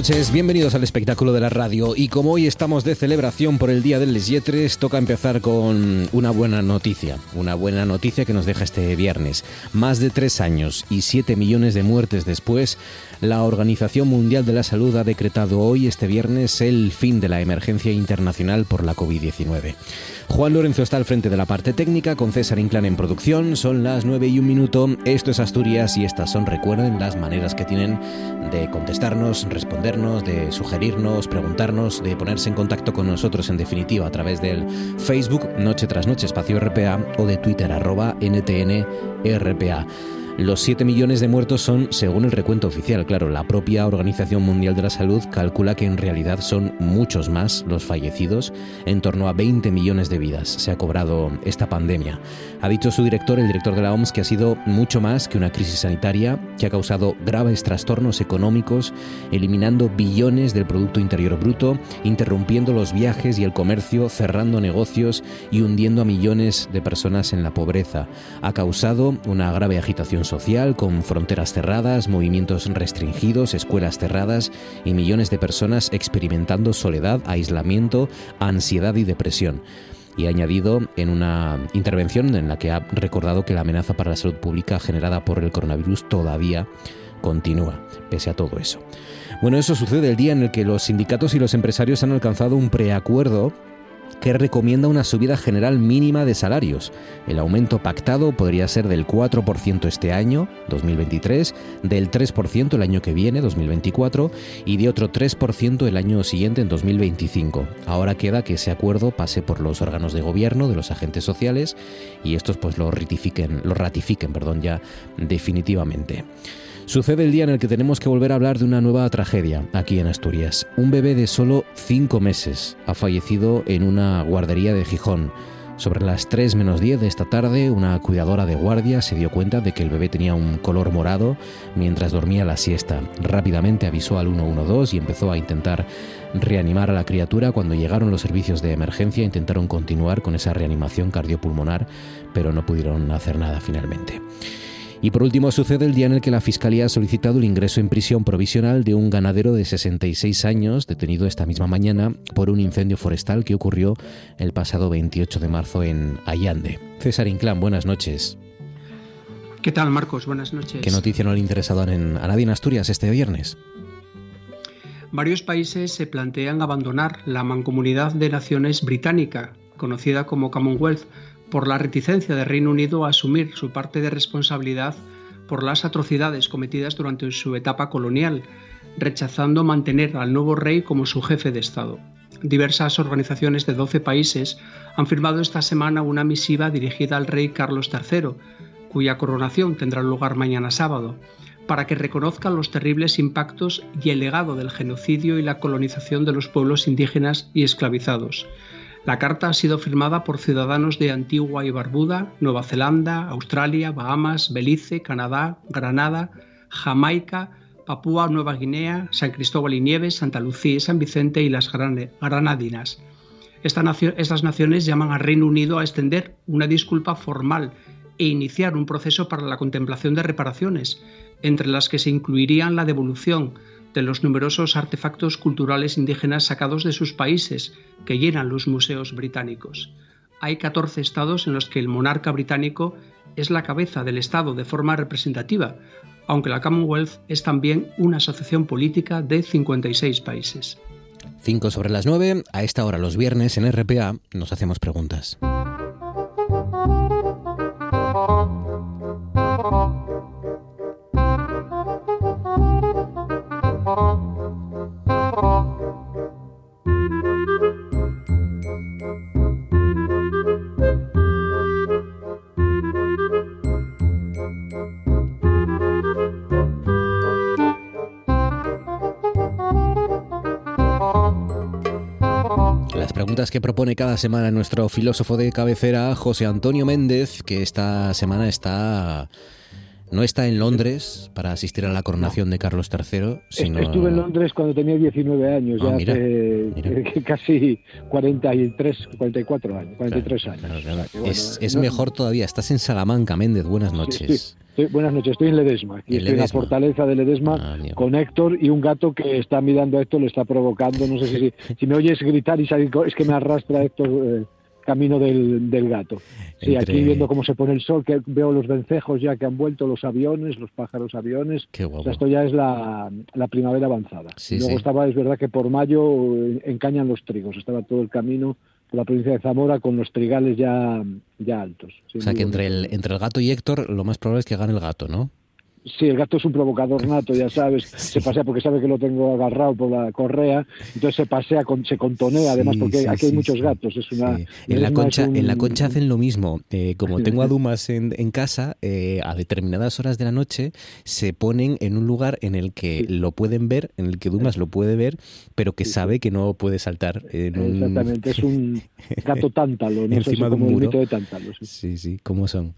Noches, bienvenidos al espectáculo de la radio y como hoy estamos de celebración por el Día del Les Yetres, toca empezar con una buena noticia, una buena noticia que nos deja este viernes. Más de tres años y siete millones de muertes después, la Organización Mundial de la Salud ha decretado hoy, este viernes, el fin de la emergencia internacional por la COVID-19. Juan Lorenzo está al frente de la parte técnica, con César Inclán en producción. Son las 9 y un minuto. Esto es Asturias y estas son, recuerden, las maneras que tienen de contestarnos, de sugerirnos, preguntarnos, de ponerse en contacto con nosotros, en definitiva, a través del Facebook Noche tras Noche Espacio RPA o de Twitter arroba NTN RPA. Los 7 millones de muertos son según el recuento oficial. Claro, la propia Organización Mundial de la Salud calcula que en realidad son muchos más los fallecidos. En torno a 20 millones de vidas se ha cobrado esta pandemia. Ha dicho su director, el director de la OMS, que ha sido mucho más que una crisis sanitaria, que ha causado graves trastornos económicos, eliminando billones del Producto Interior Bruto, interrumpiendo los viajes y el comercio, cerrando negocios y hundiendo a millones de personas en la pobreza. Ha causado una grave agitación social con fronteras cerradas, movimientos restringidos, escuelas cerradas y millones de personas experimentando soledad, aislamiento, ansiedad y depresión y ha añadido en una intervención en la que ha recordado que la amenaza para la salud pública generada por el coronavirus todavía continúa, pese a todo eso. Bueno, eso sucede el día en el que los sindicatos y los empresarios han alcanzado un preacuerdo que recomienda una subida general mínima de salarios. El aumento pactado podría ser del 4% este año, 2023, del 3% el año que viene, 2024, y de otro 3% el año siguiente, en 2025. Ahora queda que ese acuerdo pase por los órganos de gobierno, de los agentes sociales, y estos pues lo ratifiquen, lo ratifiquen perdón, ya definitivamente. Sucede el día en el que tenemos que volver a hablar de una nueva tragedia aquí en Asturias. Un bebé de solo cinco meses ha fallecido en una guardería de Gijón. Sobre las 3 menos 10 de esta tarde, una cuidadora de guardia se dio cuenta de que el bebé tenía un color morado mientras dormía la siesta. Rápidamente avisó al 112 y empezó a intentar reanimar a la criatura. Cuando llegaron los servicios de emergencia intentaron continuar con esa reanimación cardiopulmonar, pero no pudieron hacer nada finalmente. Y por último sucede el día en el que la Fiscalía ha solicitado el ingreso en prisión provisional de un ganadero de 66 años detenido esta misma mañana por un incendio forestal que ocurrió el pasado 28 de marzo en Allande. César Inclán, buenas noches. ¿Qué tal, Marcos? Buenas noches. ¿Qué noticia no le interesado en, a nadie en Asturias este viernes? Varios países se plantean abandonar la mancomunidad de naciones británica, conocida como Commonwealth, por la reticencia del Reino Unido a asumir su parte de responsabilidad por las atrocidades cometidas durante su etapa colonial, rechazando mantener al nuevo rey como su jefe de Estado. Diversas organizaciones de 12 países han firmado esta semana una misiva dirigida al rey Carlos III, cuya coronación tendrá lugar mañana sábado, para que reconozcan los terribles impactos y el legado del genocidio y la colonización de los pueblos indígenas y esclavizados, la carta ha sido firmada por ciudadanos de Antigua y Barbuda, Nueva Zelanda, Australia, Bahamas, Belice, Canadá, Granada, Jamaica, Papúa Nueva Guinea, San Cristóbal y Nieves, Santa Lucía y San Vicente y las Granadinas. estas naciones llaman al Reino Unido a extender una disculpa formal e iniciar un proceso para la contemplación de reparaciones, entre las que se incluirían la devolución de los numerosos artefactos culturales indígenas sacados de sus países que llenan los museos británicos. Hay 14 estados en los que el monarca británico es la cabeza del Estado de forma representativa, aunque la Commonwealth es también una asociación política de 56 países. 5 sobre las 9, a esta hora los viernes en RPA nos hacemos preguntas. Que propone cada semana nuestro filósofo de cabecera, José Antonio Méndez, que esta semana está no está en Londres para asistir a la coronación de Carlos III, sino... Estuve en Londres cuando tenía 19 años, ah, ya hace casi 43, 44 años, 43 años. es, mejor todavía, estás en Salamanca, Méndez, buenas noches. buenas noches, estoy en Ledesma, estoy en la fortaleza de Ledesma ah, con Héctor y un gato que está mirando a Héctor, le está provocando, no sé si, si me oyes gritar y salir, es que me arrastra Héctor... Eh, camino del, del gato. Sí, aquí viendo cómo se pone el sol, que veo los vencejos ya que han vuelto, los aviones, los pájaros aviones. Qué esto ya es la, la primavera avanzada. Luego estaba, es verdad que por mayo eh, encañan los trigos, estaba todo el camino la provincia de Zamora con los trigales ya, ya altos. o sea que entre el, entre el gato y Héctor lo más probable es que gane el gato, ¿no? Sí, el gato es un provocador nato, ya sabes. Se pasea porque sabe que lo tengo agarrado por la correa, entonces se pasea, con, se contonea, además, porque aquí hay muchos gatos. Es una, en, la concha, en la concha hacen lo mismo. Eh, como tengo a Dumas en, en casa, eh, a determinadas horas de la noche se ponen en un lugar en el que lo pueden ver, en el que Dumas lo puede ver, pero que sabe que no puede saltar. Exactamente, es un gato tántalo, no Encima de un muro. de tántalo. Sí, sí, ¿cómo son?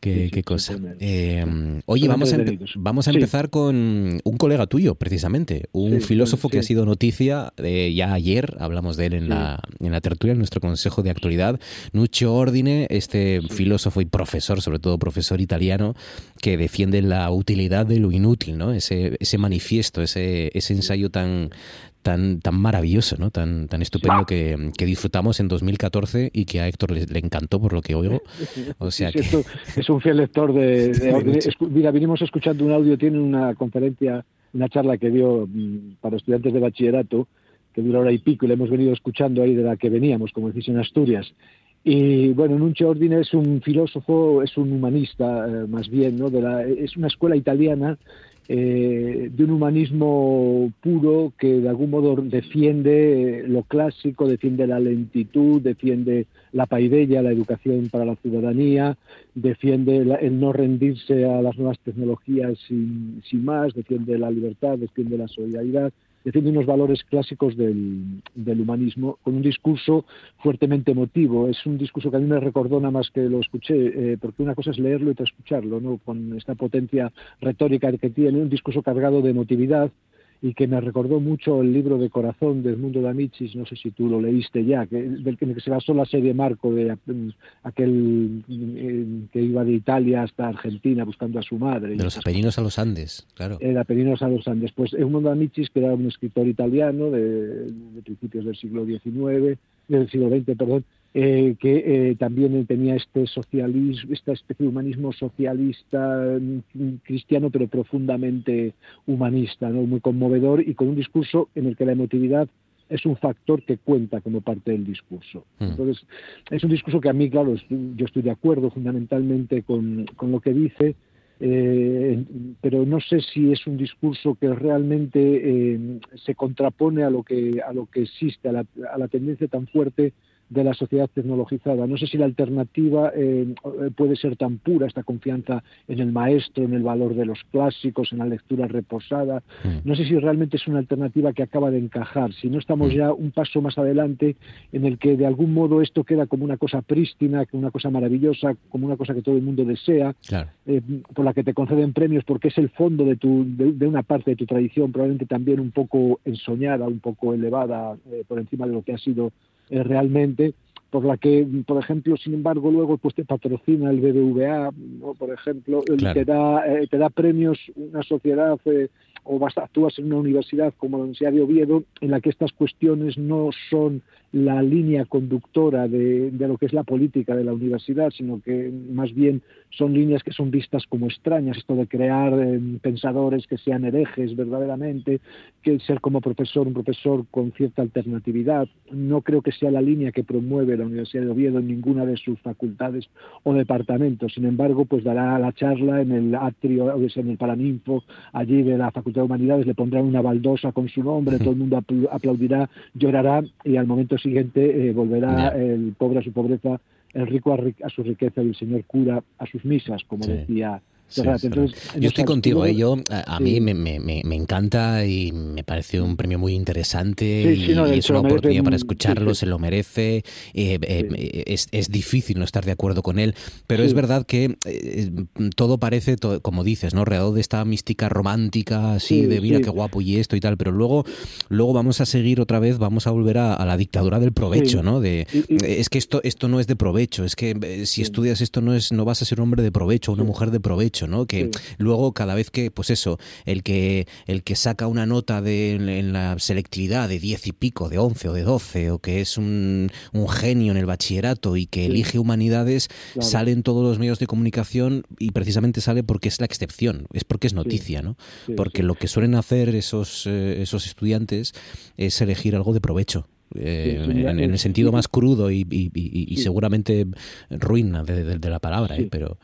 Qué, cosa. Eh, oye, vamos a, vamos a empezar con un colega tuyo, precisamente, un filósofo que ha sido noticia eh, ya ayer, hablamos de él en, la, en la tertulia, en nuestro consejo de actualidad, Nuccio Ordine, este filósofo y profesor, sobre todo profesor italiano, que defiende la utilidad de lo inútil, ¿no? Ese, ese manifiesto, ese, ese ensayo tan tan, tan maravilloso, ¿no? tan, tan estupendo que, que, disfrutamos en 2014 y que a Héctor le, encantó por lo que oigo. O sea que... es un fiel lector de, Mira, vinimos escuchando un audio, tiene una conferencia, una charla que dio mm, para estudiantes de bachillerato, que dura hora y pico, y le hemos venido escuchando ahí de la que veníamos, como decís en Asturias. Y bueno, Nuncio Ordine es un filósofo, es un humanista eh, más bien, ¿no? De la, es una escuela italiana eh, de un humanismo puro que de algún modo defiende lo clásico, defiende la lentitud, defiende la paideia, la educación para la ciudadanía, defiende el no rendirse a las nuevas tecnologías sin, sin más, defiende la libertad, defiende la solidaridad defiende unos valores clásicos del, del, humanismo con un discurso fuertemente emotivo. Es un discurso que a mí me recordó nada más que lo escuché, eh, porque una cosa es leerlo y escucharlo, ¿no? con esta potencia retórica que tiene, un discurso cargado de emotividad y que me recordó mucho el libro de Corazón del Mundo de Amicis, no sé si tú lo leíste ya, que, del que se basó la serie Marco de aquel eh, que iba de Italia hasta Argentina buscando a su madre. De los Apeninos a los Andes, claro. De Apeninos a los Andes. Pues El Mundo de Amicis, que era un escritor italiano de, de principios del siglo XIX, del siglo XX, perdón, eh, que eh, también tenía este socialismo, esta especie de humanismo socialista mm, cristiano, pero profundamente humanista, ¿no? muy conmovedor y con un discurso en el que la emotividad es un factor que cuenta como parte del discurso. Hmm. Entonces, es un discurso que a mí, claro, yo estoy de acuerdo fundamentalmente con, con lo que dice, eh, pero no sé si es un discurso que realmente se contrapone a lo que, a lo que existe, a la, a la tendencia tan fuerte de la sociedad tecnologizada. No sé si la alternativa eh, puede ser tan pura, esta confianza en el maestro, en el valor de los clásicos, en la lectura reposada. Mm. No sé si realmente es una alternativa que acaba de encajar, si no estamos mm. ya un paso más adelante en el que de algún modo esto queda como una cosa prístina, como una cosa maravillosa, como una cosa que todo el mundo desea, eh, por la que te conceden premios porque es el fondo de, tu, de, una parte de tu tradición, probablemente también un poco ensoñada, un poco elevada eh, por encima de lo que ha sido realmente, por la que, por ejemplo, sin embargo, luego pues te patrocina el BBVA, ¿no? por ejemplo, te, da, eh, te da premios una sociedad eh, o vas, actúas en una universidad como la Universidad de Oviedo, en la que estas cuestiones no son la línea conductora de, de, lo que es la política de la universidad, sino que más bien son líneas que son vistas como extrañas, esto de crear eh, pensadores que sean herejes verdaderamente, que ser como profesor, un profesor con cierta alternatividad. No creo que sea la línea que promueve la Universidad de Oviedo en ninguna de sus facultades o departamentos. Sin embargo, pues dará la charla en el atrio, en el Paraninfo, allí de la Facultad de Humanidades, le pondrán una baldosa con su nombre, todo el mundo aplaudirá, llorará y al momento siguiente eh, volverá el pobre a su pobreza, el rico a, su riqueza y el señor cura a sus misas, como decía yo estoy contigo, ¿eh? yo, a, mí me, me, me, encanta y me parece un premio muy interesante y, es una oportunidad para escucharlo, se lo merece. Eh, eh, es, es, difícil no estar de acuerdo con él, pero es verdad que todo parece, como dices, ¿no? rodeado de esta mística romántica, así de mira qué guapo y esto y tal, pero luego, luego vamos a seguir otra vez, vamos a volver a, la dictadura del provecho, ¿no? De, es que esto, esto no es de provecho, es que si estudias esto no, es, no vas a ser un hombre de provecho, una mujer de provecho. Que luego cada vez que, pues eso, el que, el que saca una nota de, en la selectividad de 10 y pico, de 11 o de 12, o que es un, un genio en el bachillerato y que elige humanidades, sale en todos los medios de comunicación y precisamente sale porque es la excepción, es porque es noticia, ¿no? porque lo que suelen hacer esos, eh, esos estudiantes es elegir algo de provecho. Eh, en, el sentido más crudo y, y, seguramente ruina de, de la palabra, ¿eh? pero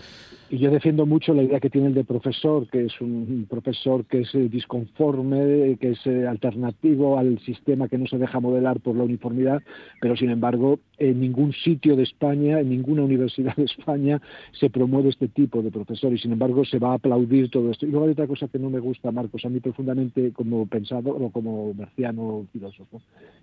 y yo defiendo mucho la idea que tiene el de profesor, que es un profesor que es eh, disconforme, que es eh, alternativo al sistema que no se deja modelar por la uniformidad, pero sin embargo en ningún sitio de España, en ninguna universidad de España se promueve este tipo de profesor y sin embargo se va a aplaudir todo esto. Y luego hay otra cosa que no me gusta, Marcos, a mí profundamente como pensador o como marciano filósofo,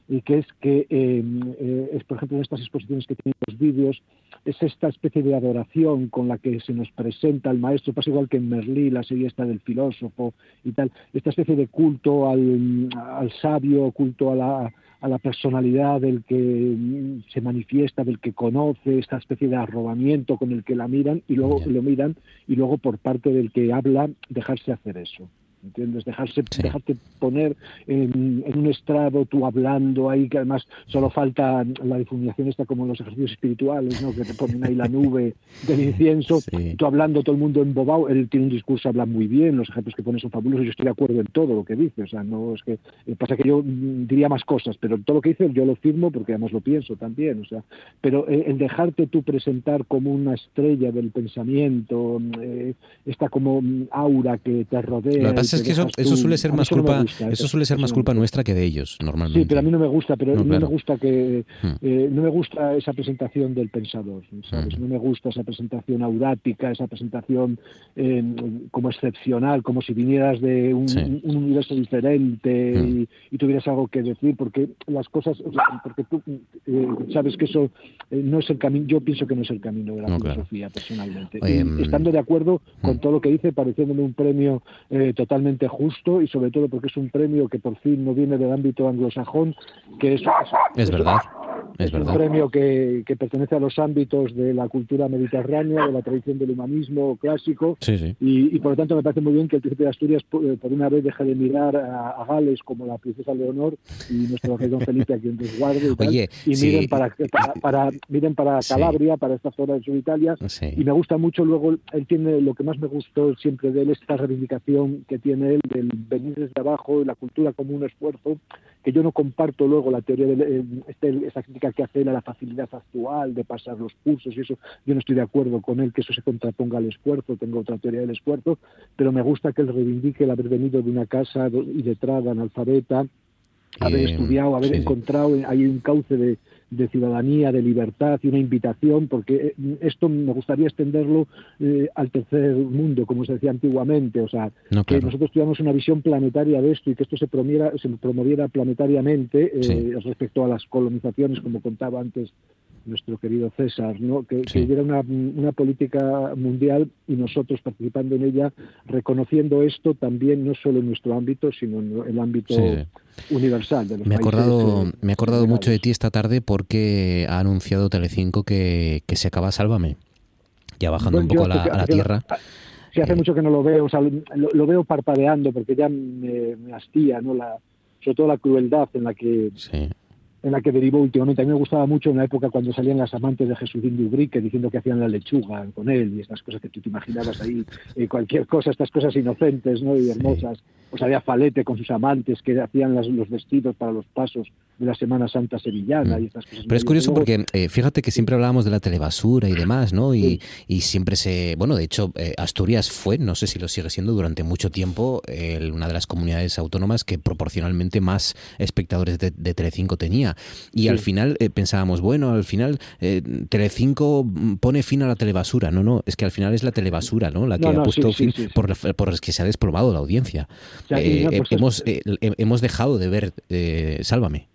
y que es que, eh, es, por ejemplo, en estas exposiciones que tienen los vídeos, es esta especie de adoración con la que se nos presenta al maestro, pasa igual que en Merlí, la serie esta del filósofo y tal, esta especie de culto al, al sabio, culto a la, a la personalidad del que se manifiesta, del que conoce, esta especie de arrobamiento con el que la miran y luego lo miran y luego por parte del que habla dejarse hacer eso. ¿Entiendes? Dejarse, dejarte poner en, un estrado tú hablando ahí, que además solo falta la difuminación esta como en los ejercicios espirituales, ¿no? Que te ponen ahí la nube del incienso, tú hablando, todo el mundo embobado, él tiene un discurso, habla muy bien, los ejemplos que pone son fabulosos, yo estoy de acuerdo en todo lo que dice, o sea, no es que, eh, pasa que yo mm, diría más cosas, pero todo lo que dice yo lo firmo porque además lo pienso también, o sea, pero el dejarte tú presentar como una estrella del pensamiento, mm, eh, esta como mm, aura que te rodea, es que eso, eso suele ser más culpa, eso suele ser más culpa nuestra que de ellos, normalmente. Sí, pero a mí no me gusta, pero no, me gusta que hmm. eh, no me gusta esa presentación del pensador, ¿sabes? Hmm. No me gusta esa presentación aurática, esa presentación eh, como excepcional, como si vinieras de un, universo diferente hmm. y, tuvieras algo que decir, porque las cosas, porque tú eh, sabes que eso no es el camino, yo pienso que no es el camino de la filosofía, personalmente. Mm. estando de acuerdo con todo lo que dice, pareciéndome un premio total justo y sobre todo porque es un premio que por fin no viene del ámbito anglosajón, que es, es, verdad. Es, un premio que, que, pertenece a los ámbitos de la cultura mediterránea, de la tradición del humanismo clásico, Y, por lo tanto me parece muy bien que el príncipe de Asturias por, una vez deje de mirar a, Gales como la princesa Leonor y nuestro rey don Felipe a quien resguarde y, y miren para, para, miren para Calabria, para esta zona de Italia. Y me gusta mucho luego, él tiene lo que más me gustó siempre de él, esta reivindicación que tiene él del venir desde abajo, la cultura como un esfuerzo, que yo no comparto luego la teoría de eh, este, esta crítica que hace él a la facilidad actual de pasar los cursos y eso, yo no estoy de acuerdo con él que eso se contraponga al esfuerzo, tengo otra teoría del esfuerzo, pero me gusta que él reivindique el haber venido de una casa y de trada analfabeta, haber estudiado, haber encontrado ahí un cauce de, de ciudadanía, de libertad y una invitación, porque eh, esto me gustaría extenderlo eh, al tercer mundo, como se decía antiguamente, o sea, que nosotros tuviéramos una visión planetaria de esto y que esto se promoviera, se promoviera planetariamente eh, respecto a las colonizaciones, como contaba antes nuestro querido César, ¿no? que, hubiera una, una, política mundial y nosotros participando en ella, reconociendo esto también no solo en nuestro ámbito, sino en el ámbito universal. De los me he acordado, me he acordado mucho de ti esta tarde por porque ha anunciado Telecinco que, que se acaba Sálvame, ya bajando un poco a la, tierra. Sí, hace eh, mucho que no lo veo, o sea, lo, veo parpadeando porque ya me, me, hastía, ¿no? La, sobre todo la crueldad en la que en la que derivó últimamente. A mí me gustaba mucho en la época cuando salían las amantes de Jesús Dubrique diciendo que hacían la lechuga con él y estas cosas que tú te imaginabas ahí, eh, cualquier cosa, estas cosas inocentes ¿no? y hermosas. Pues había Falete con sus amantes que hacían los vestidos para los pasos de la Semana Santa sevillana y estas cosas. Pero es curioso porque eh, fíjate que siempre hablábamos de la telebasura y demás, ¿no? Y, y siempre se. Bueno, de hecho, eh, Asturias fue, no sé si lo sigue siendo durante mucho tiempo, una de las comunidades autónomas que proporcionalmente más espectadores de, de Telecinco tenía. Y al final eh, pensábamos, bueno, al final eh, Telecinco pone fin a la telebasura. No, no, es que al final es la telebasura, ¿no? La que ha puesto fin por, por que se ha desplomado la audiencia. Eh, pues hemos, hemos dejado de ver Sálvame.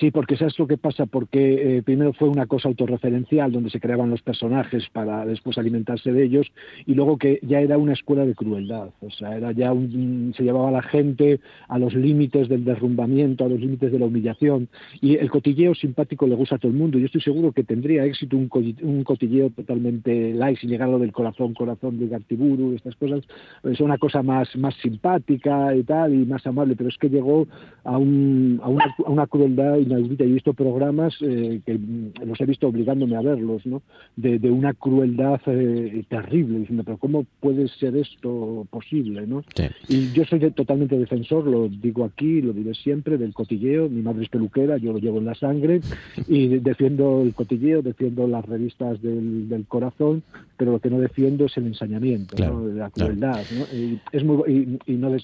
Sí, porque eso es lo que pasa, porque eh, primero fue una cosa autorreferencial donde se creaban los personajes para después alimentarse de ellos y luego que ya era una escuela de crueldad, o sea, era ya un, se llevaba a la gente a los límites del derrumbamiento, a los límites de la humillación y el cotilleo simpático le gusta a todo el mundo. Yo estoy seguro que tendría éxito un, un cotilleo totalmente light sin llegar lo del corazón, corazón de Gartiburu, estas cosas, es una cosa más, más simpática y tal y más amable, pero es que llegó a, un, a una crueldad inaudita. He visto programas eh, que los he visto obligándome a verlos, ¿no? De, una crueldad eh, terrible, diciendo, pero ¿cómo puede ser esto posible, no? Y yo soy totalmente defensor, lo digo aquí, lo diré siempre, del cotilleo. Mi madre es peluquera, yo lo llevo en la sangre y defiendo el cotilleo, defiendo las revistas del, corazón, pero lo que no defiendo es el ensañamiento, la crueldad, ¿no? Y, es muy, y, no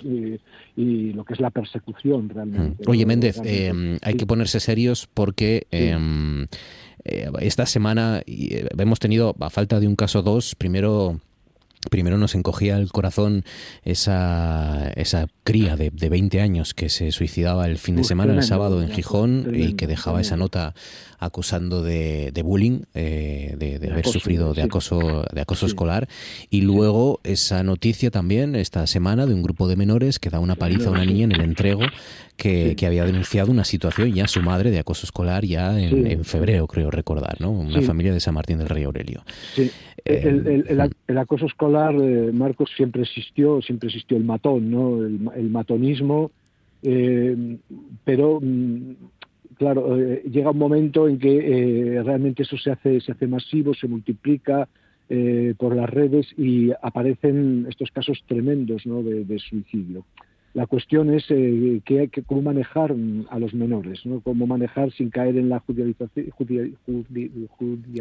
y, lo que es la persecución realmente. Oye, Méndez, eh, hay que poner serios porque em, eh, esta semana eh, hemos tenido, a falta de un caso dos, primero Primero nos encogía el corazón esa, esa cría de, de 20 años que se suicidaba el fin de semana, el sábado en Gijón, y que dejaba esa nota acusando de, de bullying, eh, de, haber sufrido de acoso, de acoso escolar. Y luego esa noticia también esta semana de un grupo de menores que da una paliza a una niña en el entrego que, que, había denunciado una situación ya su madre de acoso escolar ya en, febrero, creo recordar, ¿no? Una familia de San Martín del Rey Aurelio. Sí. el, el, el, acoso escolar, eh, Marcos, siempre existió, siempre existió el matón, ¿no? El, matonismo, eh, pero mm, claro, eh, llega un momento en que realmente eso se hace, se hace masivo, se multiplica, por las redes y aparecen estos casos tremendos ¿no? de, suicidio. La cuestión es eh, que, cómo manejar a los menores, ¿no? cómo manejar sin caer en la judicialización,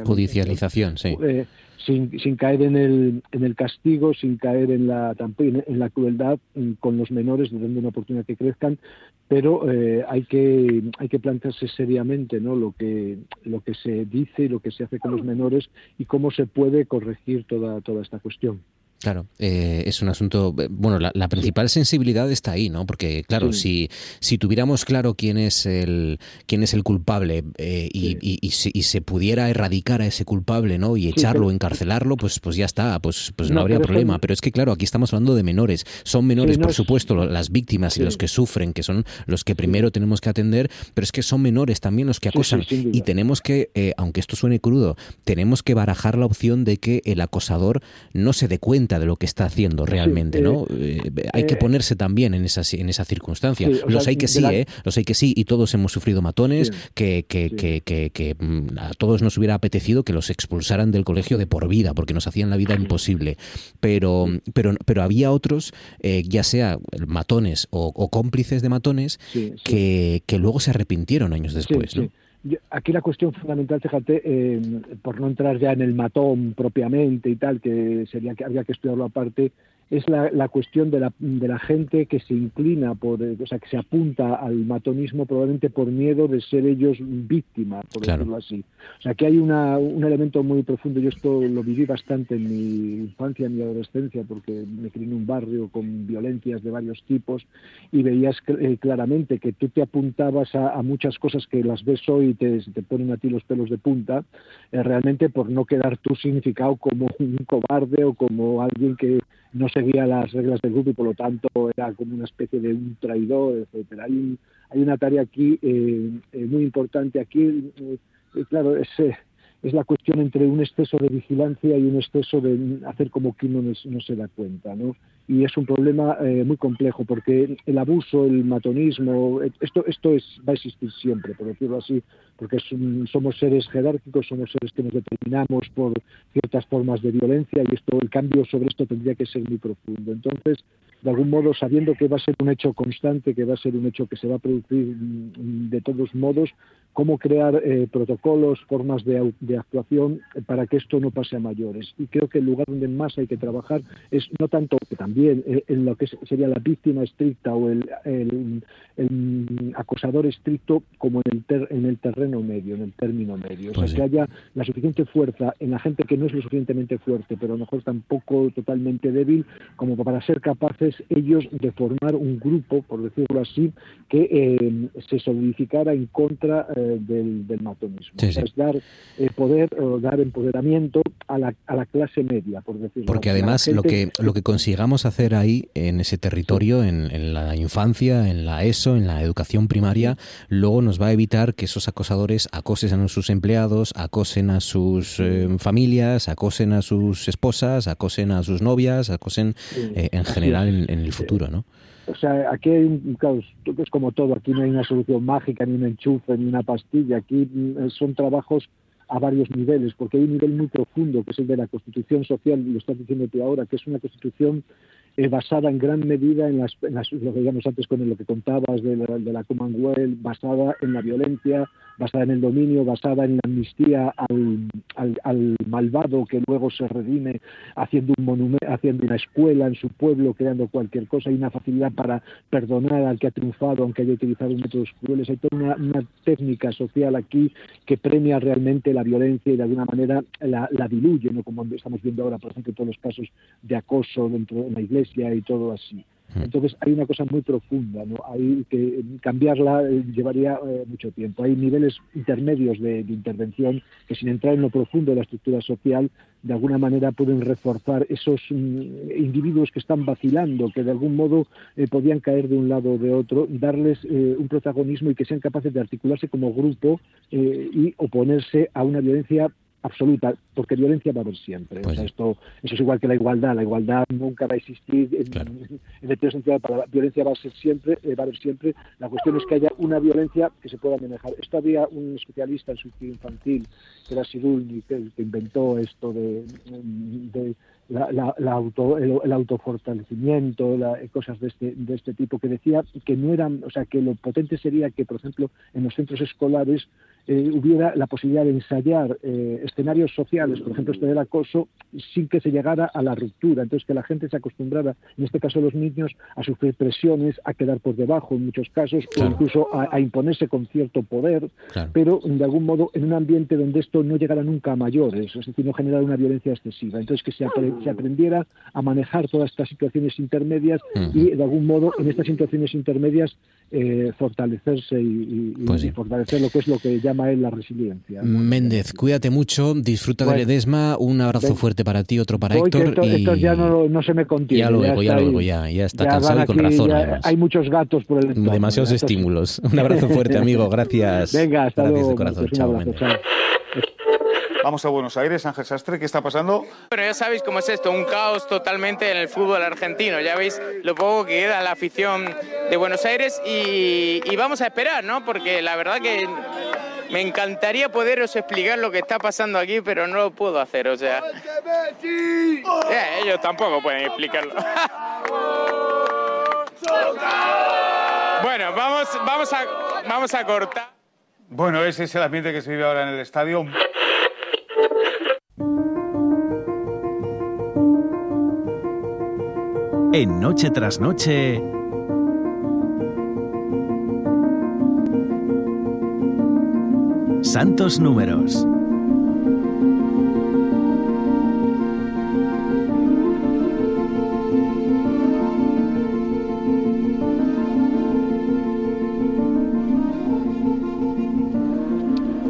judicialización sí. Eh, sin, sin, caer en el, en el castigo, sin caer en la, en la crueldad mm, con los menores, dando una oportunidad que crezcan, pero eh, hay que hay que plantearse seriamente ¿no? lo que lo que se dice y lo que se hace con los menores y cómo se puede corregir toda toda esta cuestión. Claro, eh, es un asunto. Eh, bueno, la, principal sensibilidad está ahí, ¿no? Porque, claro, si, si tuviéramos claro quién es el quién es el culpable eh, y, y, se pudiera erradicar a ese culpable, ¿no? Y echarlo, encarcelarlo, pues, pues ya está, pues, pues no, habría problema. Pero es que, claro, aquí estamos hablando de menores. Son menores, por supuesto, las víctimas y los que sufren, que son los que primero tenemos que atender, pero es que son menores también los que acosan. y tenemos que, aunque esto suene crudo, tenemos que barajar la opción de que el acosador no se dé cuenta de lo que está haciendo realmente, ¿no? Eh, eh, hay que eh, ponerse también en esa, en esa circunstancia. los hay que sí, ¿eh? Los hay que sí, y todos hemos sufrido matones, que, que, que, que, mm, a todos nos hubiera apetecido que los expulsaran del colegio de por vida, porque nos hacían la vida imposible. Pero, pero, pero había otros, ya sea matones o, cómplices de matones, que, que luego se arrepintieron años después, ¿no? Aquí la cuestión fundamental, fíjate, eh, por no entrar ya en el matón propiamente y tal, que sería que habría que estudiarlo aparte, es la, la cuestión de la, de la, gente que se inclina por, o sea, que se apunta al matonismo probablemente por miedo de ser ellos víctimas, por decirlo así. O sea, que hay una, un elemento muy profundo. Yo esto lo viví bastante en mi infancia, en mi adolescencia, porque me crié en un barrio con violencias de varios tipos y veías eh, claramente que tú te apuntabas a, muchas cosas que las ves hoy y te, te ponen a ti los pelos de punta, eh, realmente por no quedar tú significado como un cobarde o como alguien que no seguía las reglas del grupo y por lo tanto era como una especie de un traidor, etcétera. Hay, hay una tarea aquí eh, eh, muy importante. Aquí eh, claro, es, es la cuestión entre un exceso de vigilancia y un exceso de hacer como que uno no, se da cuenta, ¿no? Y es un problema eh, muy complejo porque el abuso, el matonismo, esto, esto es, va a existir siempre, por decirlo así, porque somos seres jerárquicos, somos seres que nos determinamos por ciertas formas de violencia y esto, el cambio sobre esto tendría que ser muy profundo. Entonces, de algún modo, sabiendo que va a ser un hecho constante, que va a ser un hecho que se va a producir mm, de todos modos, cómo crear eh, protocolos, formas de, actuación para que esto no pase a mayores. Y creo que el lugar donde más hay que trabajar es no tanto que también eh, en lo que sería la víctima estricta o el, acosador estricto como en el, en el terreno medio, en el término medio. o sea, pues que haya la suficiente fuerza en la gente que no es lo suficientemente fuerte, pero a lo mejor tampoco totalmente débil, como para ser capaces ellos de formar un grupo, por decirlo así, que eh, se solidificara en contra del, del matonismo. Es dar eh, poder o dar empoderamiento a la, a la clase media, por decirlo Porque además lo, que, lo que consigamos hacer ahí, en ese territorio, en, la infancia, en la ESO, en la educación primaria, luego nos va a evitar que esos acosadores acosen a sus empleados, acosen a sus eh, familias, acosen a sus esposas, acosen a sus novias, acosen eh, en general en, en el futuro, ¿no? O sea, aquí hay un, claro, es como todo, aquí no hay una solución mágica, ni un enchufe, ni una pastilla, aquí mm, son trabajos a varios niveles, porque hay un nivel muy profundo, que es el de la constitución social, y lo estás diciendo tú ahora, que es una constitución eh, basada en gran medida en, las, lo que digamos antes con lo que contabas de la, de la Commonwealth, basada en la violencia, basada en el dominio, basada en la amnistía al, al, malvado que luego se redime haciendo un monumento, haciendo una escuela en su pueblo, creando cualquier cosa, hay una facilidad para perdonar al que ha triunfado, aunque haya utilizado métodos crueles. Hay toda una, técnica social aquí que premia realmente la violencia y de alguna manera la, diluye, ¿no? como estamos viendo ahora, por ejemplo, todos los casos de acoso dentro de la iglesia y todo así. Mm. Entonces hay una cosa muy profunda, ¿no? Hay que cambiarla eh, llevaría eh, mucho tiempo. Hay niveles intermedios de, intervención que sin entrar en lo profundo de la estructura social, de alguna manera pueden reforzar esos mm, individuos que están vacilando, que de algún modo eh, podían caer de un lado o de otro, darles un protagonismo y que sean capaces de articularse como grupo y oponerse a una violencia absoluta, porque violencia va a haber siempre. Pues esto, eso es igual que la igualdad. La igualdad nunca va a existir en, el sentido la violencia va a ser siempre, eh, va a haber siempre. La cuestión es que haya una violencia que se pueda manejar. Esto había un especialista en suicidio infantil, que era Sidulny, que, que inventó esto de, la, auto, el, autofortalecimiento, cosas de este, de este tipo, que decía que no eran, o sea, que lo potente sería que, por ejemplo, en los centros escolares eh, hubiera la posibilidad de ensayar eh, escenarios sociales, por ejemplo, este del acoso, sin que se llegara a la ruptura. Entonces, que la gente se acostumbrara, en este caso los niños, a sufrir presiones, a quedar por debajo en muchos casos, o incluso a, imponerse con cierto poder, pero de algún modo en un ambiente donde esto no llegara nunca a mayores, es decir, no generara una violencia excesiva. Entonces, que se, se aprendiera a manejar todas estas situaciones intermedias y, de algún modo, en estas situaciones intermedias, eh, fortalecerse y, pues fortalecer lo que es lo que llama la resiliencia. Méndez, cuídate mucho, disfruta de Ledesma, un abrazo fuerte para ti, otro para Héctor. Esto, ya no, se me contiene. Ya luego, ya, luego, ya, ya está cansado y con razón. Hay muchos gatos por el entorno. Demasiados estímulos. Un abrazo fuerte, amigo, gracias. Venga, hasta gracias luego. De corazón. chao, Vamos a Buenos Aires, Ángel Sastre, ¿qué está pasando? Bueno, ya sabéis cómo es esto, un caos totalmente en el fútbol argentino. Ya veis lo poco que queda la afición de Buenos Aires y, y vamos a esperar, ¿no? Porque la verdad que me encantaría poderos explicar lo que está pasando aquí, pero no lo puedo hacer, o sea. Eh, ellos tampoco pueden explicarlo. bueno, vamos, vamos, a, vamos a cortar. Bueno, ese es el ambiente que se vive ahora en el estadio. En Noche tras Noche. Santos Números.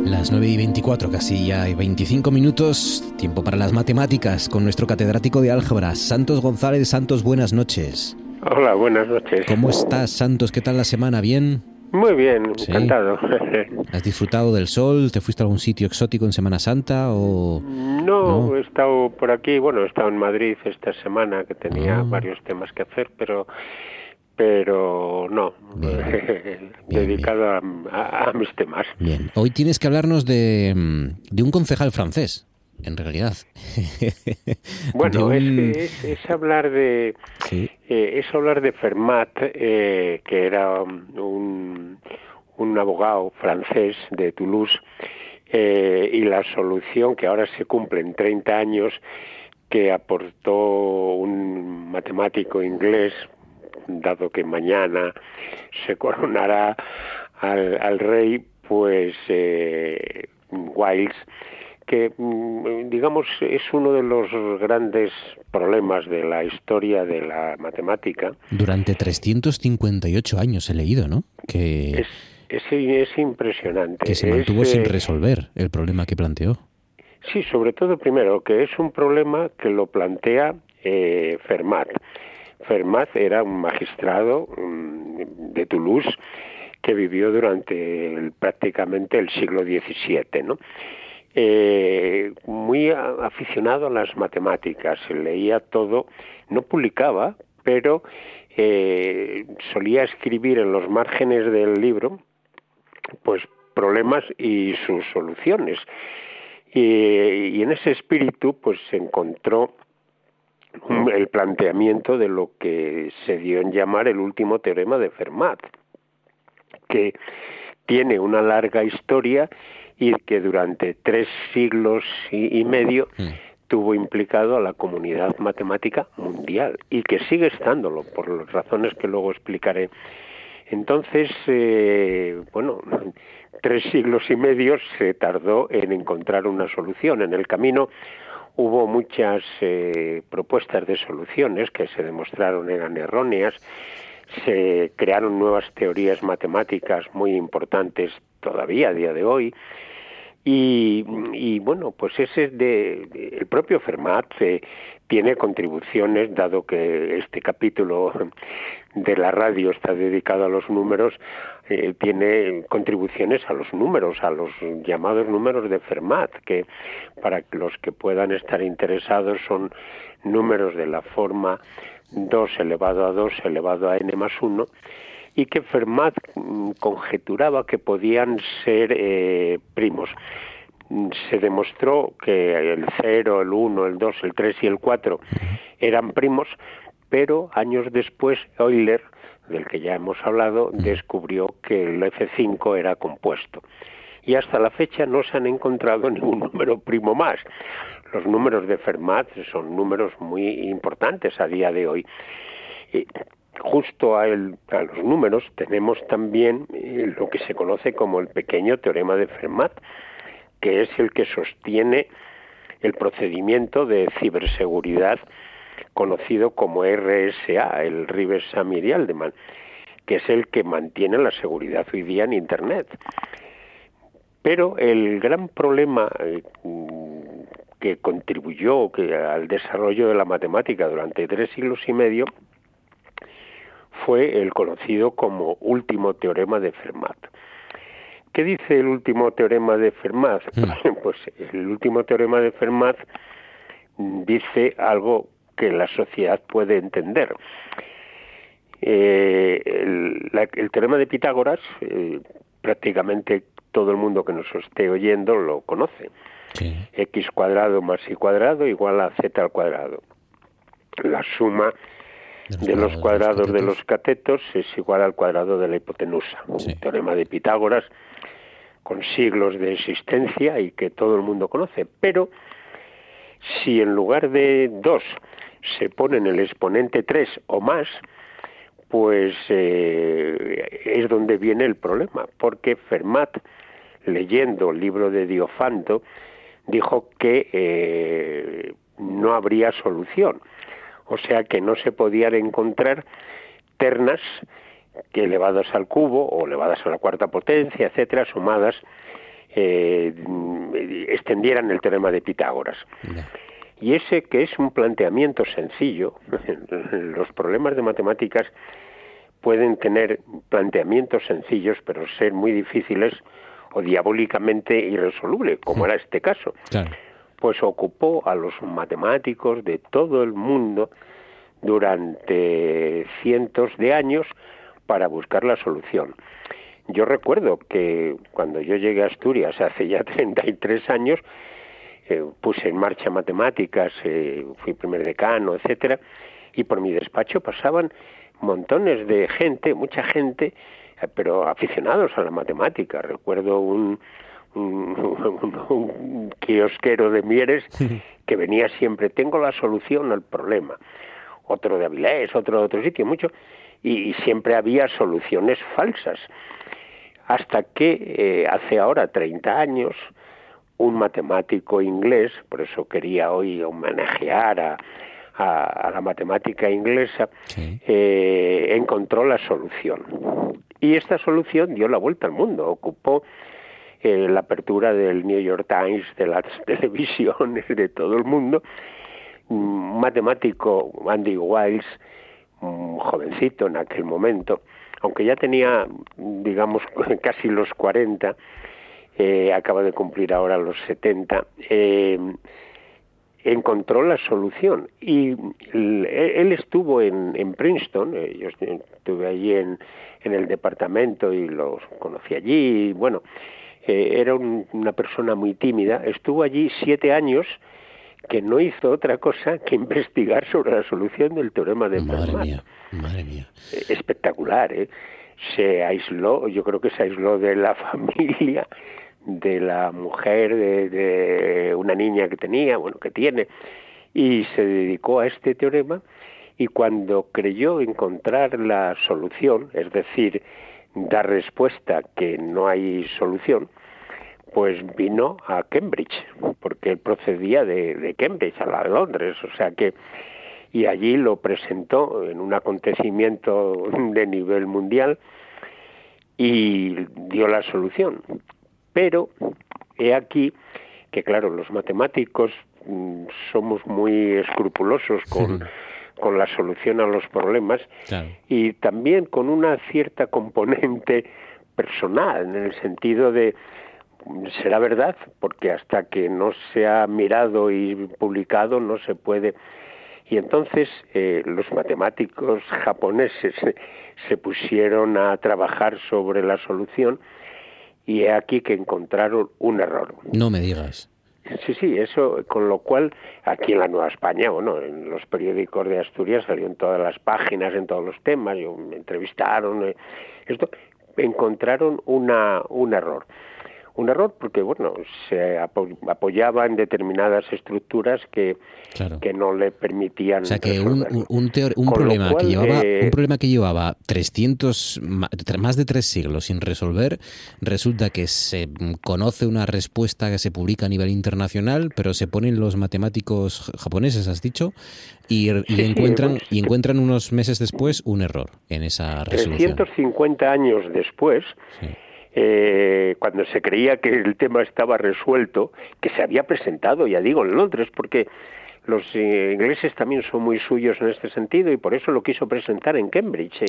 Las 9 y 24, casi ya hay 25 minutos, tiempo para las matemáticas con nuestro catedrático de álgebra, Santos González. Santos, buenas noches. Hola, buenas noches. ¿Cómo estás, Santos? ¿Qué tal la semana? ¿Bien? Muy bien, encantado. ¿Has disfrutado del sol? ¿Te fuiste a algún sitio exótico en Semana Santa o no, he estado por aquí, bueno, he estado en Madrid esta semana que tenía ah. varios temas que hacer, pero pero no, dedicado A, mis temas. Bien, hoy tienes que hablarnos de, de un concejal francés en realidad. bueno, es, hablar de eh, es hablar de Fermat, eh, que era un, un abogado francés de Toulouse, eh, y la solución que ahora se cumple en 30 años que aportó un matemático inglés, dado que mañana se coronará al, al rey, pues eh, Wiles que mm, digamos es uno de los grandes problemas de la historia de la matemática. Durante 358 años he leído, ¿no? Que es, es, impresionante. Que se mantuvo sin eh, resolver el problema que planteó. Sí, sobre todo primero que es un problema que lo plantea eh, Fermat. Fermat era un magistrado mm, de Toulouse que vivió durante prácticamente el siglo XVII, ¿no? Eh, muy aficionado a las matemáticas, leía todo, no publicaba, pero eh, solía escribir en los márgenes del libro, pues problemas y sus soluciones. Y, en ese espíritu, pues se encontró el planteamiento de lo que se dio en llamar el último teorema de Fermat, que tiene una larga historia y que durante tres siglos y, medio mm. tuvo implicado a la comunidad matemática mundial y que sigue estándolo por las razones que luego explicaré. Entonces, eh, bueno, tres siglos y medio se tardó en encontrar una solución. En el camino hubo muchas eh, propuestas de soluciones que se demostraron eran erróneas. Se crearon nuevas teorías matemáticas muy importantes todavía a día de hoy y, bueno, pues ese de, el propio Fermat eh, tiene contribuciones, dado que este capítulo de la radio está dedicado a los números, eh, tiene contribuciones a los números, a los llamados números de Fermat, que para los que puedan estar interesados son números de la forma 2 elevado a 2 elevado a n más 1 y que Fermat mm, conjeturaba que podían ser eh, primos. Mm, se demostró que el 0, el 1, el 2, el 3 y el 4 eran primos, pero años después Euler, del que ya hemos hablado, descubrió que el F5 era compuesto. Y hasta la fecha no se han encontrado ningún número primo más. Los números de Fermat son números muy importantes a día de hoy justo a, los números tenemos también eh, lo que se conoce como el pequeño teorema de Fermat, que es el que sostiene el procedimiento de ciberseguridad conocido como RSA, el Reverse Samir Aldeman, que es el que mantiene la seguridad hoy día en Internet. Pero el gran problema eh, que contribuyó al desarrollo de la matemática durante tres siglos y medio fue el conocido como último teorema de Fermat. ¿Qué dice el último teorema de Fermat? Mm. Pues el último teorema de Fermat dice algo que la sociedad puede entender. Eh, el, teorema de Pitágoras, eh, prácticamente todo el mundo que nos esté oyendo lo conoce. X cuadrado más Y cuadrado igual a Z al cuadrado. La suma de los, cuadrados de los, catetos es igual al cuadrado de la hipotenusa. Un teorema de Pitágoras con siglos de existencia y que todo el mundo conoce. Pero si en lugar de 2 se pone en el exponente 3 o más, pues eh, es donde viene el problema, porque Fermat, leyendo el libro de Diofanto, dijo que eh, no habría solución o sea que no se podían encontrar ternas que elevadas al cubo o elevadas a la cuarta potencia, etcétera, sumadas, eh, extendieran el teorema de Pitágoras. Y ese que es un planteamiento sencillo, los problemas de matemáticas pueden tener planteamientos sencillos, pero ser muy difíciles o diabólicamente irresolubles, como era este caso. Pues ocupó a los matemáticos de todo el mundo durante cientos de años para buscar la solución. Yo recuerdo que cuando yo llegué a Asturias hace ya 33 años, eh, puse en marcha matemáticas, eh, fui primer decano, etcétera, y por mi despacho pasaban montones de gente, mucha gente, eh, pero aficionados a la matemática. Recuerdo un, un, kiosquero de Mieres que venía siempre, tengo la solución al problema. Otro de Avilés, otro de otro sitio, mucho, y, siempre había soluciones falsas. Hasta que hace ahora 30 años, un matemático inglés, por eso quería hoy homenajear a, a, la matemática inglesa, eh, encontró la solución. Y esta solución dio la vuelta al mundo, ocupó eh, la apertura del New York Times, de las televisiones, de todo el mundo. Un matemático, Andy Wiles, jovencito en aquel momento, aunque ya tenía, digamos, casi los 40, eh, acaba de cumplir ahora los 70, eh, encontró la solución. Y él estuvo en, en Princeton, eh, yo estuve allí en, en, el departamento y los conocí allí, y bueno, era una persona muy tímida, estuvo allí siete años que no hizo otra cosa que investigar sobre la solución del teorema de Madre mía, madre mía. Espectacular, ¿eh? Se aisló, yo creo que se aisló de la familia, de la mujer de, una niña que tenía, bueno, que tiene, y se dedicó a este teorema y cuando creyó encontrar la solución, es decir, dar respuesta que no hay solución, pues vino a Cambridge, porque él procedía de, Cambridge, a la de Londres, o sea que, y allí lo presentó en un acontecimiento de nivel mundial y dio la solución. Pero he aquí que, claro, los matemáticos mm, somos muy escrupulosos con, con la solución a los problemas y también con una cierta componente personal, en el sentido de será verdad, porque hasta que no se ha mirado y publicado no se puede. Y entonces eh, los matemáticos japoneses se pusieron a trabajar sobre la solución y he aquí que encontraron un error. No me digas. Sí, sí, eso, con lo cual aquí en la Nueva España, bueno, en los periódicos de Asturias salió en todas las páginas, en todos los temas, yo, me entrevistaron, eh, esto, encontraron una, un error un error porque bueno se apoyaba en determinadas estructuras que, que no le permitían o sea que un, un, problema que llevaba eh, un problema que llevaba 300 más de tres siglos sin resolver resulta que se conoce una respuesta que se publica a nivel internacional pero se ponen los matemáticos japoneses has dicho y, encuentran y encuentran unos meses después un error en esa resolución. 350 años después eh, cuando se creía que el tema estaba resuelto, que se había presentado, ya digo, en Londres, porque los eh, ingleses también son muy suyos en este sentido y por eso lo quiso presentar en Cambridge.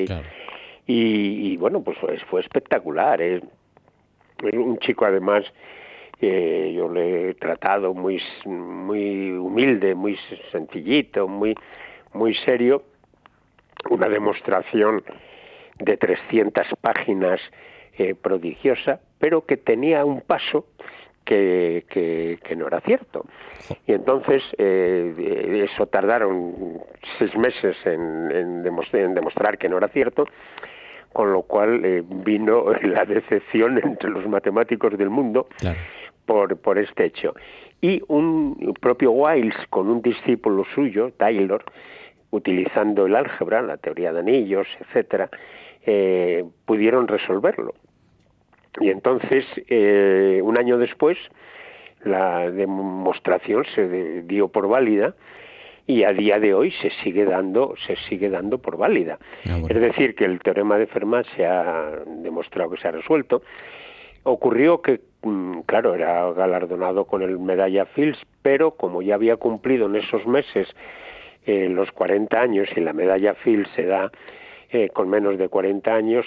Y, bueno, pues fue, espectacular. ¿eh? Un chico además, yo le he tratado muy, muy humilde, muy sencillito, muy, muy serio. Una demostración de 300 páginas eh, prodigiosa, pero que tenía un paso que, que, no era cierto. Y entonces eh, eso tardaron seis meses en, demostrar, que no era cierto, con lo cual eh, vino la decepción entre los matemáticos del mundo por, por este hecho. Y un propio Wiles, con un discípulo suyo, Taylor, utilizando el álgebra, la teoría de anillos, etcétera, pudieron resolverlo. Y entonces, eh, un año después, la demostración se dio por válida y a día de hoy se sigue dando se sigue dando por válida. Ah, es decir, que el teorema de Fermat se ha demostrado que se ha resuelto. Ocurrió que, mm, claro, era galardonado con el medalla Fields, pero como ya había cumplido en esos meses eh, los 40 años y la medalla Fields se da eh, con menos de 40 años,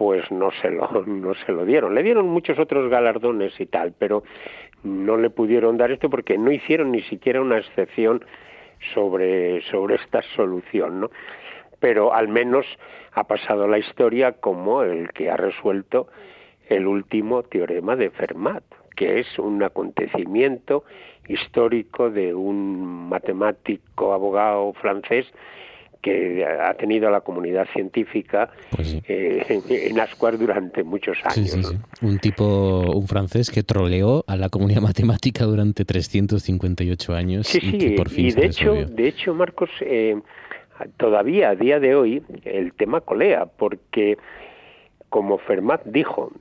pues no se lo no se lo dieron. Le dieron muchos otros galardones y tal, pero no le pudieron dar esto porque no hicieron ni siquiera una excepción sobre sobre esta solución, ¿no? Pero al menos ha pasado la historia como el que ha resuelto el último teorema de Fermat, que es un acontecimiento histórico de un matemático abogado francés que ha tenido la comunidad científica pues eh, en, Ascuas durante muchos años. Un tipo, un francés que troleó a la comunidad matemática durante 358 años y por fin y de hecho, de hecho, Marcos, eh, todavía a día de hoy el tema colea, porque como Fermat dijo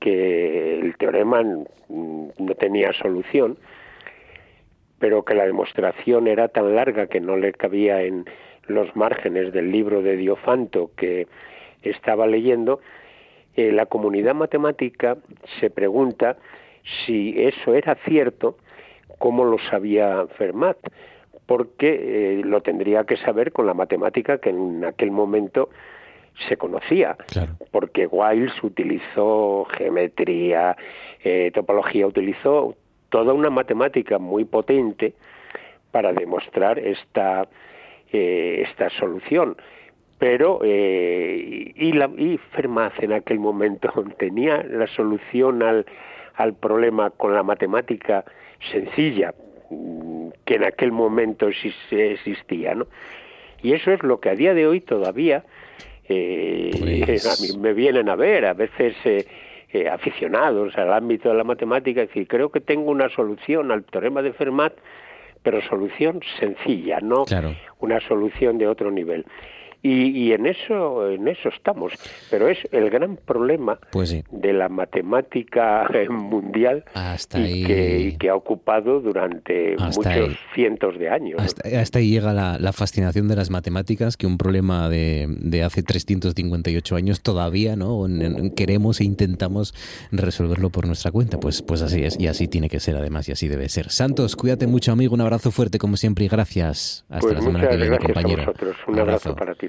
que el teorema no tenía solución, pero que la demostración era tan larga que no le cabía en los márgenes del libro de Diofanto que estaba leyendo, eh, la comunidad matemática se pregunta si eso era cierto, cómo lo sabía Fermat, porque eh, lo tendría que saber con la matemática que en aquel momento se conocía, porque Wiles utilizó geometría, eh, topología, utilizó toda una matemática muy potente para demostrar esta, eh, esta solución. Pero, eh, y, la, y Fermat en aquel momento tenía la solución al, al problema con la matemática sencilla, mm, que en aquel momento existía, ¿no? Y eso es lo que a día de hoy todavía eh, pues a mí me vienen a ver, a veces eh, eh, aficionados al ámbito de la matemática, y decir, creo que tengo una solución al teorema de Fermat, pero solución sencilla, no una solución de otro nivel. Y, en eso en eso estamos. Pero es el gran problema pues de la matemática mundial y, que, ha ocupado durante muchos cientos de años. Hasta, ahí llega la, fascinación de las matemáticas que un problema de, de hace 358 años todavía no queremos e intentamos resolverlo por nuestra cuenta. Pues pues así es y así tiene que ser además y así debe ser. Santos cuídate mucho amigo. Un abrazo fuerte como siempre y gracias. Hasta pues la semana que viene compañero. un, abrazo. para ti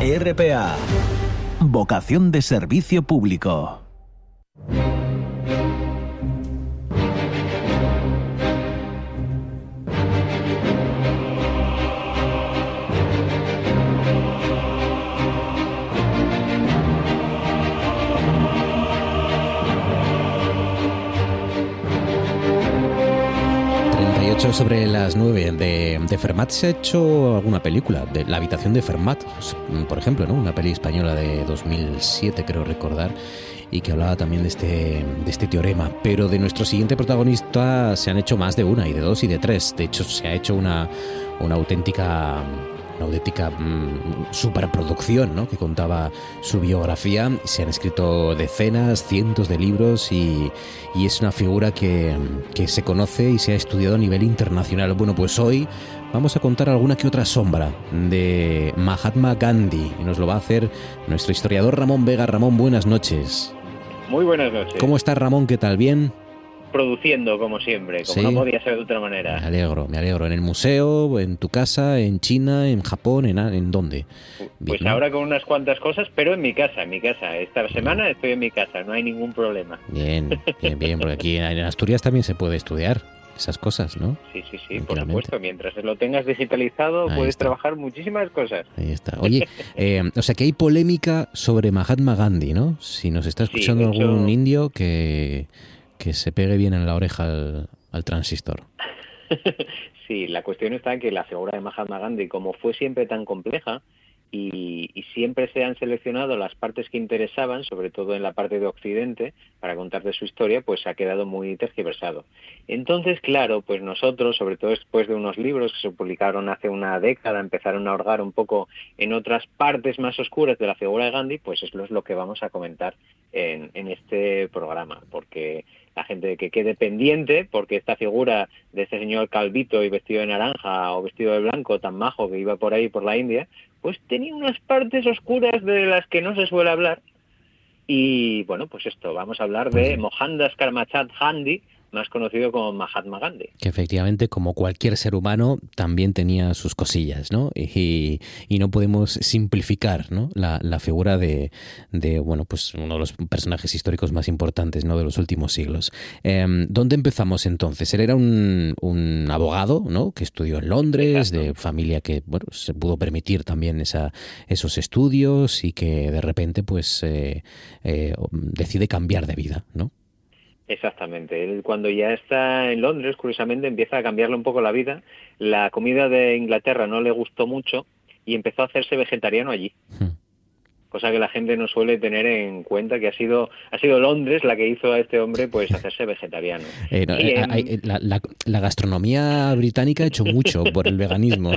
RPA. Vocación de servicio público. Sobre las 9 de, de, Fermat se ha hecho alguna película, de La habitación de Fermat, por ejemplo, ¿no? una peli española de 2007 creo recordar y que hablaba también de este, de este teorema. Pero de nuestro siguiente protagonista se han hecho más de una, y de dos, y de tres. De hecho, se ha hecho una, una auténtica una auténtica mm, superproducción ¿no? que contaba su biografía. Se han escrito decenas, cientos de libros y, y es una figura que, que, se conoce y se ha estudiado a nivel internacional. Bueno, pues hoy vamos a contar alguna que otra sombra de Mahatma Gandhi y nos lo va a hacer nuestro historiador Ramón Vega. Ramón, buenas noches. Muy buenas noches. ¿Cómo estás, Ramón? ¿Qué tal? ¿Bien? Produciendo como siempre, como no podía ser de otra manera. Me alegro, me alegro. ¿En el museo, en tu casa, en China, en Japón, en, en dónde? Pues ahora con unas cuantas cosas, pero en mi casa, en mi casa. Esta semana estoy en mi casa, no hay ningún problema. Bien, bien, bien, porque aquí en Asturias también se puede estudiar esas cosas, ¿no? Sí, sí, sí, por supuesto. Mientras lo tengas digitalizado, puedes trabajar muchísimas cosas. Ahí está. Oye, eh, o sea que hay polémica sobre Mahatma Gandhi, ¿no? Si nos está escuchando algún indio que que se pegue bien en la oreja al, transistor. sí, la cuestión está en que la figura de Mahatma Gandhi, como fue siempre tan compleja, y, siempre se han seleccionado las partes que interesaban, sobre todo en la parte de Occidente, para contar de su historia, pues ha quedado muy tergiversado. Entonces, claro, pues nosotros, sobre todo después de unos libros que se publicaron hace una década, empezaron a hurgar un poco en otras partes más oscuras de la figura de Gandhi, pues eso es lo que vamos a comentar en, en este programa, porque la gente que quede pendiente, porque esta figura de este señor calvito y vestido de naranja o vestido de blanco tan majo que iba por ahí por la India, pues tenía unas partes oscuras de las que no se suele hablar. Y bueno, pues esto, vamos a hablar de Mohandas Karmachand Gandhi, más conocido como Mahatma Gandhi. Que efectivamente, como cualquier ser humano, también tenía sus cosillas, ¿no? Y, no podemos simplificar ¿no? La, figura de, bueno, pues uno de los personajes históricos más importantes ¿no? de los últimos siglos. Em, ¿Dónde empezamos entonces? Él era un, un abogado, ¿no? Que estudió en Londres, de familia que, bueno, se pudo permitir también esa, esos estudios y que de repente, pues, eh, eh, decide cambiar de vida, ¿no? Exactamente. Él cuando ya está en Londres, curiosamente, empieza a cambiarle un poco la vida. La comida de Inglaterra no le gustó mucho y empezó a hacerse vegetariano allí. Hmm. Cosa que la gente no suele tener en cuenta que ha sido ha sido Londres la que hizo a este hombre pues hacerse vegetariano. Eh, eh, eh, la, gastronomía británica ha hecho mucho por el veganismo.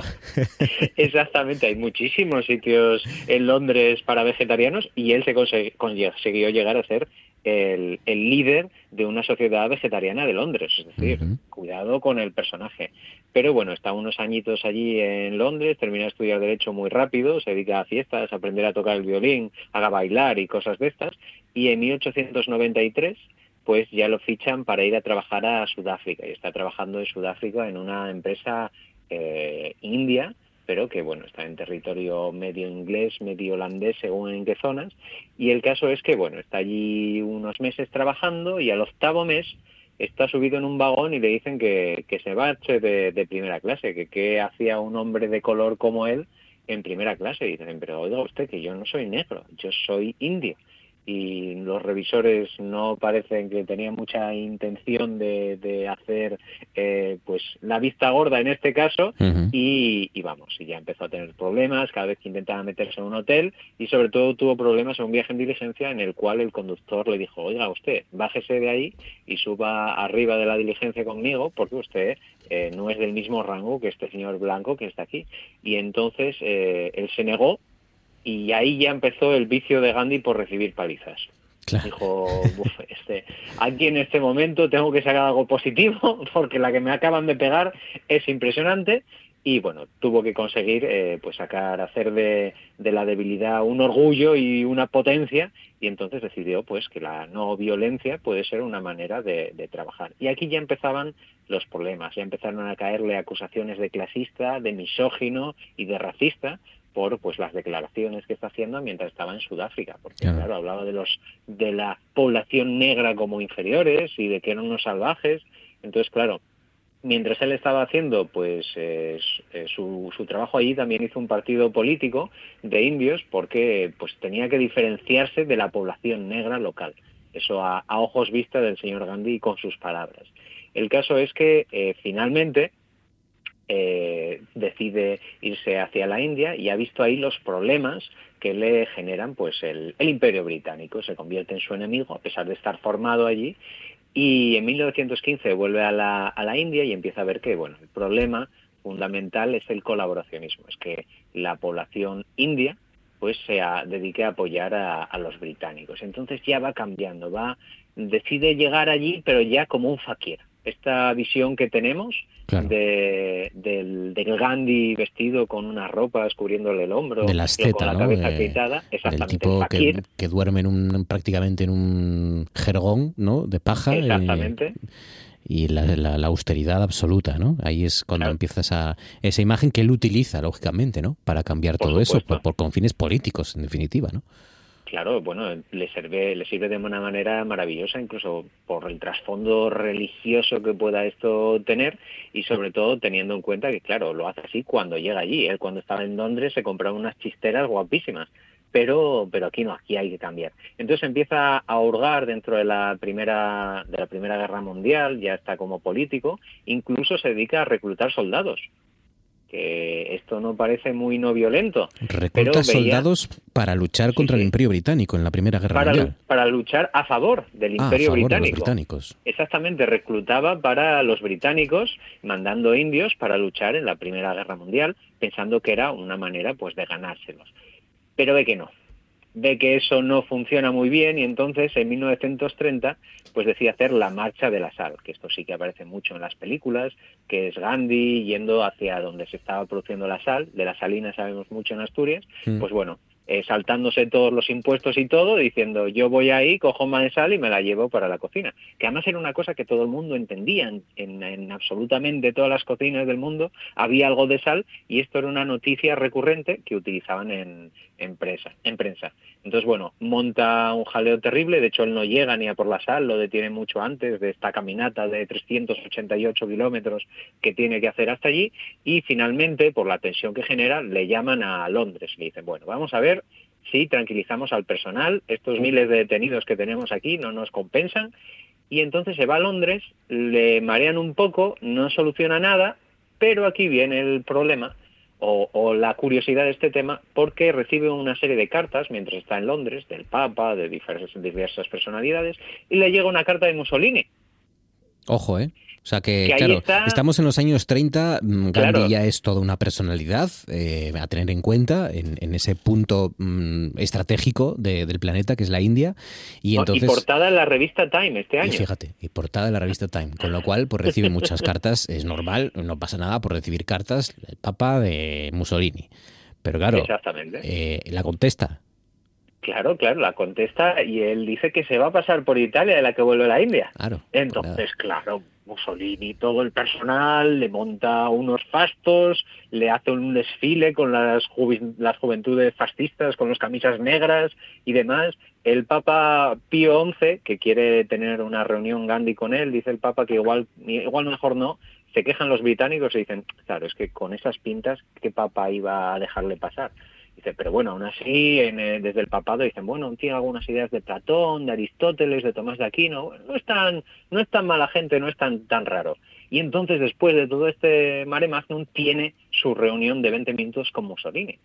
Exactamente, hay muchísimos sitios en Londres para vegetarianos y él se consiguió llegar a ser el, líder de una sociedad vegetariana de Londres. Es decir, cuidado con el personaje. Pero bueno, está unos añitos allí en Londres, termina de estudiar Derecho muy rápido, se dedica a fiestas, a aprender a tocar el violín, a bailar y cosas de estas. Y en 1893 pues ya lo fichan para ir a trabajar a Sudáfrica y está trabajando en Sudáfrica en una empresa eh, india pero que bueno, está en territorio medio inglés, medio holandés, según en qué zonas. Y el caso es que bueno, está allí unos meses trabajando y al octavo mes está subido en un vagón y le dicen que, que se va de, de primera clase, que qué hacía un hombre de color como él en primera clase. Y dicen, pero oiga usted que yo no soy negro, yo soy indio y los revisores no parecen que tenían mucha intención de, de hacer eh, pues la vista gorda en este caso y, y, vamos y ya empezó a tener problemas cada vez que intentaba meterse en un hotel y sobre todo tuvo problemas en un viaje en diligencia en el cual el conductor le dijo oiga usted bájese de ahí y suba arriba de la diligencia conmigo porque usted eh, no es del mismo rango que este señor blanco que está aquí y entonces eh, él se negó y ahí ya empezó el vicio de Gandhi por recibir palizas. Dijo, este, aquí en este momento tengo que sacar algo positivo porque la que me acaban de pegar es impresionante y bueno, tuvo que conseguir eh, pues sacar, hacer de, de, la debilidad un orgullo y una potencia y entonces decidió pues que la no violencia puede ser una manera de, de, trabajar. Y aquí ya empezaban los problemas, ya empezaron a caerle acusaciones de clasista, de misógino y de racista, por pues las declaraciones que está haciendo mientras estaba en Sudáfrica, porque claro. hablaba de los de la población negra como inferiores y de que eran unos salvajes. Entonces, claro, mientras él estaba haciendo pues eh, eh, su, su, trabajo allí también hizo un partido político de indios porque pues tenía que diferenciarse de la población negra local eso a, ojos vista del señor Gandhi con sus palabras el caso es que eh, finalmente eh, decide irse hacia la India y ha visto ahí los problemas que le generan pues el, imperio británico. Se convierte en su enemigo a pesar de estar formado allí y en 1915 vuelve a la, a la India y empieza a ver que bueno el problema fundamental es el colaboracionismo, es que la población india pues se dedique a apoyar a, a, los británicos. Entonces ya va cambiando, va decide llegar allí, pero ya como un fakir, esta visión que tenemos de, del, Gandhi vestido con unas ropas cubriéndole el hombro, de la con la cabeza quitada, exactamente. tipo que, duerme en un, prácticamente en un jergón ¿no? de paja. Exactamente. Y, la, la, austeridad absoluta, ¿no? Ahí es cuando empieza esa, esa imagen que él utiliza, lógicamente, ¿no? Para cambiar todo eso, por, por, con fines políticos, en definitiva, ¿no? Claro, bueno, le sirve, le sirve de una manera maravillosa, incluso por el trasfondo religioso que pueda esto tener y sobre todo teniendo en cuenta que, claro, lo hace así cuando llega allí. Él cuando estaba en Londres se compraba unas chisteras guapísimas, pero, pero aquí no, aquí hay que cambiar. Entonces empieza a hurgar dentro de la primera, de la primera guerra mundial, ya está como político, incluso se dedica a reclutar soldados que esto no parece muy no violento. Recluta soldados para luchar contra el Imperio Británico en la Primera Guerra para, Mundial. Para luchar a favor del Ah, a Imperio favor de los Británico. británicos. Exactamente, reclutaba para los británicos, mandando indios para luchar en la Primera Guerra Mundial, pensando que era una manera pues de ganárselos. Pero ve que no. Ve que eso no funciona muy bien y entonces en 1930 pues decide hacer la marcha de la sal, que esto sí que aparece mucho en las películas, que es Gandhi yendo hacia donde se estaba produciendo la sal, de la salina sabemos mucho en Asturias, Mm. pues bueno, eh, saltándose todos los impuestos y todo, diciendo yo voy ahí, cojo más sal y me la llevo para la cocina. Que además era una cosa que todo el mundo entendía, en, en- en absolutamente todas las cocinas del mundo había algo de sal y esto era una noticia recurrente que utilizaban en, en prensa. Entonces, bueno, monta un jaleo terrible, de hecho él no llega ni a por la sal, lo detiene mucho antes de esta caminata de 388 kilómetros que tiene que hacer hasta allí. Y finalmente, por la tensión que genera, le llaman a Londres. Y le dicen, bueno, vamos a ver si tranquilizamos al personal, estos miles de detenidos que tenemos aquí no nos compensan y entonces se va a Londres, le marean un poco, no soluciona nada, pero aquí viene el problema o, o la curiosidad de este tema porque recibe una serie de cartas mientras está en Londres del Papa, de diversas, diversas personalidades y le llega una carta de Mussolini. Ojo, ¿eh? O sea que, claro, está- estamos en los años 30, mm, Gandhi Claro. ya es toda una personalidad eh, a tener en cuenta en, en ese punto mm, estratégico de- del planeta que es la India. Y entonces... y portada en la revista Time este Y año. fíjate, y portada de la revista Time, con lo cual pues recibe muchas cartas, es normal, no pasa nada por recibir cartas del Papa de Mussolini. Pero claro, eh, la contesta. Claro, claro, la contesta y él dice que se va a pasar por Italia de la que vuelve a la India. Claro. Entonces, claro, Mussolini, todo el personal, le monta unos fastos, le hace un desfile con las, las juventudes fascistas, con las camisas negras y demás. El Papa Pío XI, que quiere tener una reunión Gandhi con él, dice el Papa que igual, igual mejor no, se quejan los británicos y dicen, claro, es que con esas pintas, ¿qué Papa iba a dejarle pasar? Dice, pero bueno, aún así, en, eh, desde el papado dicen, bueno, tiene algunas ideas de Platón, de Aristóteles, de Tomás de Aquino, no es tan, no es tan mala gente, no es tan, tan raro. Y entonces, después de todo este mare magnum, tiene su reunión de 20 minutos con Mussolini.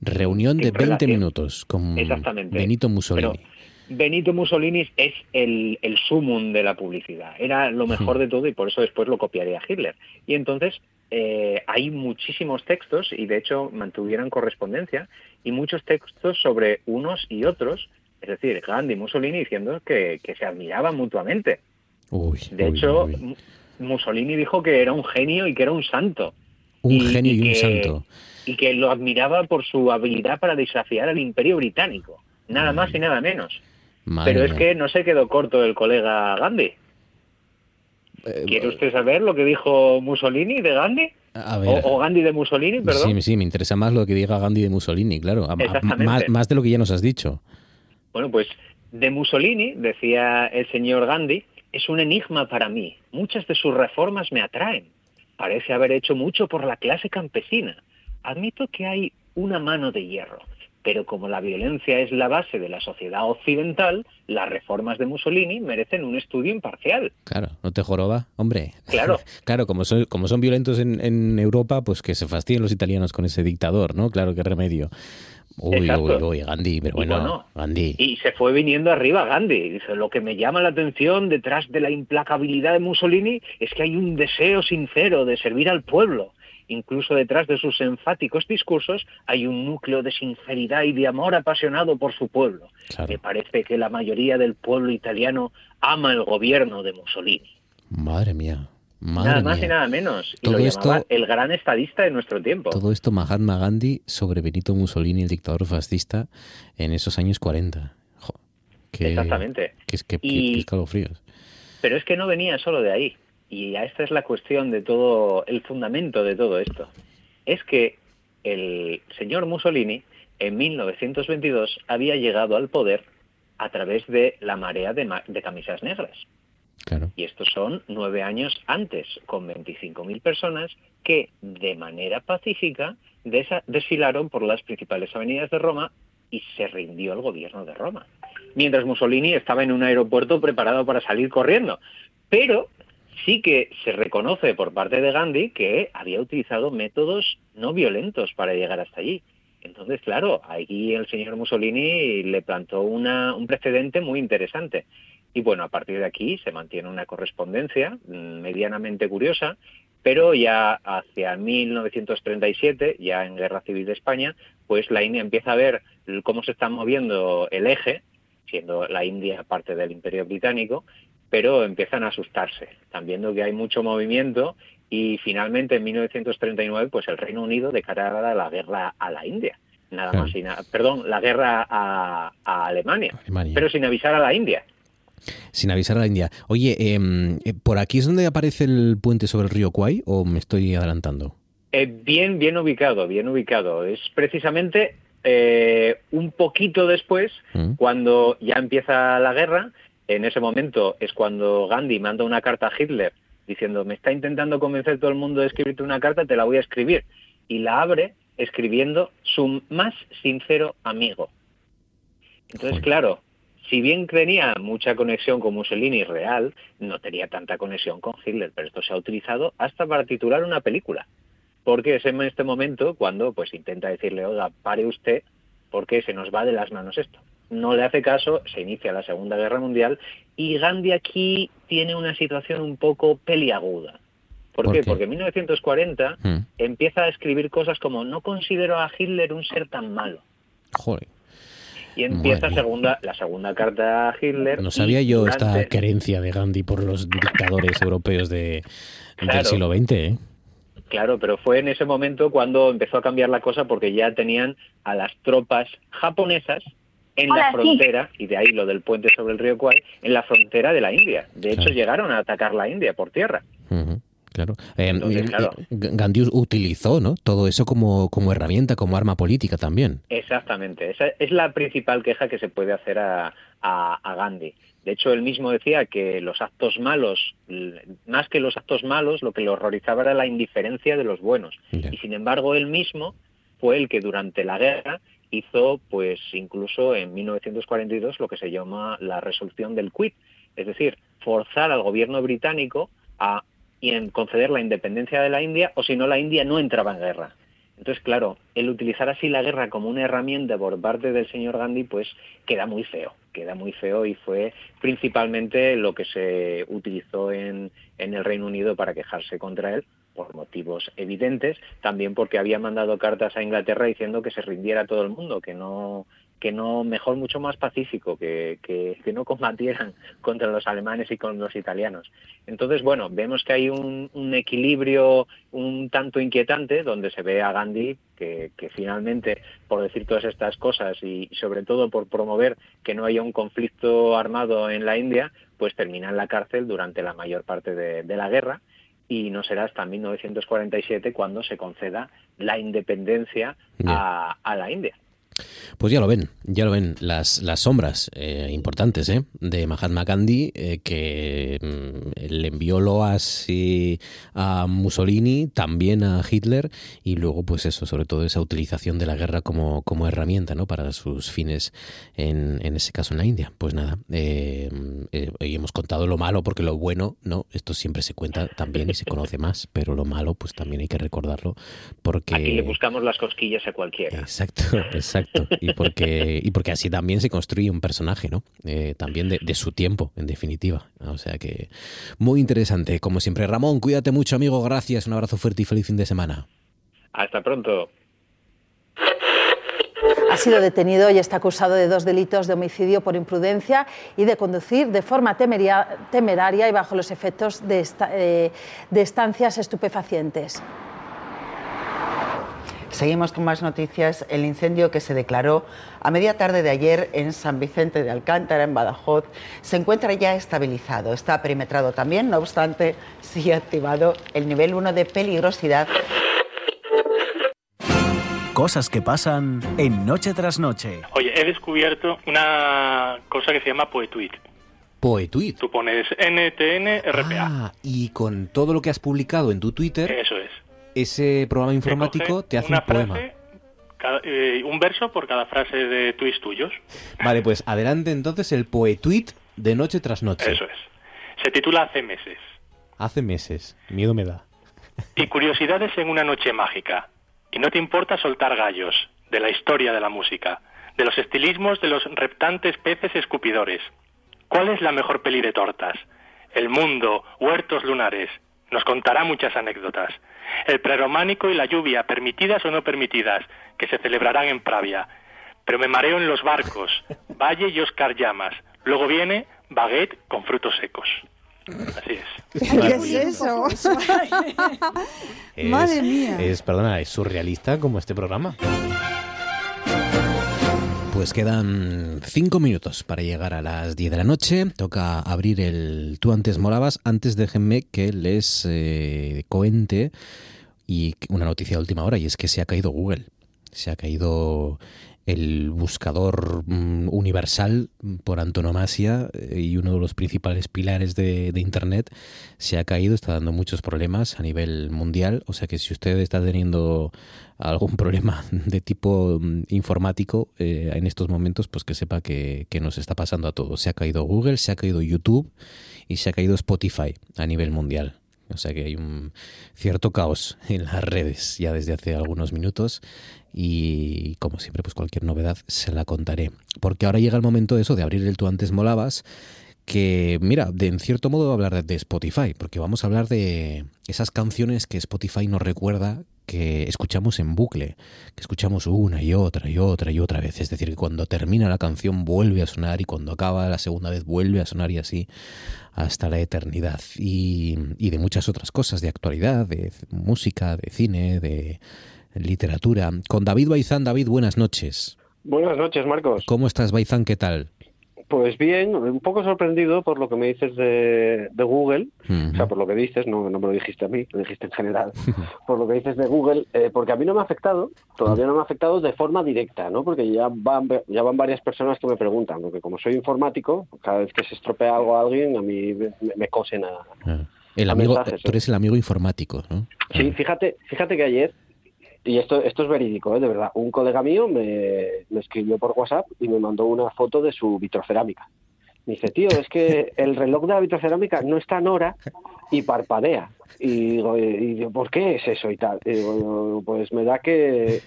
Reunión de En 20 relación. minutos con Exactamente. Benito Mussolini. Pero Benito Mussolini es el, el sumum de la publicidad. Era lo mejor de todo y por eso después lo copiaría Hitler. Y entonces eh, hay muchísimos textos y de hecho mantuvieron correspondencia y muchos textos sobre unos y otros, es decir, Gandhi y Mussolini diciendo que, que se admiraban mutuamente. Uy, De uy, hecho, uy. Mussolini dijo que era un genio y que era un santo. un y- genio y, y un que- santo. Y que lo admiraba por su habilidad para desafiar al imperio británico. Nada más y nada menos. Madre Pero es mía. que no se quedó corto el colega Gandhi. Eh, ¿Quiere usted saber lo que dijo Mussolini de Gandhi? a O, ver, o Gandhi de Mussolini, perdón. sí, sí, me interesa más lo que diga Gandhi de Mussolini, claro. Exactamente. Más de lo que ya nos has dicho. Bueno, pues de Mussolini, decía el señor Gandhi, es un enigma para mí. Muchas de sus reformas me atraen. Parece haber hecho mucho por la clase campesina. Admito que hay una mano de hierro, pero como la violencia es la base de la sociedad occidental, las reformas de Mussolini merecen un estudio imparcial. Claro, no te joroba, hombre. Claro. Claro, como son, como son violentos en, en Europa, pues que se fastidien los italianos con ese dictador, ¿no? Claro, qué remedio. Uy, uy, uy, Gandhi, pero Y bueno, bueno, Gandhi. Y se fue viniendo arriba Gandhi. Dice, lo que me llama la atención detrás de la implacabilidad de Mussolini es que hay un deseo sincero de servir al pueblo. Incluso detrás de sus enfáticos discursos hay un núcleo de sinceridad y de amor apasionado por su pueblo. Claro. Me parece que la mayoría del pueblo italiano ama el gobierno de Mussolini. Madre mía. Madre nada más mía. y nada menos. Y Todo lo esto- el gran estadista de nuestro tiempo. Todo esto Mahatma Gandhi sobre Benito Mussolini, el dictador fascista, en esos años 40. Jo, qué, Exactamente. Qué- qué- Y- qué escalofríos. Pero es que no venía solo de ahí. Y a esta es la cuestión de todo, el fundamento de todo esto. Es que el señor Mussolini en 1922 había llegado al poder a través de la marea de, ma- de camisas negras. Claro. Y estos son nueve años antes, con 25.000 personas que de manera pacífica desfilaron por las principales avenidas de Roma y se rindió el gobierno de Roma. Mientras Mussolini estaba en un aeropuerto preparado para salir corriendo. Pero sí que se reconoce por parte de Gandhi que había utilizado métodos no violentos para llegar hasta allí. Entonces, claro, aquí el señor Mussolini le plantó una, un precedente muy interesante. Y bueno, a partir de aquí se mantiene una correspondencia mm, medianamente curiosa, pero ya hacia 1937, ya en Guerra Civil de España, pues la India empieza a ver cómo se está moviendo el eje, siendo la India parte del Imperio Británico, pero empiezan a asustarse, están viendo que hay mucho movimiento y finalmente en 1939 pues el Reino Unido declara la guerra a la India, nada más, sin, perdón, la guerra a, Alemania, pero sin avisar a la India. Sin avisar a la India. Oye, em, eh, ¿por aquí es donde aparece el puente sobre el río Kwai o me estoy adelantando? Eh, bien, bien ubicado, bien ubicado. Es precisamente eh, un poquito después, mm. cuando ya empieza la guerra, en ese momento es cuando Gandhi manda una carta a Hitler diciendo, me está intentando convencer todo el mundo de escribirte una carta, te la voy a escribir. Y la abre escribiendo su más sincero amigo. Entonces, claro, si bien tenía mucha conexión con Mussolini real, no tenía tanta conexión con Hitler, pero esto se ha utilizado hasta para titular una película. Porque es en este momento cuando pues intenta decirle, oiga, pare usted, porque se nos va de las manos esto no le hace caso, se inicia la Segunda Guerra Mundial y Gandhi aquí tiene una situación un poco peliaguda. ¿Por, qué? Porque en 1940 hmm. empieza a escribir cosas como no considero a Hitler un ser tan malo. Joder. Y empieza segunda, la segunda carta a Hitler. No sabía yo esta creencia de Gandhi por los dictadores europeos de, del siglo XX. ¿eh? Claro, pero fue en ese momento cuando empezó a cambiar la cosa porque ya tenían a las tropas japonesas en la frontera, y de ahí lo del puente sobre el río Kwai, en la frontera de la India. De hecho, llegaron a atacar la India por tierra. Claro. Eh, Gandhi utilizó ¿no? todo eso como, como herramienta, como arma política también. Exactamente. Esa es la principal queja que se puede hacer a, a, Gandhi. De hecho, él mismo decía que los actos malos, más que los actos malos, lo que le horrorizaba era la indiferencia de los buenos. Y sin embargo, él mismo fue el que durante la guerra hizo pues incluso en 1942 lo que se llama la resolución del quit, es decir, forzar al gobierno británico a conceder la independencia de la India o si no la India no entraba en guerra. Entonces, claro, el utilizar así la guerra como una herramienta por parte del señor Gandhi, pues queda muy feo, queda muy feo y fue principalmente lo que se utilizó en, en el Reino Unido para quejarse contra él, por motivos evidentes, también porque había mandado cartas a Inglaterra diciendo que se rindiera todo el mundo, que no que no mejor mucho más pacífico, que, que, no combatieran contra los alemanes y con los italianos. Entonces, bueno, vemos que hay un, equilibrio un tanto inquietante donde se ve a Gandhi que, finalmente, por decir todas estas cosas y sobre todo por promover que no haya un conflicto armado en la India, pues termina en la cárcel durante la mayor parte de la guerra y no será hasta 1947 cuando se conceda la independencia a, a la India. Pues ya lo ven, ya lo ven, las, las sombras eh, importantes ¿eh? de Mahatma Gandhi, eh, que mm, le envió loas a Mussolini, también a Hitler, y luego, pues eso, sobre todo esa utilización de la guerra como, como herramienta ¿no? para sus fines, en, en ese caso en la India. Pues nada, hoy hemos contado lo malo, porque lo bueno, no, esto siempre se cuenta también y se conoce más, pero lo malo, pues también hay que recordarlo, porque... Aquí le buscamos las cosquillas a cualquiera. Exacto, exacto y porque, y porque así también se construye un personaje, ¿no? Eh, también de, de, su tiempo, en definitiva. O sea que muy interesante, como siempre. Ramón, cuídate mucho, amigo. Gracias, un abrazo fuerte y feliz fin de semana. Hasta pronto. Ha sido detenido y está acusado de dos delitos de homicidio por imprudencia y de conducir de forma temeraria y bajo los efectos de, eh, de estancias estupefacientes. Seguimos con más noticias. El incendio que se declaró a media tarde de ayer en San Vicente de Alcántara, en Badajoz, se encuentra ya estabilizado. Está perimetrado también, no obstante, sigue activado el nivel 1 de peligrosidad. Cosas que pasan en Noche tras Noche. Oye, he descubierto una cosa que se llama Poetuit. Poetuit. Tú pones NTN RPA. Ah, y con todo lo que has publicado en tu Twitter. Eso es ese programa informático te hace un poema. Eh, un verso por cada frase de tweets tuyos. Vale, pues adelante entonces el poetuit de noche tras noche. Eso es. Se titula Hace meses. Hace meses. Miedo me da. Y curiosidades en una noche mágica. Y no te importa soltar gallos de la historia de la música, de los estilismos de los reptantes peces escupidores. ¿Cuál es la mejor peli de tortas? El mundo, huertos lunares. Nos contará muchas anécdotas. El prerománico y la lluvia, permitidas o no permitidas, que se celebrarán en Pravia. Pero me mareo en los barcos, Valle y Oscar Llamas. Luego viene baguette con frutos secos. Así es. ¿Qué es eso? Madre mía. Es, perdona, es surrealista como este programa. Pues quedan cinco minutos para llegar a las 10 de la noche. Toca abrir el Tú antes molabas. Antes déjenme que les eh, cuente y una noticia de última hora y es que se ha caído Google. Se ha caído el buscador mm, universal por antonomasia eh, y uno de los principales pilares de, Internet se ha caído, está dando muchos problemas a nivel mundial. O sea que si usted está teniendo algún problema de tipo mm, informático eh, en estos momentos, pues que sepa que, que nos está pasando a todos. Se ha caído Google, se ha caído YouTube y se ha caído Spotify a nivel mundial. O sea que hay un cierto caos en las redes ya desde hace algunos minutos y como siempre pues cualquier novedad se la contaré. Porque ahora llega el momento de eso, de abrir el tú antes molabas, que mira, de en cierto modo hablar de Spotify, porque vamos a hablar de esas canciones que Spotify nos recuerda que escuchamos en bucle, que escuchamos una y otra y otra y otra vez. Es decir, que cuando termina la canción vuelve a sonar y cuando acaba la segunda vez vuelve a sonar y así hasta la eternidad. Y, y de muchas otras cosas, de actualidad, de música, de cine, de literatura. Con David Baizán. David, buenas noches. Buenas noches, Marcos. ¿Cómo estás, Baizán? ¿Qué tal? Pues bien, un poco sorprendido por lo que me dices de, Google, o sea, por lo que dices, no, no me lo dijiste a mí, lo dijiste en general, por lo que dices de Google, eh, porque a mí no me ha afectado, todavía no me ha afectado de forma directa, ¿no? Porque ya van, ya van varias personas que me preguntan, porque como soy informático, cada vez que se estropea algo a alguien, a mí me, cosen a... El amigo, tú eres el amigo informático, ¿no? Sí, fíjate, fíjate que ayer y esto, esto es verídico, ¿eh? de verdad. Un colega mío me, escribió por WhatsApp y me mandó una foto de su vitrocerámica. Me dice, tío, es que el reloj de la vitrocerámica no está en hora y parpadea. Y digo, y ¿por qué es eso y tal? Y digo, pues me da que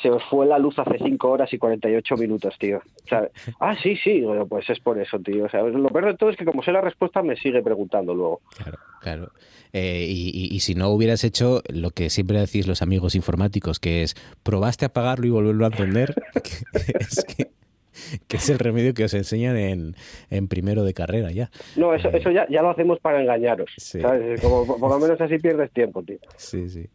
se os fue la luz hace 5 horas y 48 minutos, tío. ah, sí, sí, bueno, pues es por eso, tío. Sea, lo peor de todo es que como sé la respuesta me sigue preguntando luego. Claro, claro. Eh, y, si no hubieras hecho lo que siempre decís los amigos informáticos, que es, probaste a apagarlo y volverlo a encender, es que, es el remedio que os enseñan en, en primero de carrera ya. No, eso, eso ya, ya lo hacemos para engañaros. ¿sabes? Como, por lo menos así pierdes tiempo, tío. Sí, sí.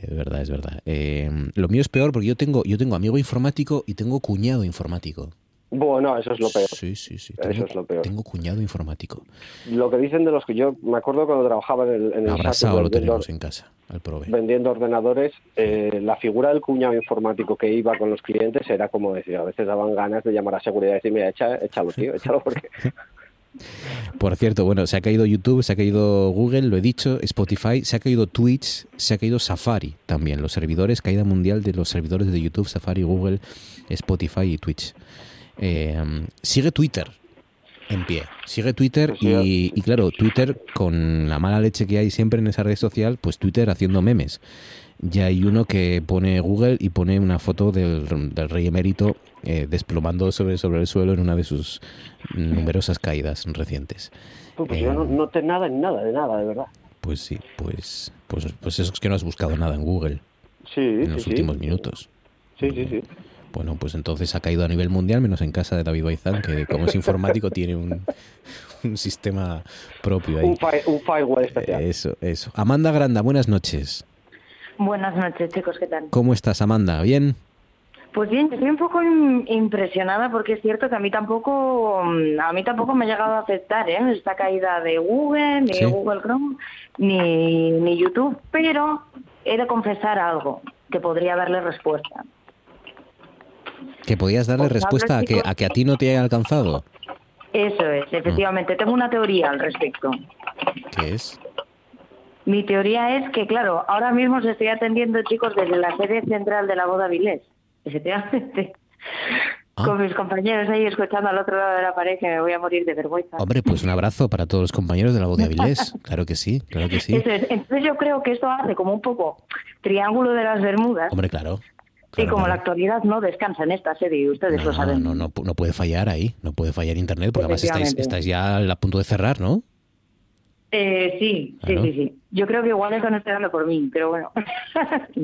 Es verdad, es verdad. Eh, lo mío es peor porque yo tengo, yo tengo amigo informático y tengo cuñado informático. Bueno, eso es lo peor. Sí, sí, sí. eso es lo peor. Tengo cuñado informático. Lo que dicen de los que yo me acuerdo cuando trabajaba en el, en Abrazado lo tenemos en casa, al prove. Vendiendo ordenadores, eh, la figura del cuñado informático que iba con los clientes era como decir, a veces daban ganas de llamar a seguridad y decir, mira, échalo, tío, échalo porque Por cierto, bueno, se ha caído YouTube, se ha caído Google, lo he dicho, Spotify, se ha caído Twitch, se ha caído Safari también, los servidores, caída mundial de los servidores de YouTube, Safari, Google, Spotify y Twitch. Eh, sigue Twitter en pie, sigue Twitter y, y claro, Twitter con la mala leche que hay siempre en esa red social, pues Twitter haciendo memes ya hay uno que pone Google y pone una foto del, rey emérito eh, desplomando sobre, sobre el suelo en una de sus numerosas caídas recientes. Pues, yo no eh, noté nada en nada, de nada, de verdad. Pues sí, pues, pues, pues eso es que no has buscado nada en Google. Sí, en los últimos minutos. Sí, sí, sí. Bueno, pues entonces ha caído a nivel mundial, menos en casa de David Baizán, que como es informático tiene un, un sistema propio ahí. Un, un firewall especial. Eso, eso. Amanda Granda, buenas noches. Buenas noches, chicos, ¿qué tal? ¿Cómo estás, Amanda? ¿Bien? Pues bien, estoy un poco impresionada porque es cierto que a mí tampoco mm, a mí tampoco me ha llegado a afectar ¿eh? esta caída de Google, ni Google Chrome, ni, ni YouTube, pero he de confesar algo que podría darle respuesta. ¿Que podías darle respuesta a que, a que a ti no te haya alcanzado? Eso es, efectivamente. Tengo una teoría al respecto. ¿Qué es? Mi teoría es que, claro, ahora mismo se estoy atendiendo, chicos, desde la sede central de la boda Vilés, efectivamente. Ah. con mis compañeros ahí escuchando al otro lado de la pared que me voy a morir de vergüenza. Hombre, pues un abrazo para todos los compañeros de la voz de Avilés. Claro que sí, claro que sí. Eso es. Entonces yo creo que esto hace como un poco triángulo de las Bermudas Hombre, claro. y como la actualidad no descansa en esta serie y ustedes lo saben. no, no, no puede fallar ahí, no puede fallar internet, porque además estáis, estáis ya a punto de cerrar, ¿no? Eh, sí, Claro. sí, sí, sí. Yo creo que igual eso no está dando por mí, pero bueno.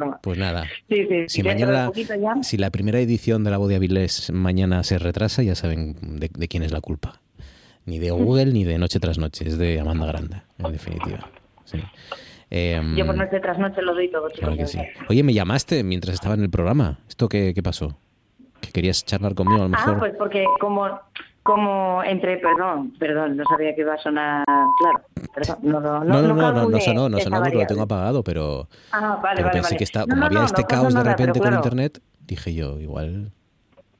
no. Pues nada. Sí, sí, Si mañana, poquito ya. si la primera edición de la voz de Avilés mañana se retrasa, ya saben de, de quién es la culpa. Ni de Google ni de Noche tras Noche, es de Amanda Granda, en definitiva. Sí. Em, Yo por noche tras noche lo doy todo, chicos. claro que sí. Oye, me llamaste mientras estaba en el programa. ¿Esto qué, qué pasó? ¿Que querías charlar conmigo a lo mejor? Ah, pues porque como como entre, perdón, perdón, no sabía que iba a sonar, claro, perdón, no, no, no, no, no, no, no sonó, no sonó porque lo tengo apagado, pero, Ah, vale, pero vale, pensé vale. que está, como no, había no, este caos de repente con claro, internet, dije yo, igual...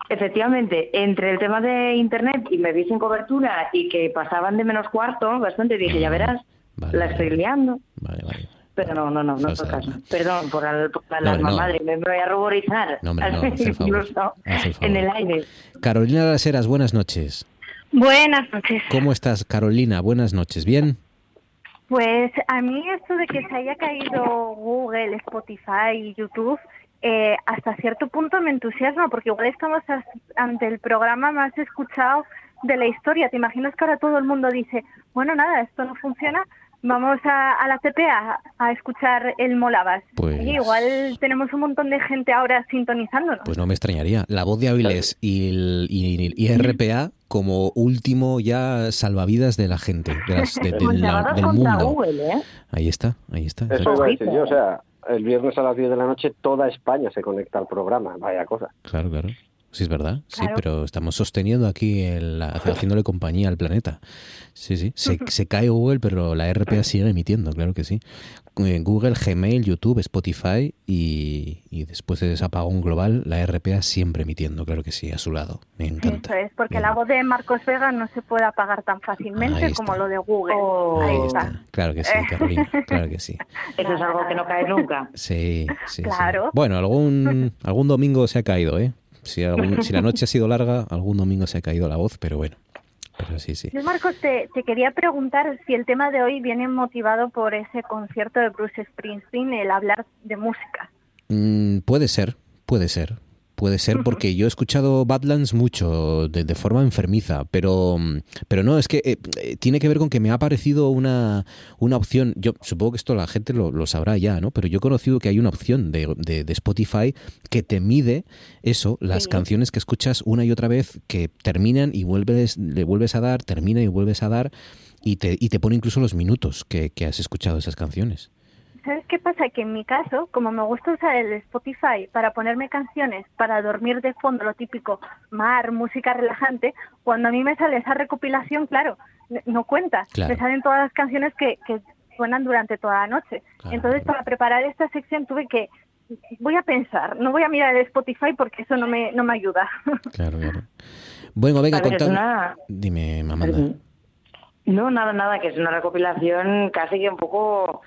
Efectivamente, entre el tema de internet y me vi sin cobertura y que pasaban de menos cuarto, bastante dije, ya verás, la estoy liando. Pero no, no, no, no fue caso. Perdón por, al, por la No, alarma no. madre, me voy a ruborizar. No, hombre, no, Incluso favor. en el aire. Carolina Las Heras, buenas noches. Buenas noches. ¿Cómo estás, Carolina? Buenas noches. ¿Bien? Pues a mí esto de que se haya caído Google, Spotify y YouTube, eh, hasta cierto punto me entusiasma, porque igual estamos ante el programa más escuchado de la historia. ¿Te imaginas que ahora todo el mundo dice, bueno, nada, esto no funciona, vamos a, a la CP a, a escuchar el Molabas? Pues- Y igual tenemos un montón de gente ahora sintonizándonos. Pues no me extrañaría. La voz de Avilés y, el, y, y RPA como último ya salvavidas de la gente, de las- de- de Pues la- del mundo. Google, ¿eh? Ahí está, ahí está. Eso iba a decir yo, o sea, el viernes a las 10 de la noche toda España se conecta al programa, vaya cosa. Claro, claro. Sí, es verdad. Sí, Claro. pero estamos sosteniendo aquí, el, haciéndole compañía al planeta. Sí, sí. Se, se cae Google, pero la RPA sigue emitiendo, claro que sí. Google, Gmail, YouTube, Spotify y, y después de ese apagón global, la RPA siempre emitiendo, claro que sí, a su lado. Me encanta. Eso es, porque la voz de Marcos Vega no se puede apagar tan fácilmente está. como lo de Google. Ahí está. Claro que sí, Carolina, claro que sí. Eso es algo que no cae nunca. Sí, sí, sí. Claro. Bueno, algún, algún domingo se ha caído, ¿eh? Si, algún- si la noche ha sido larga, algún domingo se ha caído la voz, pero bueno. Pero sí, sí. Yo, Marcos, te, te quería preguntar si el tema de hoy viene motivado por ese concierto de Bruce Springsteen, el hablar de música. Mm, puede ser, puede ser. Puede ser porque yo he escuchado Badlands mucho, de, de forma enfermiza, pero, pero no, es que eh, eh, tiene que ver con que me ha parecido una, una opción, yo supongo que esto la gente lo, lo sabrá ya, ¿no? Pero yo he conocido que hay una opción de, de- de Spotify que te mide eso, las canciones que escuchas una y otra vez, que terminan y vuelves, le vuelves a dar, termina y vuelves a dar, y te, y te pone incluso los minutos que, que has escuchado esas canciones. ¿Sabes qué pasa? Que en mi caso, como me gusta usar el Spotify para ponerme canciones, para dormir de fondo, lo típico, mar, música relajante, cuando a mí me sale esa recopilación, claro, no cuenta. Claro. Me salen todas las canciones que, que suenan durante toda la noche. Entonces, para preparar esta sección tuve que, voy a pensar, no voy a mirar el Spotify porque eso no me, no me ayuda. Claro, claro. Bueno, venga, contad- una- Dime, Amanda. No, nada, nada, que es una recopilación casi que un poco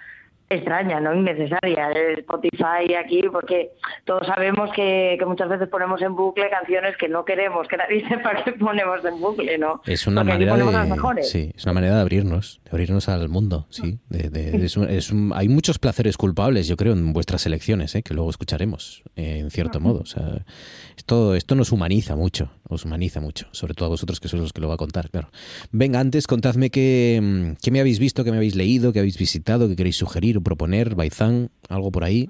extraña, ¿no? Innecesaria. El Spotify aquí, porque todos sabemos que, que muchas veces ponemos en bucle canciones que no queremos que nadie sepa que ponemos en bucle, ¿no? Es una Porque manera de, sí, es una manera de abrirnos, de abrirnos al mundo, sí. De- de- es un- es un- hay muchos placeres culpables, yo creo, en vuestras elecciones, ¿eh? que luego escucharemos, eh, en cierto modo. O sea, esto, esto nos humaniza mucho, os humaniza mucho, sobre todo a vosotros que sois los que lo va a contar, claro. Venga, antes contadme qué, mm, qué me habéis visto, qué me habéis leído, qué habéis visitado, qué queréis sugerir o proponer, Baizán, algo por ahí.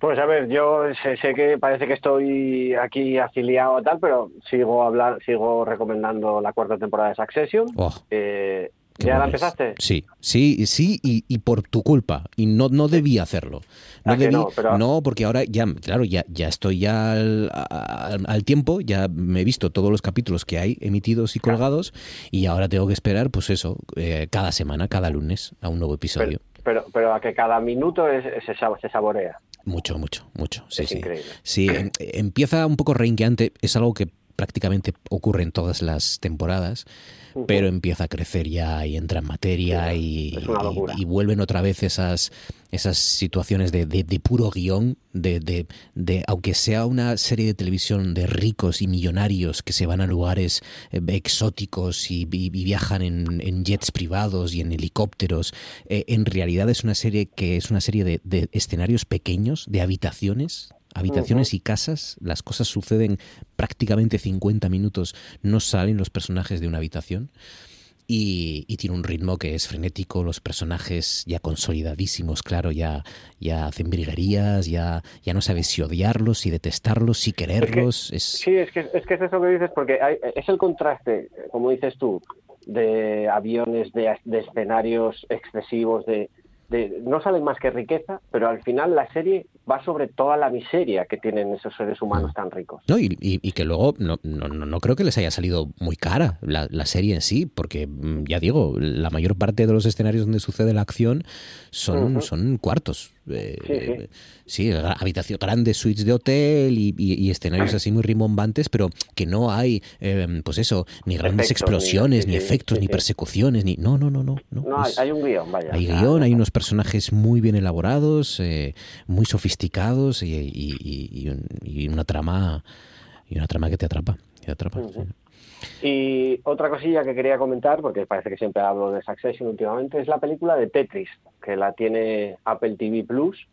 Pues a ver, yo sé, sé que parece que estoy aquí afiliado a tal, pero sigo hablar, sigo recomendando la cuarta temporada de Succession. Oh, Eh, ¿Ya la empezaste? Sí, sí, sí, y, y por tu culpa. Y no, no debía hacerlo. No ¿A que debí, no? Pero- no, porque ahora ya, claro, ya, ya estoy ya al, al- al tiempo, ya me he visto todos los capítulos que hay emitidos y colgados, y ahora tengo que esperar, pues eso, eh, cada semana, cada lunes, a un nuevo episodio. Pero, pero a que cada minuto es- se, se saborea. Mucho, mucho, mucho. Sí, Es sí. increíble. Sí, em- empieza un poco reinqueante. Es algo que prácticamente ocurre en todas las temporadas, pero empieza a crecer ya y entra en materia y, y, vuelven otra vez esas, esas situaciones de, de, puro guion, de, de, de, aunque sea una serie de televisión de ricos y millonarios que se van a lugares eh, exóticos y, viajan en, en, jets privados y en helicópteros, eh, en realidad es una serie que es una serie de, escenarios pequeños, de habitaciones, habitaciones y casas, las cosas suceden prácticamente 50 minutos, no salen los personajes de una habitación. Y, tiene un ritmo que es frenético, los personajes ya consolidadísimos, claro, ya, ya hacen briguerías, ya, ya no sabes si odiarlos, si detestarlos, si quererlos. Sí, es que, es que es eso que dices, porque es el contraste, como dices tú, de aviones, de, de escenarios excesivos, de, no salen más que riqueza, pero al final la serie va sobre toda la miseria que tienen esos seres humanos tan ricos. No, y, y, que luego no, no, no, creo que les haya salido muy cara la, la, serie en sí, porque mm, ya digo, la mayor parte de los escenarios donde sucede la acción son, son cuartos. Eh, sí, habitación, grandes suites de hotel y, escenarios así muy rimbombantes, pero que no hay, em, pues eso, ni grandes explosiones, ni, efectos, ni persecuciones, ni... No, no, no, no. No, hay, un guion, vaya. Hay guion, hay unos personajes muy bien elaborados, eh, muy sofisticados y, una trama y una trama que te atrapa. Te atrapa y otra cosilla que quería comentar, porque parece que siempre hablo de Succession últimamente, es la película de Tetris, que la tiene Apple TV Plus.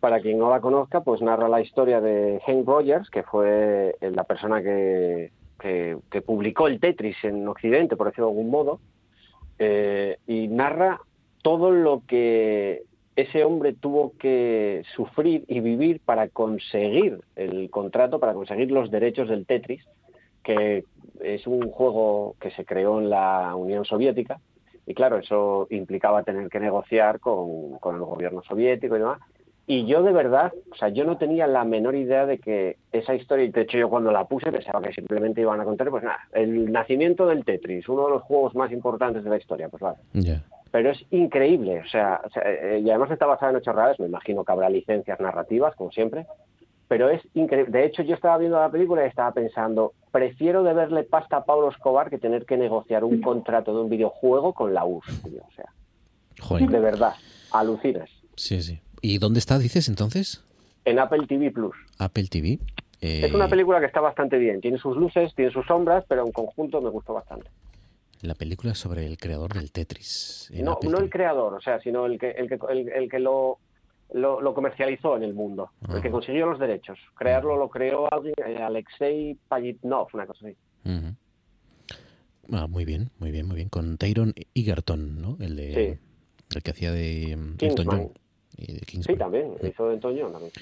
Para quien no la conozca, pues narra la historia de Hank Rogers, que fue la persona que, que, publicó el Tetris en Occidente, por decirlo de algún modo, eh, y narra todo lo que ese hombre tuvo que sufrir y vivir para conseguir el contrato, para conseguir los derechos del Tetris, que es un juego que se creó en la Unión Soviética y claro, eso implicaba tener que negociar con, con, el gobierno soviético y demás. Y yo de verdad, o sea, yo no tenía la menor idea de que esa historia, y de hecho yo cuando la puse pensaba que simplemente iban a contar, pues nada, el nacimiento del Tetris, uno de los juegos más importantes de la historia, pues vale. Pero es increíble, o sea, eh, y además está basada en hechos reales, me imagino que habrá licencias narrativas, como siempre, pero es increíble. De hecho, yo estaba viendo la película y estaba pensando, prefiero deberle pasta a Pablo Escobar que tener que negociar un contrato de un videojuego con la URSS, O sea, de verdad, alucinas. Sí, sí. ¿Y dónde está, dices entonces? En Apple TV Plus. Apple TV. Es una eh, película que está bastante bien. Tiene sus luces, tiene sus sombras, pero en conjunto me gustó bastante. La película sobre el creador del Tetris. No, no el creador, o sea, sino el que, el que, el que lo lo, comercializó en el mundo, el que consiguió los derechos. Crearlo lo creó alguien, eh, Alexei Pajitnov, una cosa así. ah, muy bien, muy bien, muy bien. Con Tyron Egerton, ¿no? El de el que hacía de Elton John. sí, también, hizo de Elton John también.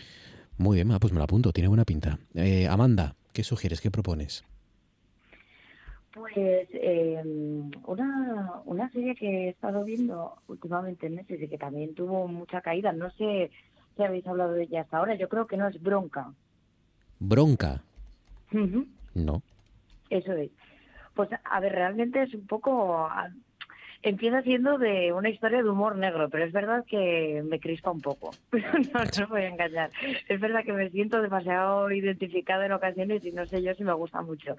Muy bien, ah, pues me lo apunto, tiene buena pinta. Eh, Amanda, ¿qué sugieres? ¿Qué propones? Pues eh, una, una serie que he estado viendo últimamente en meses y que también tuvo mucha caída, no sé si habéis hablado de ella hasta ahora, yo creo que no es Bronca. ¿Bronca? No. Eso es. Pues a ver, realmente es un poco empieza siendo de una historia de humor negro, pero es verdad que me crispa un poco. no, no voy a engañar. Es verdad que me siento demasiado identificada en ocasiones y no sé yo si me gusta mucho.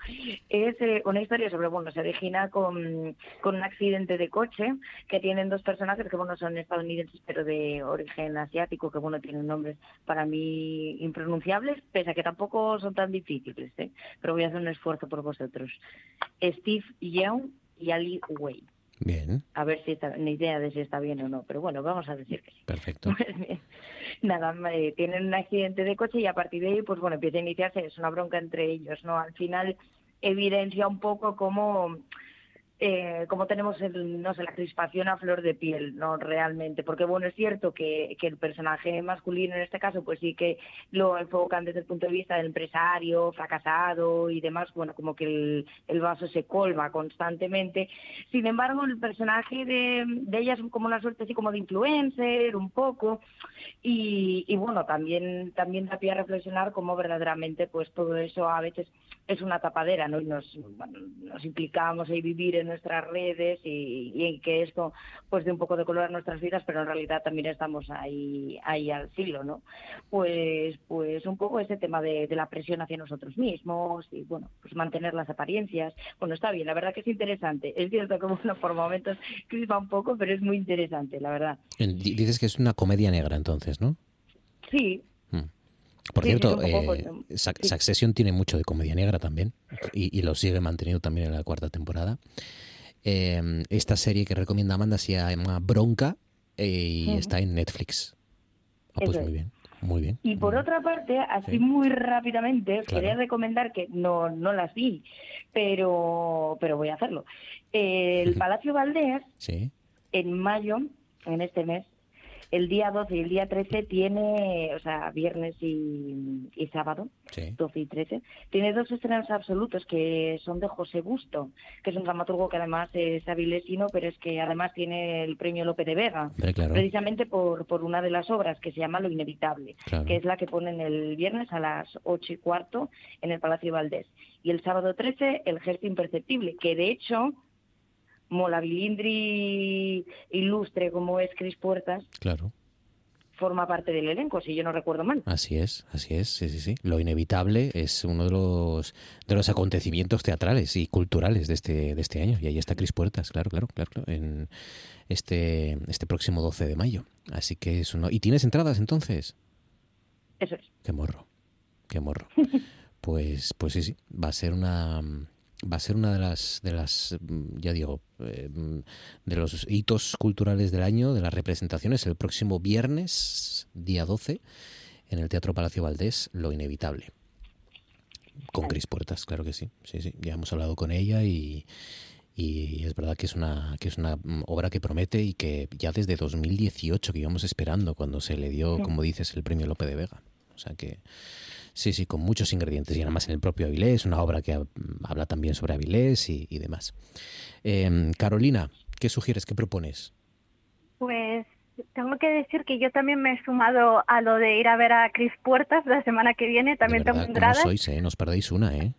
Es eh, una historia sobre, bueno, se origina con, con un accidente de coche que tienen dos personajes que, bueno, son estadounidenses pero de origen asiático, que, bueno, tienen nombres para mí impronunciables, pese a que tampoco son tan difíciles, ¿eh? pero voy a hacer un esfuerzo por vosotros. Steve Young y Ali Wade. Bien. A ver si está, ni idea de si está bien o no, pero bueno, vamos a decir que sí. Perfecto. Pues Nada, eh, tienen un accidente de coche y a partir de ahí, pues bueno, empieza a iniciarse, es una bronca entre ellos, ¿no? Al final evidencia un poco cómo eh, como tenemos el, no sé, la crispación a flor de piel, ¿no? Realmente, porque bueno, es cierto que, que, el personaje masculino en este caso, pues sí que lo enfocan desde el punto de vista del empresario, fracasado y demás, bueno, como que el, vaso se colma constantemente. Sin embargo, el personaje de, de ella es como una suerte así como de influencer, un poco, y, y bueno, también, también da pie a reflexionar cómo verdaderamente pues todo eso a veces es una tapadera, ¿no? Y nos, nos implicamos en vivir en nuestras redes y, en que esto pues dé un poco de color a nuestras vidas, pero en realidad también estamos ahí, ahí al siglo, ¿no? Pues, pues un poco ese tema de, la presión hacia nosotros mismos y bueno, pues mantener las apariencias. Bueno, está bien, la verdad que es interesante. Es cierto que bueno, por momentos crispa un poco, pero es muy interesante, la verdad. Dices que es una comedia negra entonces, ¿no? Sí, por cierto, eh, Succession tiene mucho de comedia negra también y, lo sigue manteniendo también en la cuarta temporada. Em, esta serie que recomienda Amanda se llama Bronca eh, y está en Netflix. Ah, pues muy bien. Muy bien. Y por otra parte, así muy rápidamente, quería recomendar que no, no las vi, pero, pero voy a hacerlo. El Palacio Valdés, en mayo, en este mes, el día 12 y el día 13 tiene, o sea, viernes y, sábado, 12 y 13, tiene dos estrenos absolutos que son de José Busto, que es un dramaturgo que además es avilesino, pero es que además tiene el premio Lope de Vega, precisamente por, por una de las obras que se llama Lo Inevitable, que es la que ponen el viernes a las 8 y cuarto en el Palacio Valdés. Y el sábado 13, El Gesto Imperceptible, que de hecho Mola Bilindri ilustre como es Cris Puertas. Claro. Forma parte del elenco, si yo no recuerdo mal. Así es, así es, sí, sí, sí. Lo inevitable es uno de los de los acontecimientos teatrales y culturales de este de este año. Y ahí está Cris Puertas, claro, claro, claro, en este este próximo 12 de mayo. Así que es uno. ¿Y tienes entradas entonces? Eso es. Qué morro, qué morro. pues, pues sí, sí. Va a ser una va a ser una de las, de las mm, ya digo, eh, mm, de los hitos culturales del año, de las representaciones, el próximo viernes, día 12, en el Teatro Palacio Valdés, Lo Inevitable. Con Cris Puertas, claro que sí. Sí, sí. Ya hemos hablado con ella y, y es verdad que es una que es una mm, obra que promete y que ya desde 2018 que íbamos esperando cuando se le dio, como dices, el premio Lope de Vega. O sea que Sí, sí, con muchos ingredientes. Y además en el propio Avilés, una obra que habla también sobre Avilés y, demás. Em, Carolina, ¿qué sugieres, qué propones? Pues tengo que decir que yo también me he sumado a lo de ir a ver a Cris Puertas la semana que viene. También tengo entradas. sois, eh? Nos perdéis una, ¿eh?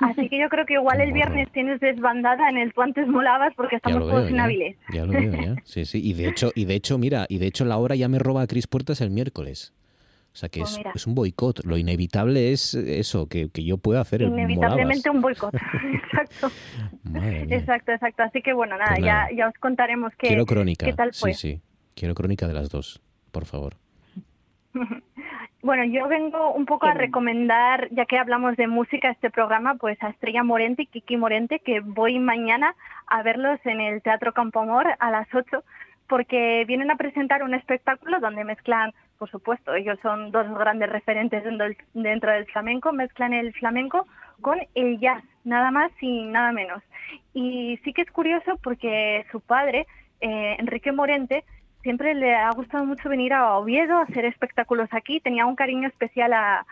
Así que yo creo que igual el viernes tienes desbandada en el Tú antes molabas porque estamos todos en Avilés. Ya lo veo, ya. Sí, sí. Y de hecho, y de hecho, mira, y de hecho la hora ya me roba a Cris Puertas el miércoles. O sea que pues es, un boicot. Lo inevitable es eso, que, yo pueda hacer Inevitablemente un boicot. exacto. Exacto, exacto. Así que bueno, nada, pues Ya, ya os contaremos qué, Quiero crónica. qué tal fue. Sí, sí. Quiero crónica de las dos, por favor. Bueno, yo vengo un poco a recomendar, ya que hablamos de música, este programa, pues a Estrella Morente y Kiki Morente, que voy mañana a verlos en el Teatro Campo Amor a las 8, porque vienen a presentar un espectáculo donde mezclan por supuesto, ellos son dos grandes referentes dentro del flamenco, mezclan el flamenco con el jazz, nada más y nada menos. Y sí que es curioso porque su padre, eh, Enrique Morente, siempre le ha gustado mucho venir a Oviedo a hacer espectáculos aquí, tenía un cariño especial a,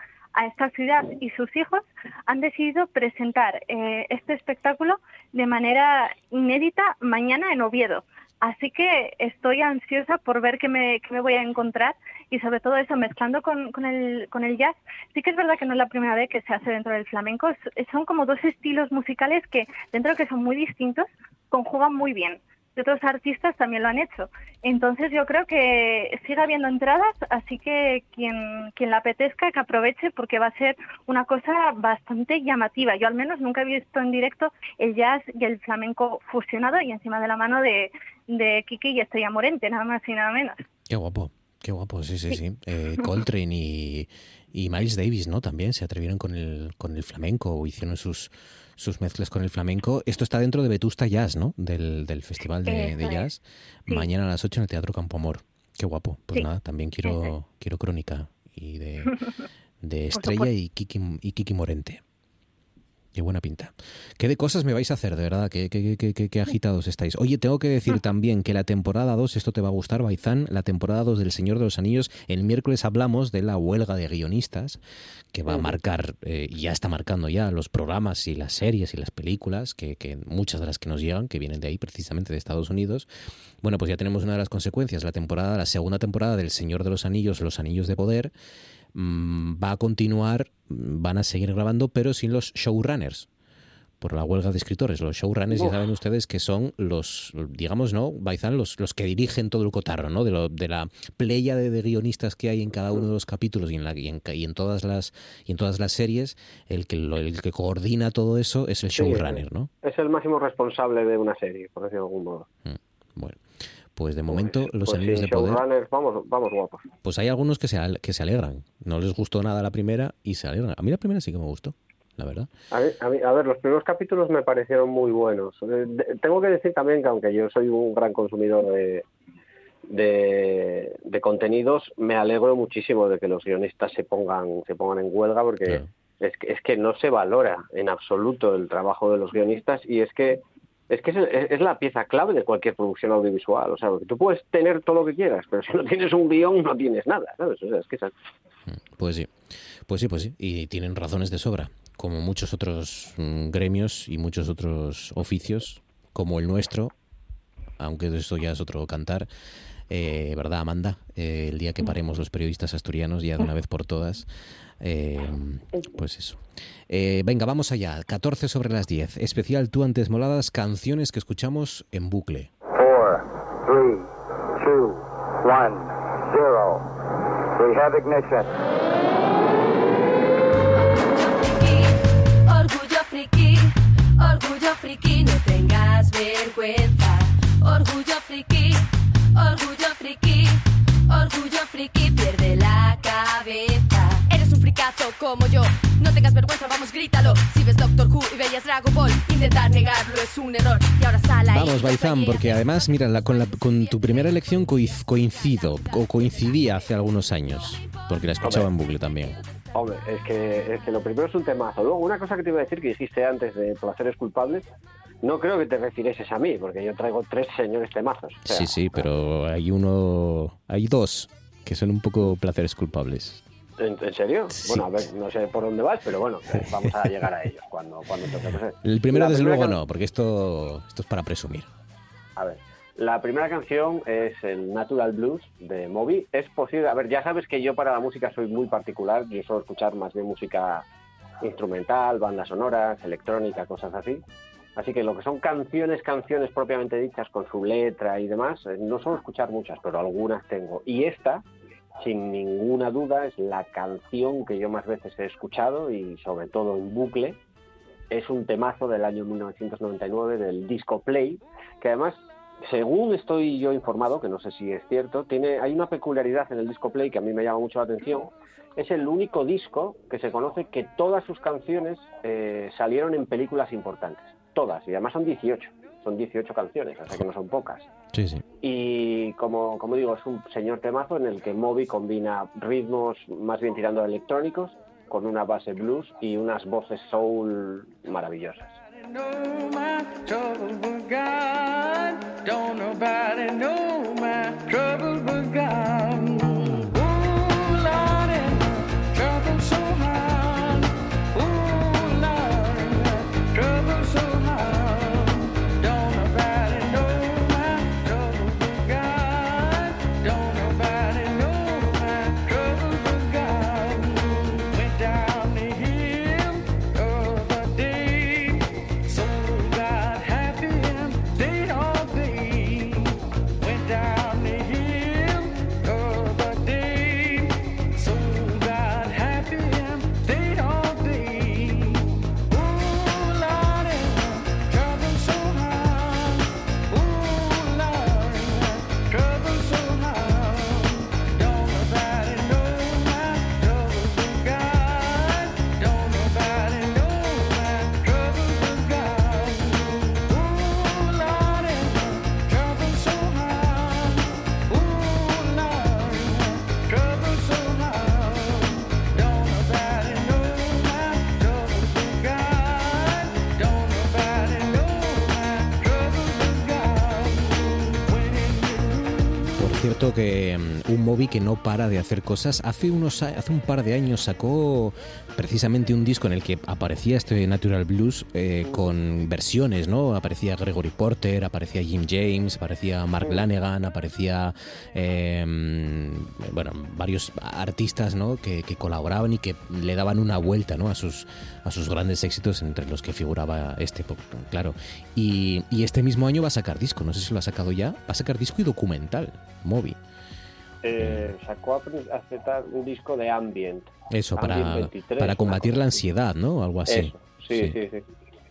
esta ciudad y sus hijos han decidido presentar eh, este espectáculo de manera inédita mañana en Oviedo. Así que estoy ansiosa por ver qué me, qué me voy a encontrar y sobre todo eso, mezclando con, con, el, con el jazz. Sí que es verdad que no es la primera vez que se hace dentro del flamenco, son como dos estilos musicales que dentro de que son muy distintos, conjugan muy bien. Y otros artistas también lo han hecho. Entonces yo creo que sigue habiendo entradas, así que quien, quien la apetezca que aproveche porque va a ser una cosa bastante llamativa. Yo al menos nunca he visto en directo el jazz y el flamenco fusionado y encima de la mano de, de Kiki y Estrella Morente, nada más y nada menos. Qué guapo. Qué guapo, sí, sí, sí. Eh, Coltrane y, y, Miles Davis, ¿no? También se atrevieron con el, con el flamenco o hicieron sus, sus mezclas con el flamenco. Esto está dentro de Vetusta Jazz, ¿no? Del, del Festival de, Jazz. Mañana a las 8 en el Teatro Campo Amor. Qué guapo. Pues nada, también quiero, quiero crónica y de, de Estrella y Kiki, y Kiki Morente. Qué buena pinta. ¿Qué de cosas me vais a hacer, de verdad? ¿Qué, qué, qué, qué agitados estáis? Oye, tengo que decir también que la temporada 2, esto te va a gustar, Baizán, la temporada 2 del Señor de los Anillos, el miércoles hablamos de la huelga de guionistas, que va a marcar, eh, ya está marcando ya los programas y las series y las películas, que, que muchas de las que nos llegan, que vienen de ahí, precisamente de Estados Unidos. Bueno, pues ya tenemos una de las consecuencias, la temporada, la segunda temporada del Señor de los Anillos, Los Anillos de Poder, va a continuar, mm, van a seguir grabando, pero sin los showrunners por la huelga de escritores. Los showrunners ya saben ustedes que son los, digamos, ¿no? Baizán, los, los que dirigen todo el cotarro, ¿no? De, lo, de la playa de, guionistas que hay en cada uno de los capítulos y en, la, y en, todas, las, y en todas las series, el que, el que coordina todo eso es el showrunner, ¿no? Es el máximo responsable de una serie, por decirlo de algún modo. Mm, bueno. Pues de momento pues, los pues anillos de poder. Vamos, vamos guapos. Pues hay algunos que se, que se alegran. No les gustó nada la primera y se alegran. A mí la primera sí que me gustó la verdad. A, ver, los primeros capítulos me parecieron muy buenos. Eh, tengo que decir también que aunque yo soy un gran consumidor de, de, contenidos, me alegro muchísimo de que los guionistas se pongan, se pongan en huelga porque es, que, es que no se valora en absoluto el trabajo de los guionistas y es que es que es, la pieza clave de cualquier producción audiovisual. O sea, tú puedes tener todo lo que quieras, pero si no tienes un guion no tienes nada, ¿sabes? O sea, es que Pues sí, pues sí, pues sí. Y tienen razones de sobra como muchos otros mm, gremios y muchos otros oficios, como el nuestro, aunque eso ya es otro cantar, eh, ¿verdad, Amanda? Eh, el día que paremos los periodistas asturianos ya de una vez por todas, eh, pues eso. venga, vamos allá. 14 sobre las 10. Especial Tú antes moladas, canciones que escuchamos en bucle. 4, 3, 2, 1, 0. We have ignition. Orgullo friki, no tengas vergüenza. Orgullo friki, orgullo friki, orgullo friki, como yo, no tengas vergüenza, vamos, grítalo. Si ves Doctor Who y veías Dragon Ball, intentar negarlo es un error. Y ahora sale Vamos, Baizán, porque además, mira, con, con tu primera elección coincido, o coincidía hace algunos años, porque la escuchaba en bucle también. Hombre, es que, es que lo primero es un temazo. Luego, una cosa que te iba a decir que dijiste antes de placeres culpables, no creo que te refieres a mí, porque yo traigo tres señores temazos. sí, sí, pero hay uno, hay dos que son un poco placeres culpables. ¿En, serio? Bueno, a ver, no sé por dónde vas, pero bueno, vamos a llegar a ellos cuando, cuando toque. El primero, desde luego, no, porque esto, esto es para presumir. A ver, la primera canción es el Natural Blues de Moby. Es posible, a ver, ya sabes que yo para la música soy muy particular, yo suelo escuchar más bien música instrumental, bandas sonoras, electrónica, cosas así. Así que lo que son canciones, canciones propiamente dichas con su letra y demás, eh, no suelo escuchar muchas, pero algunas tengo. Y esta, sin ninguna duda, es la canción que yo más veces he escuchado y sobre todo en bucle. Es un temazo del año 1999 del disco Play, que además según estoy yo informado, que no sé si es cierto, tiene, hay una peculiaridad en el disco Play que a mí me llama mucho la atención. Es el único disco que se conoce que todas sus canciones eh, salieron en películas importantes. Todas, y además son 18. Son 18 canciones, así que no son pocas. Sí, sí. Y como, como digo, es un señor temazo en el que Moby combina ritmos más bien tirando a electrónicos con una base blues y unas voces soul maravillosas. God. que mm, un móvil que no para de hacer cosas. Hace, unos, hace un par de años sacó precisamente un disco en el que aparecía este Natural Blues eh, con versiones, ¿no? Aparecía Gregory Porter, aparecía Jim James, aparecía Mark Lanegan, aparecía em, bueno, varios artistas, ¿no? Que, que, colaboraban y que le daban una vuelta, ¿no? A sus, a sus grandes éxitos, entre los que figuraba este, claro. Y, y este mismo año va a sacar disco, no sé si lo ha sacado ya, va a sacar disco y documental, Moby. Eh, sacó hace un disco de ambient. Eso, para, para combatir la ansiedad, ¿no? Algo así. sí, sí. sí.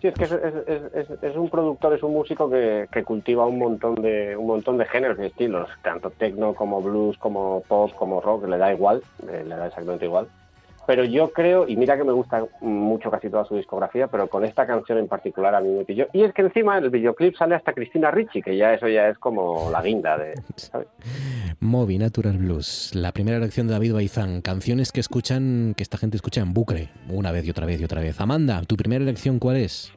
Sí, es que es, un productor, es un músico que, cultiva un montón de un montón de géneros y estilos, tanto techno como blues, como pop, como rock, le da igual, eh, le da exactamente igual. Pero yo creo, y mira que me gusta mucho casi toda su discografía, pero con esta canción en particular a mí me pilló. Y es que encima en el videoclip sale hasta Cristina Ricci, que ya eso ya es como la guinda de... ¿sabes? Moby, Natural Blues, la primera elección de David Baizán, canciones que escuchan, que esta gente escucha en bucle, una vez y otra vez y otra vez. Amanda, ¿tu primera elección cuál es?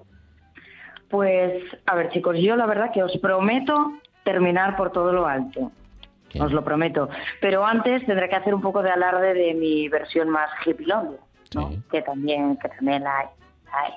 Pues, a ver chicos, yo la verdad que os prometo terminar por todo lo alto. Os lo prometo. Pero antes tendré que hacer un poco de alarde de mi versión más hippilondia, ¿no? Que también, que también la hay,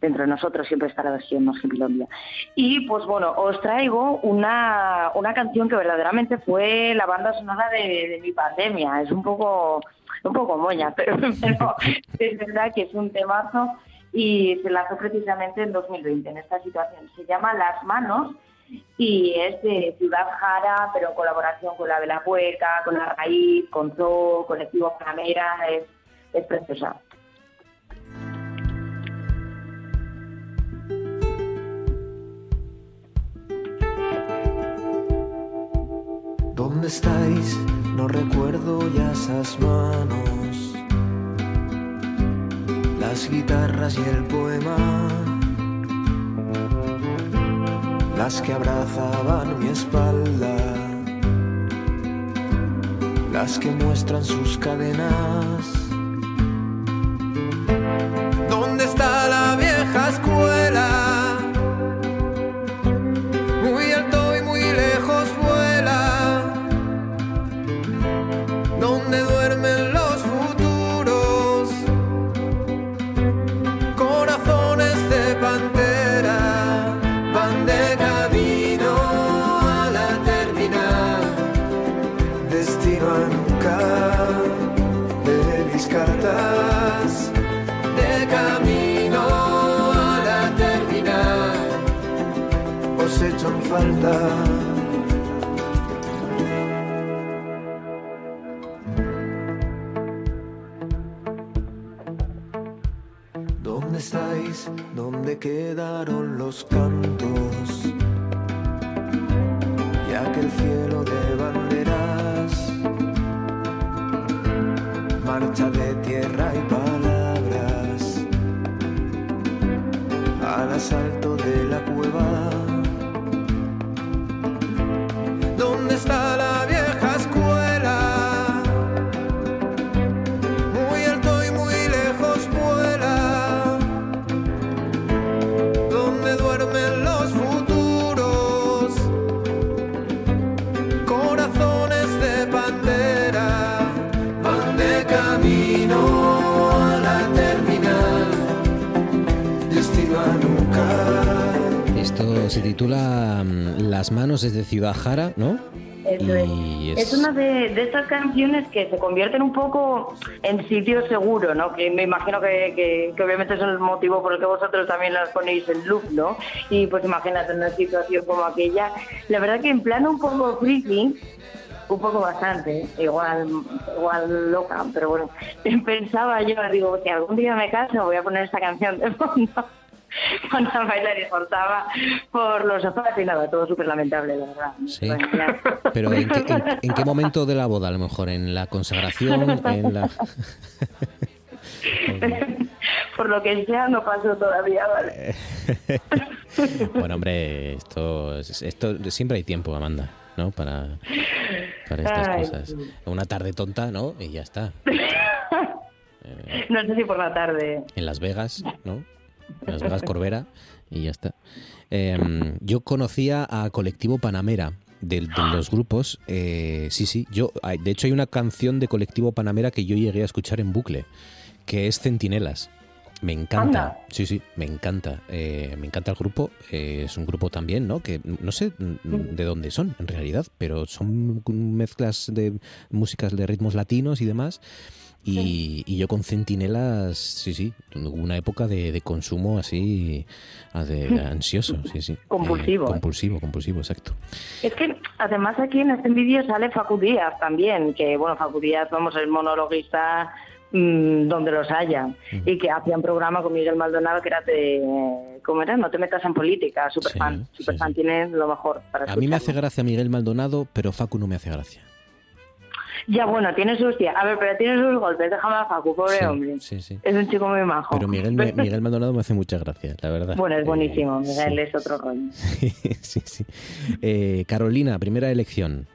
Dentro de nosotros siempre está la versión más hippilondia. Y pues bueno, os traigo una, una canción que verdaderamente fue la banda sonora de, mi pandemia. Es un poco, un poco moña, pero, pero es verdad que es un temazo y se lanzó precisamente en 2020 en esta situación. Se llama Las Manos y es de Ciudad Jara, pero en colaboración con la Vela Hueca, con la Raíz, con Zoo, Colectivo Camera, es, es preciosa. ¿Dónde estáis? No recuerdo ya esas manos, las guitarras y el poema las que abrazaban mi espalda, las que muestran sus cadenas. ¿Dónde está la vieja escuela? Quedaron los cantos? Titula mm, Las manos desde Ciudad Jara, ¿no? es. una de, de, estas canciones que se convierten un poco en sitio seguro, ¿no? Que me imagino que, que, obviamente es el motivo por el que vosotros también las ponéis en loop, ¿no? Y pues imagínate una situación como aquella. La verdad que en plano un poco freaky, un poco bastante, igual, igual loca, pero bueno, pensaba yo, digo, si algún día me caso voy a poner esta canción de fondo. A bailar y soltaba por los sofás y nada, todo súper lamentable, la verdad. Sí. Pero ¿en qué, momento de la boda, a lo mejor? ¿En la consagración? ¿En la...? por lo que sea, no pasó todavía, ¿vale? bueno, hombre, esto, esto siempre hay tiempo, Amanda, ¿no? Para, para estas cosas. Una tarde tonta, ¿no? Y ya está. no sé si por la tarde. En Las Vegas, ¿no? Las Vegas Corbera y ya está. Em, yo conocía a Colectivo Panamera. De, los grupos, eh, sí, sí. Yo, de hecho, hay una canción de Colectivo Panamera que yo llegué a escuchar en bucle, que es Centinelas. Me encanta, sí, sí, me encanta. Eh, me encanta el grupo. eh, es un grupo también, ¿no? Que no sé de dónde son, en realidad, pero son mezclas de músicas de ritmos latinos y demás. Y, y yo con Centinelas, sí, sí, hubo una época de, de consumo así, ah, de, ansioso, sí, sí. Compulsivo. Eh, compulsivo, compulsivo, exacto. Es que además aquí en este vídeo sale Facu Díaz también, que bueno, Facu Díaz, vamos, el monologuista mm, donde los haya, y que hacía un programa con Miguel Maldonado que era de, ¿cómo era? No te metas en política, super fan, super fan, tiene lo mejor para A mí me escucharlo. hace gracia Miguel Maldonado, pero Facu no me hace gracia. Ya bueno, tiene sus días, a ver, pero tiene sus golpes, déjame a Facu, pobre Sí, hombre. Sí, sí. Es un chico muy majo. Pero Miguel, me- Miguel Maldonado me hace mucha gracia, la verdad. Bueno, es Eh, buenísimo, Miguel es otro rollo. sí, sí. Eh, Carolina, primera elección.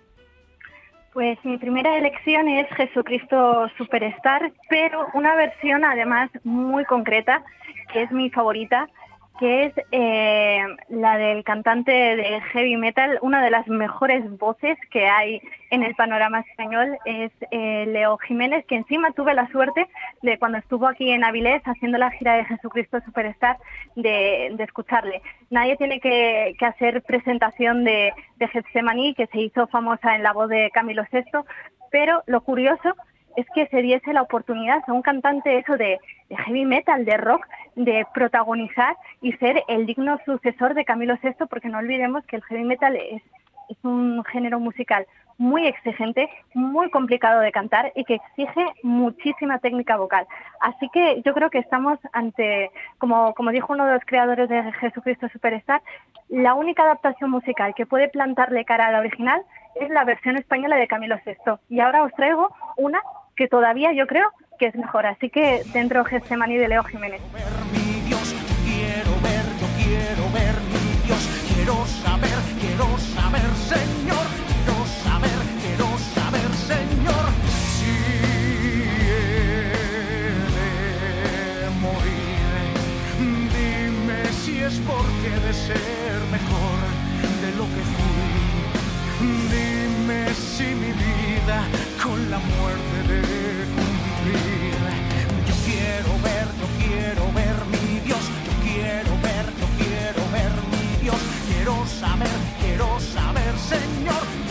Pues mi primera elección es Jesucristo Superstar, pero una versión además muy concreta, que es mi favorita, que es eh, la del cantante de heavy metal, una de las mejores voces que hay en el panorama español, es eh, Leo Jiménez, que encima tuve la suerte de cuando estuvo aquí en Avilés haciendo la gira de Jesucristo Superstar, de, escucharle. Nadie tiene que, que hacer presentación de, de Getsemaní, que se hizo famosa en la voz de Camilo VI, pero lo curioso es que se diese la oportunidad a un cantante eso de, heavy metal, de rock, de protagonizar y ser el digno sucesor de Camilo VI, porque no olvidemos que el heavy metal es, es un género musical muy exigente, muy complicado de cantar y que exige muchísima técnica vocal. Así que yo creo que estamos ante, como, como dijo uno de los creadores de Jesucristo Superstar, la única adaptación musical que puede plantarle cara a la original es la versión española de Camilo VI. Y ahora os traigo una que todavía yo creo que es mejor. Así que dentro Getsemaní de Leo Jiménez. Quiero saber, quiero saber, Señor. Quiero saber, quiero saber, Señor. Si he de morir, dime si es porque de ser mejor de lo que fui. Dime si mi vida con la muerte Señor.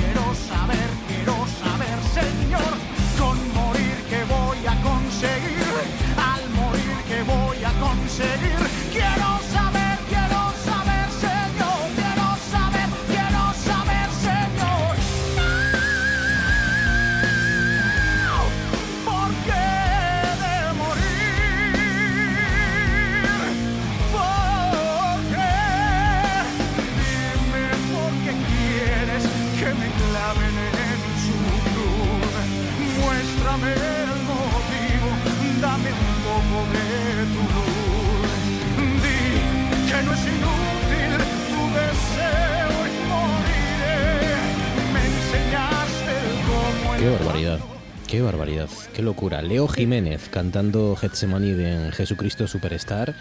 Leo Jiménez cantando Getsemaní de en Jesucristo Superstar.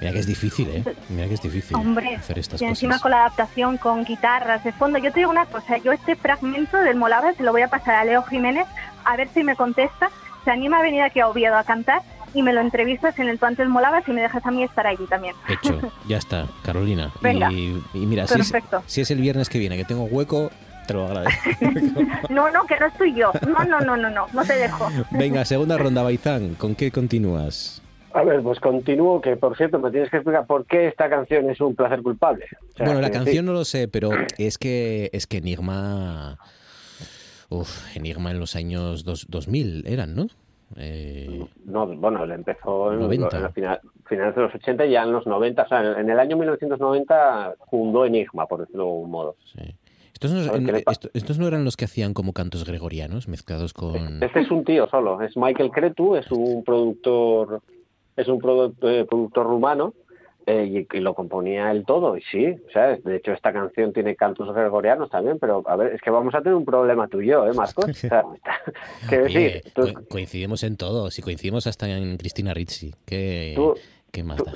Mira que es difícil, ¿eh? Mira que es difícil Hombre, hacer estas y encima cosas. con la adaptación, con guitarras de fondo. Yo te digo una cosa, yo este fragmento del Molava se lo voy a pasar a Leo Jiménez a ver si me contesta, se anima a venir aquí a Oviedo a cantar y me lo entrevistas en el Tuante del Molavas y me dejas a mí estar allí también. Hecho, ya está, Carolina. Venga. Y, y mira, si es, Perfecto. si es el viernes que viene que tengo hueco, te lo agradezco. No, no, que no estoy yo. No, no, no, no, no, no te dejo. Venga, segunda ronda, Baizán. ¿Con qué continúas? A ver, pues continúo, que por cierto me tienes que explicar por qué esta canción es un placer culpable. O sea, bueno, la canción sí. no lo sé, pero es que es que Enigma. Uf, Enigma en los años dos- 2000 eran, ¿no? Eh, No, bueno, él empezó en, 90. en la final- finales de los 80 y ya en los 90, o sea, en el año 1990 fundó Enigma, por decirlo de algún modo. Estos, no, A ver, ¿qué le esto- estos no eran los que hacían como cantos gregorianos mezclados con. Este es un tío solo, es Michael Cretu, es un productor, es un produ- eh, productor rumano eh, y, y lo componía él todo. Y sí, o sea, de hecho esta canción tiene cantos gregorianos también, pero a ver, es que vamos a tener un problema tú y yo, ¿eh, Marcos? O sea, Oye, decir, tú- co- coincidimos en todo, si coincidimos hasta en Cristina Ricci. ¿Qué, Tú- qué más da?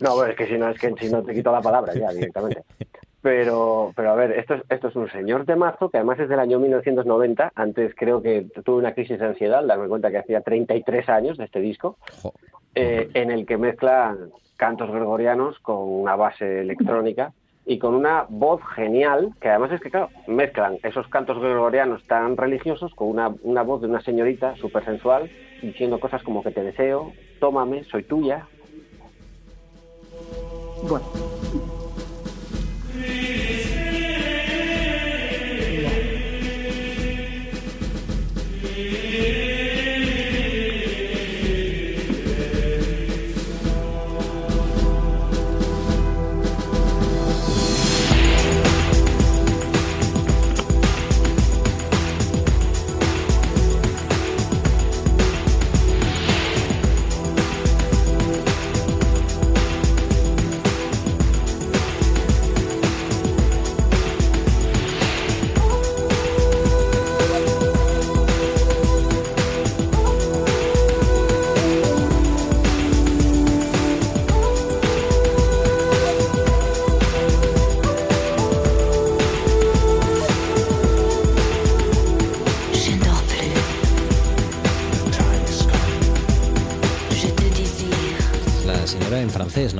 No, es que si no, es que si no te quito la palabra ya directamente. Pero, pero a ver, esto es, esto es un señor temazo que además es del año 1990. Antes creo que tuve una crisis de ansiedad, al darme cuenta que hacía 33 años de este disco. eh, en el que mezclan cantos gregorianos con una base electrónica y con una voz genial, que además es que, claro, mezclan esos cantos gregorianos tan religiosos con una, una voz de una señorita súper sensual, diciendo cosas como que te deseo, tómame, soy tuya. Bueno.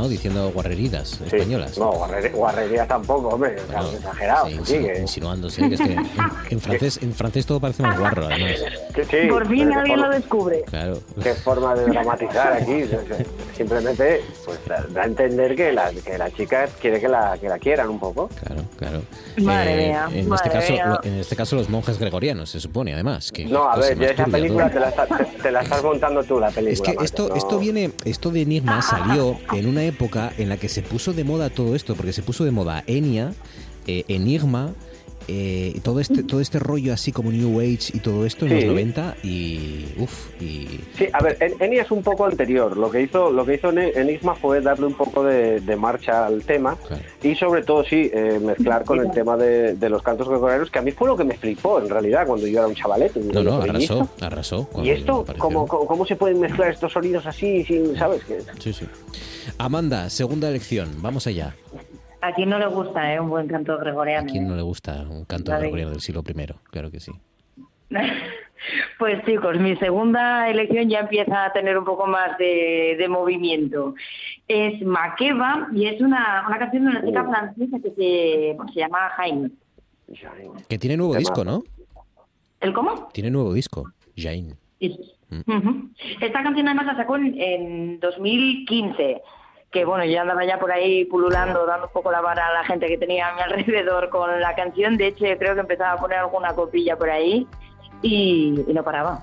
¿No? Diciendo guarreridas Sí. españolas. No, guarrería, guarrerías tampoco, hombre, o sea, Bueno, exagerado. sí, sí, insinu- insinuándose que es que en, en francés, en francés todo parece más guarro, además. que sí, Por fin alguien lo descubre. Claro. Qué forma de dramatizar aquí. Simplemente pues, da- a entender que la, que la chica quiere que la, que la quieran un poco. Claro, claro. Madre Eh, mía, en, madre este caso, mía. lo- en este caso, los monjes gregorianos, se supone, además. Que No, a ver, yo esa turbia película te la, estás- te- te la estás montando tú, la película. Es que esto, no- esto viene, esto de Enigma salió en una época en la que se puso de moda todo esto, porque se puso de moda Enya, eh, Enigma, eh, todo este, todo este rollo así como New Age y todo esto en los 90 y uff, y Sí, a ver, En- Enya es un poco anterior. Lo que hizo, lo que hizo Enigma fue darle un poco de, de marcha al tema y sobre todo sí eh, mezclar con el tema de, de los cantos gregorianos, que a mí fue lo que me flipó en realidad cuando yo era un chavalete. un no, no, arrasó, arrasó. ¿Y esto? apareció. ¿Cómo, cómo, cómo se pueden mezclar estos sonidos así sin, sabes? Que, Sí, sí. Amanda, segunda elección, vamos allá. A quien no le gusta, ¿eh? Un buen canto ¿A gregoriano. quién no le gusta un canto gregoriano del siglo I? Claro que sí. Pues chicos, mi segunda elección ya empieza a tener un poco más de, de movimiento. Es Makeba y es una, una canción de una chica francesa que se, llama Jaime. Que tiene nuevo disco, ¿no? ¿El cómo? Tiene nuevo disco, Jane. Sí. Mm. Esta canción además la sacó en, en 2015, que bueno, yo andaba ya por ahí pululando, dando un poco la vara a la gente que tenía a mi alrededor con la canción. De hecho, creo que empezaba a poner alguna copilla por ahí y, y no paraba.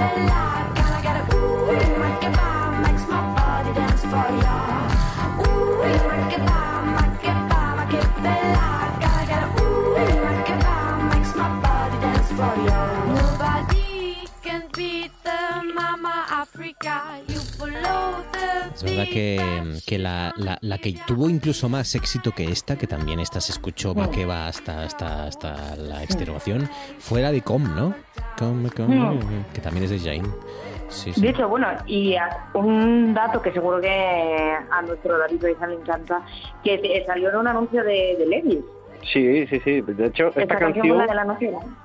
Makeba, Es verdad que, que la, la- la que tuvo incluso más éxito que esta, que también esta se escuchó Mm. que va hasta, hasta, hasta la extenuación, fue la de Com, ¿no? Com, Com, Mm. que también es de Jane. Sí, sí. De hecho, bueno, y a- un dato que seguro que a nuestro David Oiza le encanta, que te- salió en un anuncio de, de Levi's. Sí, sí, sí. De hecho, esta, Esta canción canción, fue la anuncio. ¿no?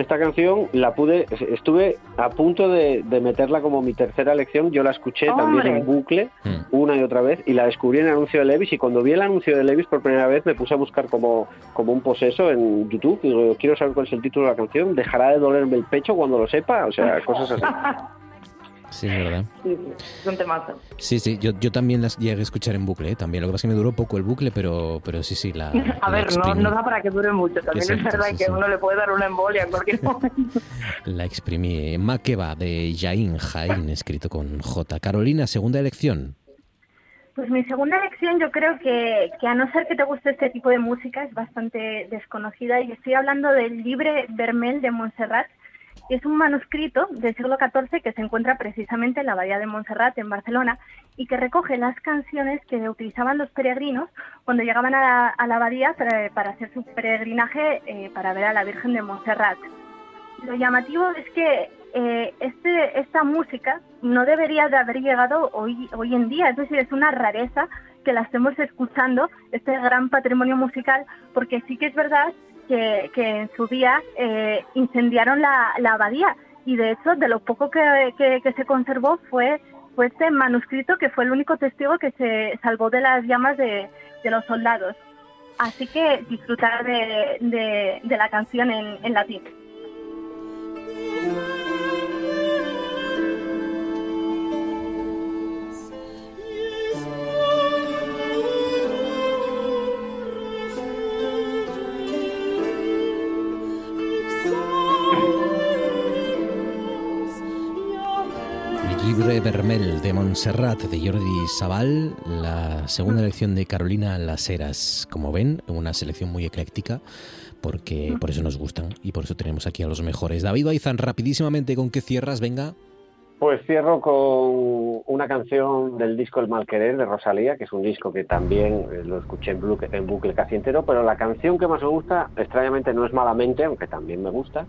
Esta canción la pude, estuve a punto de, de meterla como mi tercera elección. Yo la escuché también ¡Hombre! en bucle Mm. una y otra vez y la descubrí en el anuncio de Levis y cuando vi el anuncio de Levis por primera vez me puse a buscar como, como un poseso en YouTube. Digo, quiero saber cuál es el título de la canción. ¿Dejará de dolerme el pecho cuando lo sepa? O sea, cosas así. Sí, es verdad. Sí, sí, es un temazo. Sí, sí, yo, yo también las llegué a escuchar en bucle, ¿eh? también. Lo que pasa es que me duró poco el bucle, pero, pero sí, sí, la. A la ver, no, exprimí. no da para que dure mucho. También Exacto, es verdad sí, que sí. uno le puede dar una embolia en cualquier momento. La exprimí. Makeba de Jain Jain, escrito con J. Carolina, segunda elección. Pues mi segunda elección yo creo que, que a no ser que te guste este tipo de música es bastante desconocida y estoy hablando del Libre Vermel de Montserrat, es un manuscrito del siglo XIV que se encuentra precisamente en la Bahía de Montserrat, en Barcelona, y que recoge las canciones que utilizaban los peregrinos cuando llegaban a la, a abadía para, para hacer su peregrinaje eh, para ver a la Virgen de Montserrat. Lo llamativo es que eh, este, esta música no debería de haber llegado hoy, hoy en día, es decir, es una rareza que la estemos escuchando, este gran patrimonio musical, porque sí que es verdad que, que en su día eh, incendiaron la, la abadía y de hecho de lo poco que, que- que se conservó fue, fue este manuscrito que fue el único testigo que se salvó de las llamas de, de los soldados. Así que disfrutar de, de- de la canción en, en latín. Vermel de Montserrat de Jordi Sabal, la segunda elección de Carolina Las Heras. Como ven, una selección muy ecléctica, porque por eso nos gustan y por eso tenemos aquí a los mejores. David Baizan, rapidísimamente, ¿con qué cierras? Venga. Pues cierro con una canción del disco El Malquerer de Rosalía, que es un disco que también eh, lo escuché en bucle, casi entero, pero la canción que más me gusta, extrañamente, no es Malamente, aunque también me gusta,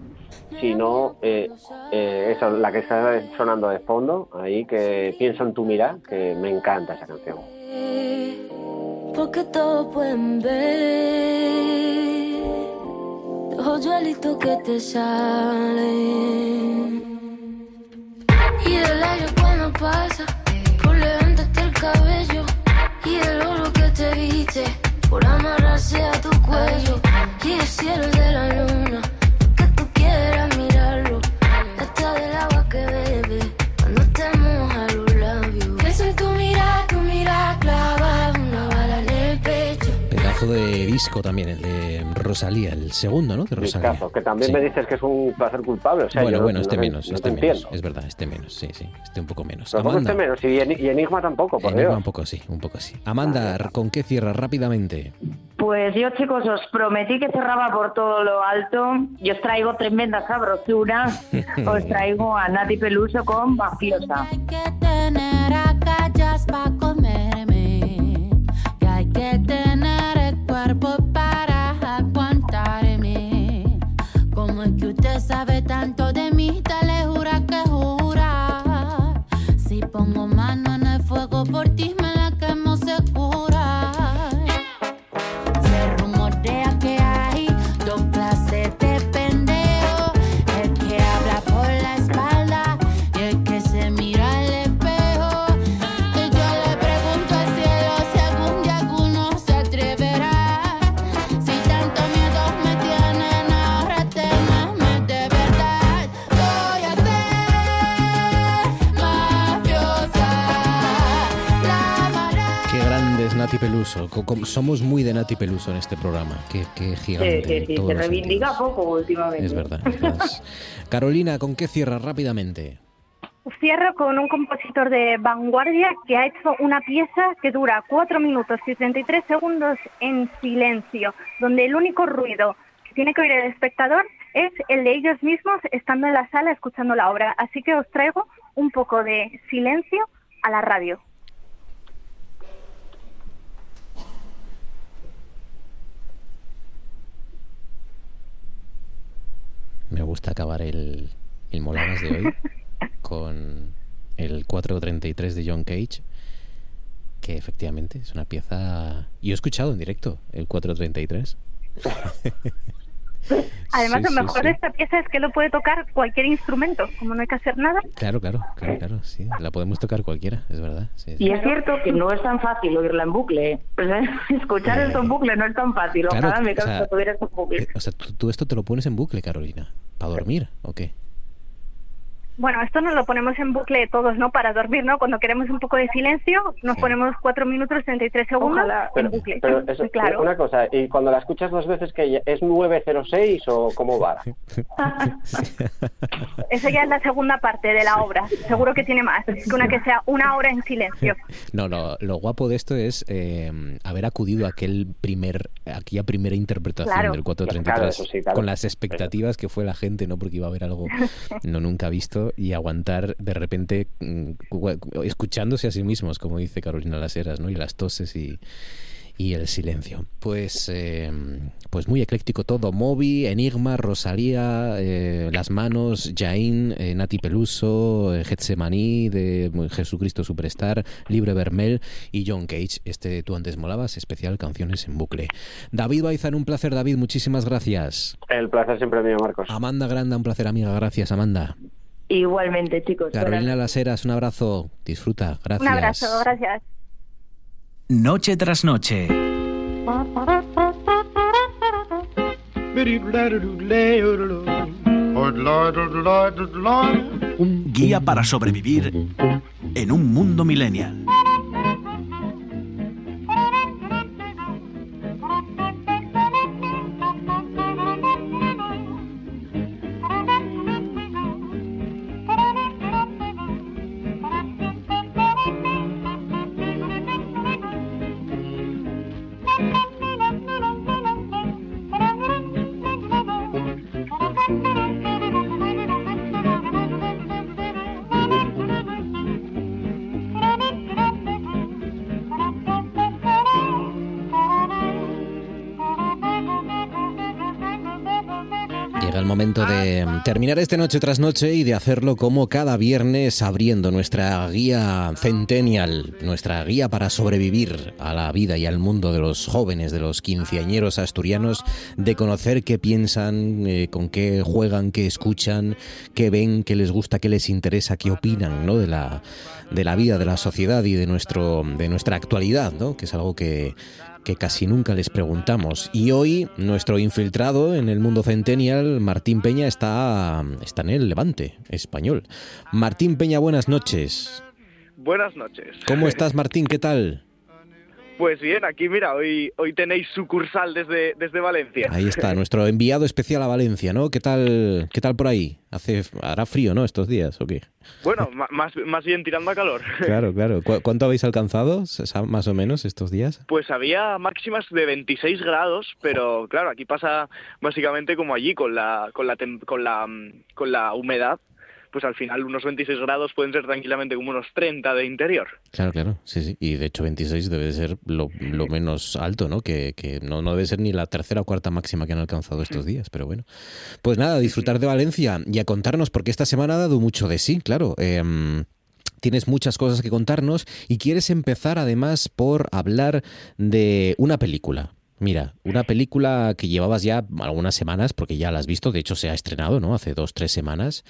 sino eh, eh, la que está sonando de fondo, ahí, que pienso en tu mirada, que me encanta esa canción. Porque todos pueden ver que te salen. Y el aire cuando pasa por levantarte el cabello. Y el oro que te viste por amarrarse a tu cuello. Y el cielo de la luna, que tú quieras mirarlo. Hasta del agua que bebe Pedazo de disco también, el de Rosalía, el segundo, ¿no? De Rosalía. Discazo, que también Sí. me dices que es un placer culpable. O sea, bueno, bueno, no este te- menos, no este te menos. entiendo. Es verdad, este menos, sí, sí, este un poco menos. Amanda, este menos, y, Eni- y Enigma tampoco, por Enigma Dios. un poco sí, un poco sí. Amanda, ¿con qué cierras rápidamente? Pues yo, chicos, os prometí que cerraba por todo lo alto. Yo os traigo tremenda sabrosura. os traigo a Nati Peluso con Mafiosa. Es que usted sabe tanto de mí, te le jura que jura. Si pongo mano en el fuego por ti, Peluso. Somos muy de Nati Peluso en este programa. Qué, qué gigante. sí, en sí, todos se reivindica poco últimamente. Es verdad. es verdad. Carolina, ¿con qué cierras rápidamente? Cierro con un compositor de vanguardia que ha hecho una pieza que dura 4 minutos y 33 segundos en silencio, donde el único ruido que tiene que oír el espectador es el de ellos mismos estando en la sala escuchando la obra. Así que os traigo un poco de silencio a la radio. Gusta acabar el, el Moladas de hoy con el 433 de John Cage, que efectivamente es una pieza... Yo he escuchado en directo el 433. Además, Sí, lo sí, mejor sí. de esta pieza es que lo puede tocar cualquier instrumento, como no hay que hacer nada. Claro, claro, claro, claro, sí. La podemos tocar cualquiera, es verdad. sí, sí. Y es cierto que no es tan fácil oírla en bucle. Pues, ¿eh? Escuchar esto en bucle no es tan fácil. Claro, Ojalá me o sea, canso tuviera esto en bucle. Eh, O sea, ¿tú, tú esto te lo pones en bucle, Carolina. ¿Para dormir o qué? Bueno, esto nos lo ponemos en bucle todos, ¿no? Para dormir, ¿no? Cuando queremos un poco de silencio, nos ponemos 4 minutos 33 segundos en bucle. Pero eso, claro. una cosa, ¿y cuando la escuchas dos veces que es 906 o cómo va? Esa ya es la segunda parte de la obra. Seguro que tiene más, que una que sea una hora en silencio. No, no, lo guapo de esto es eh, haber acudido a aquel primer, aquella primera interpretación Claro. del 433 Claro, sí, claro. con las expectativas que fue la gente, ¿no? Porque iba a haber algo no nunca visto y aguantar de repente mm, escuchándose a sí mismos, como dice Carolina Las Heras, ¿no? Y las toses y, y el silencio. Pues, eh, pues muy ecléctico todo. Moby, Enigma, Rosalía, eh, Las Manos, Jain, eh, Nati Peluso, eh, Getsemaní, de Jesucristo Superstar, Libre Vermel y John Cage. Este Tú antes molabas, especial Canciones en bucle. David Baizan, un placer, David. Muchísimas gracias. El placer siempre mío, Marcos. Amanda Granda, un placer, amiga. Gracias, Amanda. Igualmente, chicos. Carolina Las Heras, un abrazo. Disfruta. Gracias. Un abrazo, gracias. Noche tras noche. Un guía para sobrevivir en un mundo millennial. Momento de terminar este noche tras noche y de hacerlo como cada viernes abriendo nuestra guía centennial, nuestra guía para sobrevivir a la vida y al mundo de los jóvenes, de los quinceañeros asturianos, de conocer qué piensan, eh, con qué juegan, qué escuchan, qué ven, qué les gusta, qué les interesa, qué opinan, ¿no? De la de la vida, de la sociedad y de nuestro de nuestra actualidad, ¿no? Que es algo que que casi nunca les preguntamos. Y hoy nuestro infiltrado en el mundo centennial, Martín Peña, está, está en el Levante español. Martín Peña, buenas noches. Buenas noches. ¿Cómo estás, Martín? ¿Qué tal? Pues bien, aquí mira, hoy, hoy tenéis sucursal desde, desde Valencia. Ahí está, nuestro enviado especial a Valencia, ¿no? ¿Qué tal, qué tal por ahí? Hace, hará frío, ¿no? Estos días, ¿o qué? Bueno, más, más bien tirando a calor. Claro, claro. ¿Cu- ¿Cuánto habéis alcanzado, más o menos, estos días? Pues había máximas de 26 grados, pero claro, aquí pasa básicamente como allí con la con la con la con la humedad, pues al final unos 26 grados pueden ser tranquilamente como unos 30 de interior. Claro, claro, sí, sí. Y de hecho 26 debe de ser lo, lo menos alto, ¿no? Que, que no, no debe ser ni la tercera o cuarta máxima que han alcanzado estos días, pero bueno. Pues nada, a disfrutar de Valencia y a contarnos, porque esta semana ha dado mucho de sí, claro. Em, Tienes muchas cosas que contarnos y quieres empezar además por hablar de una película. Mira, una película que llevabas ya algunas semanas, porque ya la has visto, de hecho se ha estrenado, ¿no? Hace dos, tres semanas.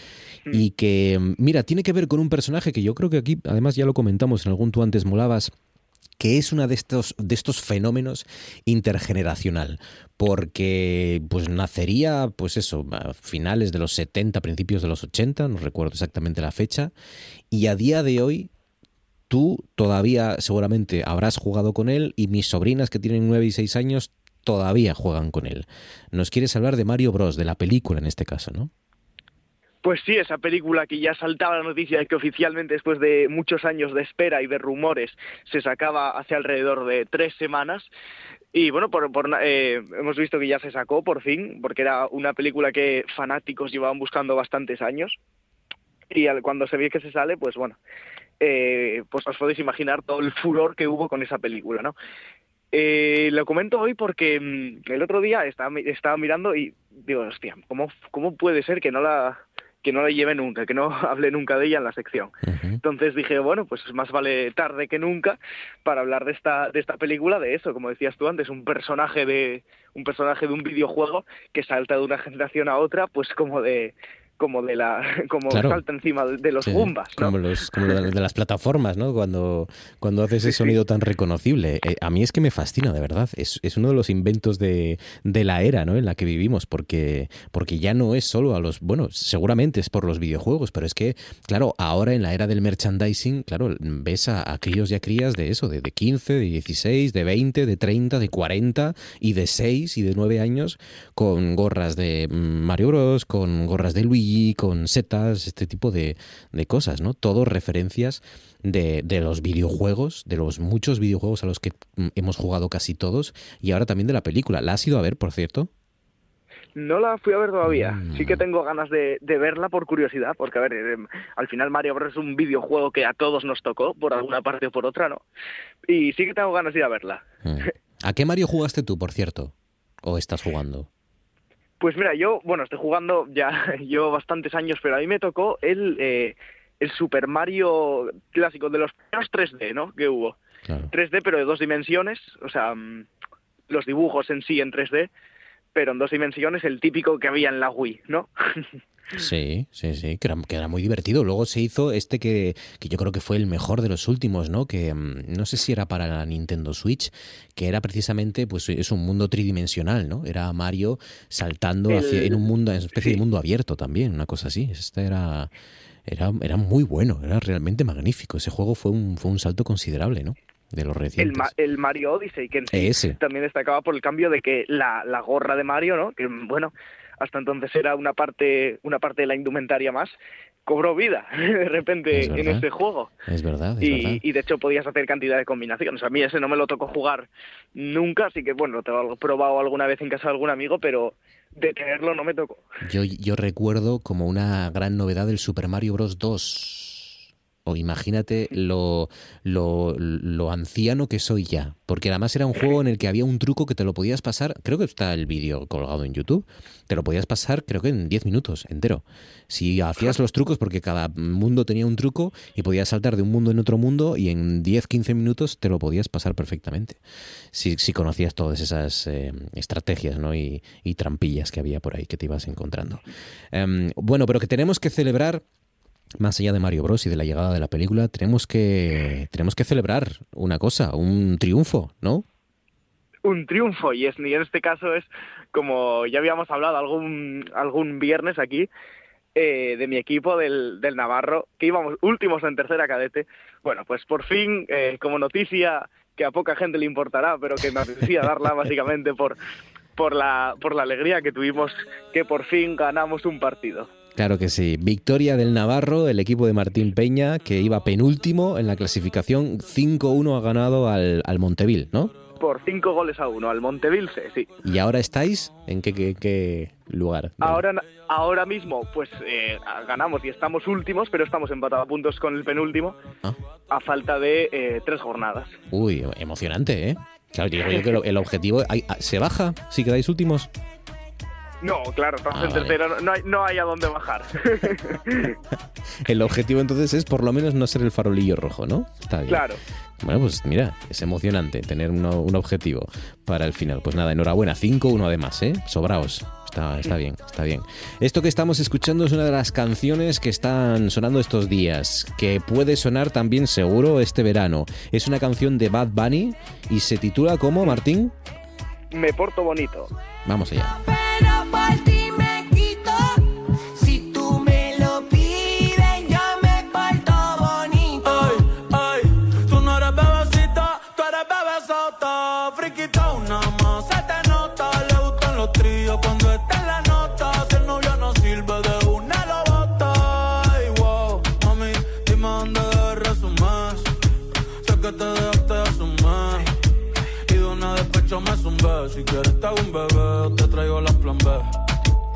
Y que, mira, tiene que ver con un personaje que yo creo que aquí, además ya lo comentamos en algún tú antes molabas, que es una de estos, de estos fenómenos intergeneracional, porque pues nacería, pues eso, a finales de los 70, principios de los 80, no recuerdo exactamente la fecha, y a día de hoy tú todavía seguramente habrás jugado con él y mis sobrinas que tienen 9 y 6 años todavía juegan con él. Nos quieres hablar de Mario Bros, de la película en este caso, ¿no? Pues sí, esa película que ya saltaba la noticia de que oficialmente después de muchos años de espera y de rumores se sacaba hace alrededor de tres semanas. Y bueno, por, por, eh, hemos visto que ya se sacó por fin, porque era una película que fanáticos llevaban buscando bastantes años. Y al, cuando se ve que se sale, pues bueno, eh, pues os podéis imaginar todo el furor que hubo con esa película, ¿no? Eh, lo comento hoy porque mm, el otro día estaba, estaba mirando y digo, hostia, ¿cómo, ¿cómo puede ser que no la que no la lleve nunca, que no hable nunca de ella en la sección? Entonces dije, bueno, pues más vale tarde que nunca para hablar de esta de esta película, de eso, como decías tú antes, un personaje de un personaje de un videojuego que salta de una generación a otra, pues como de como de la como Claro. salta encima de, los Sí, Goombas, ¿no? Como, los, como de las plataformas, ¿no? Cuando, cuando hace ese sonido tan reconocible. Eh, a mí es que me fascina, de verdad. Es, es uno de los inventos de, de la era, ¿no? En la que vivimos, porque, porque ya no es solo a los. Bueno, seguramente es por los videojuegos, pero es que, claro, ahora en la era del merchandising, claro, ves a, a críos y a crías de eso, de, de 15, de 16, de 20, de 30, de 40 y de 6 y de 9 años con gorras de mm, Mario Bros, con gorras de Luigi, con setas, este tipo de, de cosas, ¿no? Todo referencias de, de los videojuegos, de los muchos videojuegos a los que mm, hemos jugado casi todos y ahora también de la película. ¿La has ido a ver, por cierto? No la fui a ver todavía. Mm. Sí que tengo ganas de, de verla por curiosidad, porque a ver, eh, al final Mario Bros es un videojuego que a todos nos tocó, por alguna parte o por otra, ¿no? Y sí que tengo ganas de ir a verla. Mm. ¿A qué Mario jugaste tú, por cierto? ¿O estás jugando? Pues mira, yo, bueno, estoy jugando ya llevo bastantes años, pero a mí me tocó el, eh, el Super Mario clásico de los primeros 3D, ¿no? Que hubo. 3D, pero de dos dimensiones, o sea, mm, los dibujos en sí en 3D, pero en dos dimensiones, el típico que había en la Wii, ¿no? Sí, sí, sí, que era, que era muy divertido. Luego se hizo este que, que yo creo que fue el mejor de los últimos, ¿no? Que mm, no sé si era para la Nintendo Switch, que era precisamente, pues es un mundo tridimensional, ¿no? Era Mario saltando El- hacia, en un mundo, en una especie sí. de mundo abierto también, una cosa así. Este era, era, era muy bueno, era realmente magnífico. Ese juego fue un, fue un salto considerable, ¿no? De los el, recientes. Ma- el Mario Odyssey, que Ese. también destacaba por el cambio de que la, la gorra de Mario, ¿no? Que bueno, hasta entonces era una parte, una parte de la indumentaria más, cobró vida de repente Es en este juego. Es verdad, es verdad. Y, y de hecho podías hacer cantidad de combinaciones. A mí ese no me lo tocó jugar nunca, así que bueno, lo tengo probado alguna vez en casa de algún amigo, pero de tenerlo no me tocó. Yo, yo recuerdo como una gran novedad del Super Mario Bros. 2. O imagínate lo, lo, lo anciano que soy ya. Porque además era un juego en el que había un truco que te lo podías pasar. Creo que está el vídeo colgado en YouTube. Te lo podías pasar, creo que en 10 minutos entero. Si hacías los trucos, porque cada mundo tenía un truco y podías saltar de un mundo en otro mundo y en 10-15 minutos te lo podías pasar perfectamente. Si, si conocías todas esas eh, estrategias ¿no? y, y trampillas que había por ahí que te ibas encontrando. Em, bueno, pero que tenemos que celebrar más allá de Mario Bros y de la llegada de la película, tenemos que tenemos que celebrar una cosa, un triunfo, ¿no? un triunfo y, es, y en este caso es como ya habíamos hablado algún algún viernes aquí eh, de mi equipo del, del Navarro que íbamos últimos en tercera cadete bueno pues por fin eh, como noticia que a poca gente le importará pero que me apetecía darla básicamente por por la por la alegría que tuvimos que por fin ganamos un partido Claro que sí. Victoria del Navarro, el equipo de Martín Peña, que iba penúltimo en la clasificación, 5-1 ha ganado al, al Monteville, ¿no? por cinco goles a uno al Montevilse sí ¿Y ahora estáis en qué, qué- qué lugar? Ahora, ahora mismo, pues eh, ganamos y estamos últimos, pero estamos empatados a puntos con el penúltimo, Ah. a falta de eh, tres jornadas. Uy, emocionante, ¿eh? Claro, yo que lo- el objetivo... ¿Se baja si quedáis últimos? No, claro, estamos Ah, en vale. tercero, no hay, no hay a dónde bajar. El objetivo entonces es por lo menos no ser el farolillo rojo, ¿no? Está bien. claro. Bueno, pues mira, es emocionante tener uno- un objetivo para el final. Pues nada, enhorabuena, 5-1 además, ¿eh? Sobraos. Está, está bien, está bien. Esto que estamos escuchando es una de las canciones que están sonando estos días, que puede sonar también seguro este verano. Es una canción de Bad Bunny y se titula como, Martín? Me porto bonito. Vamos allá. Quieres te hago un bebé o te traigo la plan B.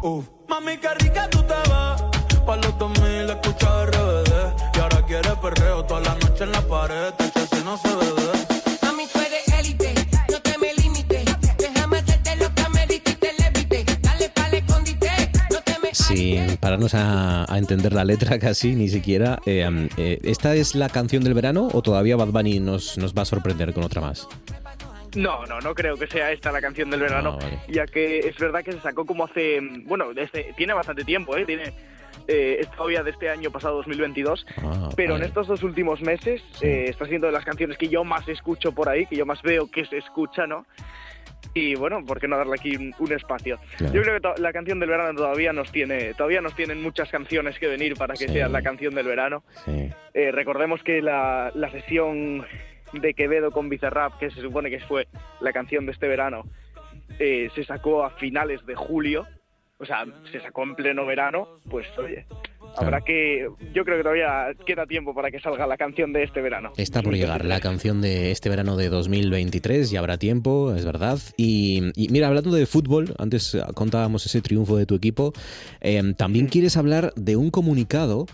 Uf. Mami, qué rica tú te ves. Pa' los 2000 escucha RBD. Y ahora quieres perreo toda la noche en la pared. Te si no se ve. Mami, tú eres élite, no te me limites. Déjame hacerte lo que dijiste, levite. Dale pa'l escondite, no te me Sin pararnos a, a entender la letra casi, ni siquiera. eh, eh, ¿Esta es la canción del verano o todavía Bad Bunny nos, nos va a sorprender con otra más? No, no, no creo que sea esta la canción del verano, Ah, vale. ya que es verdad que se sacó como hace, bueno, desde, tiene bastante tiempo, ¿eh? Tiene eh, es todavía de este año pasado 2022, Ah, pero en estos dos últimos meses eh, está siendo de las canciones que yo más escucho por ahí, que yo más veo que se escucha, ¿no? Y bueno, ¿por qué no darle aquí un, un espacio? Claro. Yo creo que la canción del verano todavía nos tiene, todavía nos tienen muchas canciones que venir para que Sí. sea la canción del verano. Sí. Eh, recordemos que la, la sesión de Quevedo con Bizarrap, que se supone que fue la canción de este verano, eh, se sacó a finales de julio, o sea, se sacó en pleno verano, pues oye, habrá que, yo creo que todavía queda tiempo para que salga la canción de este verano. Está por llegar la canción de este verano de 2023, ya habrá tiempo, es verdad. Y, y mira, hablando de fútbol, antes contábamos ese triunfo de tu equipo, eh, también quieres hablar de un comunicado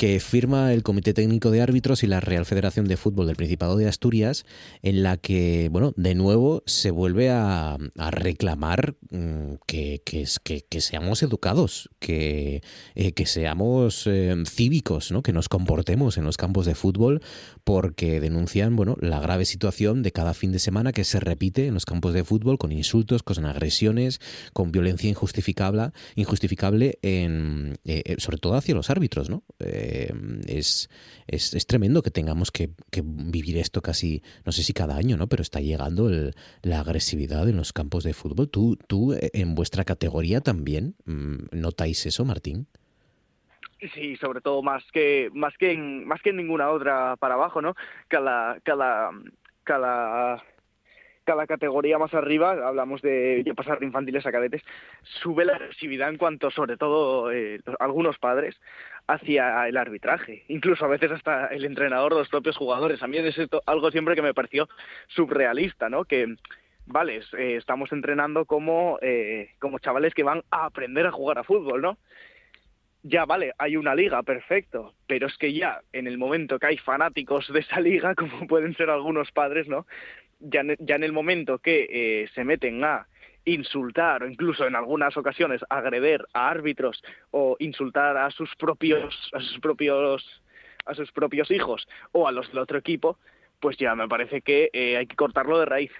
que firma el Comité Técnico de Árbitros y la Real Federación de Fútbol del Principado de Asturias, en la que, bueno, de nuevo se vuelve a, reclamar mm, que, que, que- que seamos educados, que, eh, que seamos eh, cívicos, ¿no? que nos comportemos en los campos de fútbol, porque denuncian, bueno, la grave situación de cada fin de semana que se repite en los campos de fútbol con insultos, con agresiones, con violencia injustificable, injustificable en, eh, eh, sobre todo hacia los árbitros, ¿no? Eh, es, es, es tremendo que tengamos que, que vivir esto casi, no sé si cada año, ¿no? Pero está llegando el- la agresividad en los campos de fútbol. ¿Tú, tú eh, en vuestra categoría también mm, notáis eso, Martín? Sí, sobre todo más que más que en, más que en ninguna otra para abajo, ¿no? Cada cada cada cada categoría más arriba, hablamos de pasar de infantiles a cadetes, sube la agresividad en cuanto, sobre todo, eh, algunos padres hacia el arbitraje, incluso a veces hasta el entrenador, los propios jugadores. A mí es algo siempre que me pareció surrealista, ¿no? Que vale, eh, estamos entrenando como eh, como chavales que van a aprender a jugar a fútbol, ¿no? ya vale, hay una liga, perfecto, pero es que ya en el momento que hay fanáticos de esa liga, como pueden ser algunos padres, ¿no? Ya, ya en el momento que eh, se meten a insultar o incluso en algunas ocasiones agreder a árbitros o insultar a sus propios a sus propios a sus propios hijos o a los del otro equipo, pues ya me parece que eh, hay que cortarlo de raíz.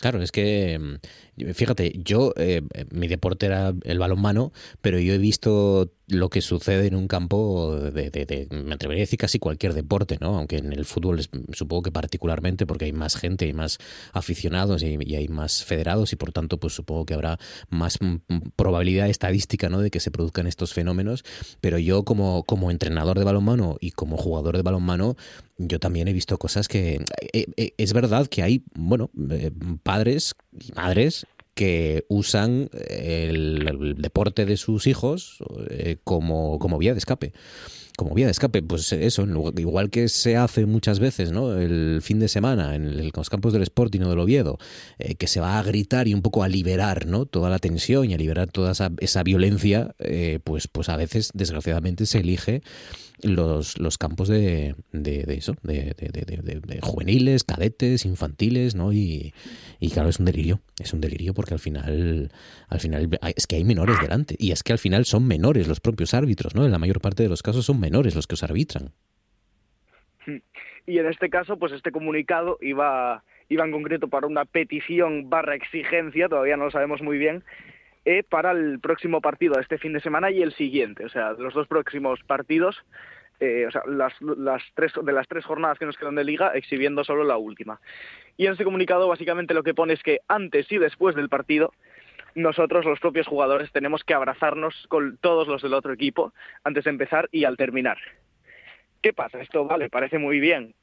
Claro, es que, mm, fíjate, yo, eh, mi deporte era el balonmano, pero yo he visto lo que sucede en un campo de, me atrevería a decir casi cualquier deporte, ¿no? Aunque en el fútbol es- supongo que particularmente porque hay más gente, hay más aficionados y, y hay más federados y por tanto pues supongo que habrá más mm, mm, probabilidad estadística, ¿no? De que se produzcan estos fenómenos, pero yo como, como entrenador de balonmano y como jugador de balonmano, yo también he visto cosas que eh, eh, es verdad que hay, bueno, eh, padres y madres que usan el, deporte de sus hijos como, como vía de escape. Como vía de escape, pues eso, igual que se hace muchas veces, ¿no? El fin de semana en, los campos del Sporting o del Oviedo, que se va a gritar y un poco a liberar, ¿no? Toda la tensión y a liberar toda esa, esa violencia, eh, pues, pues a veces, desgraciadamente, se elige los, los campos de, de, de eso, de, de- juveniles, cadetes, infantiles, ¿no? Y, y claro, es un delirio, es un delirio porque al final, al final es que hay menores delante y es que al final son menores los propios árbitros, ¿no? En la mayor parte de los casos son menores los que os arbitran. y en este caso pues este comunicado iba iba en concreto para una petición barra exigencia todavía no lo sabemos muy bien eh, para el próximo partido este fin de semana y el siguiente o sea los dos próximos partidos eh, o sea las, las tres de las tres jornadas que nos quedan de liga exhibiendo solo la última y en este comunicado básicamente lo que pone es que antes y después del partido nosotros los propios jugadores tenemos que abrazarnos con todos los del otro equipo antes de empezar y al terminar ¿Qué pasa? Esto, vale, parece muy bien.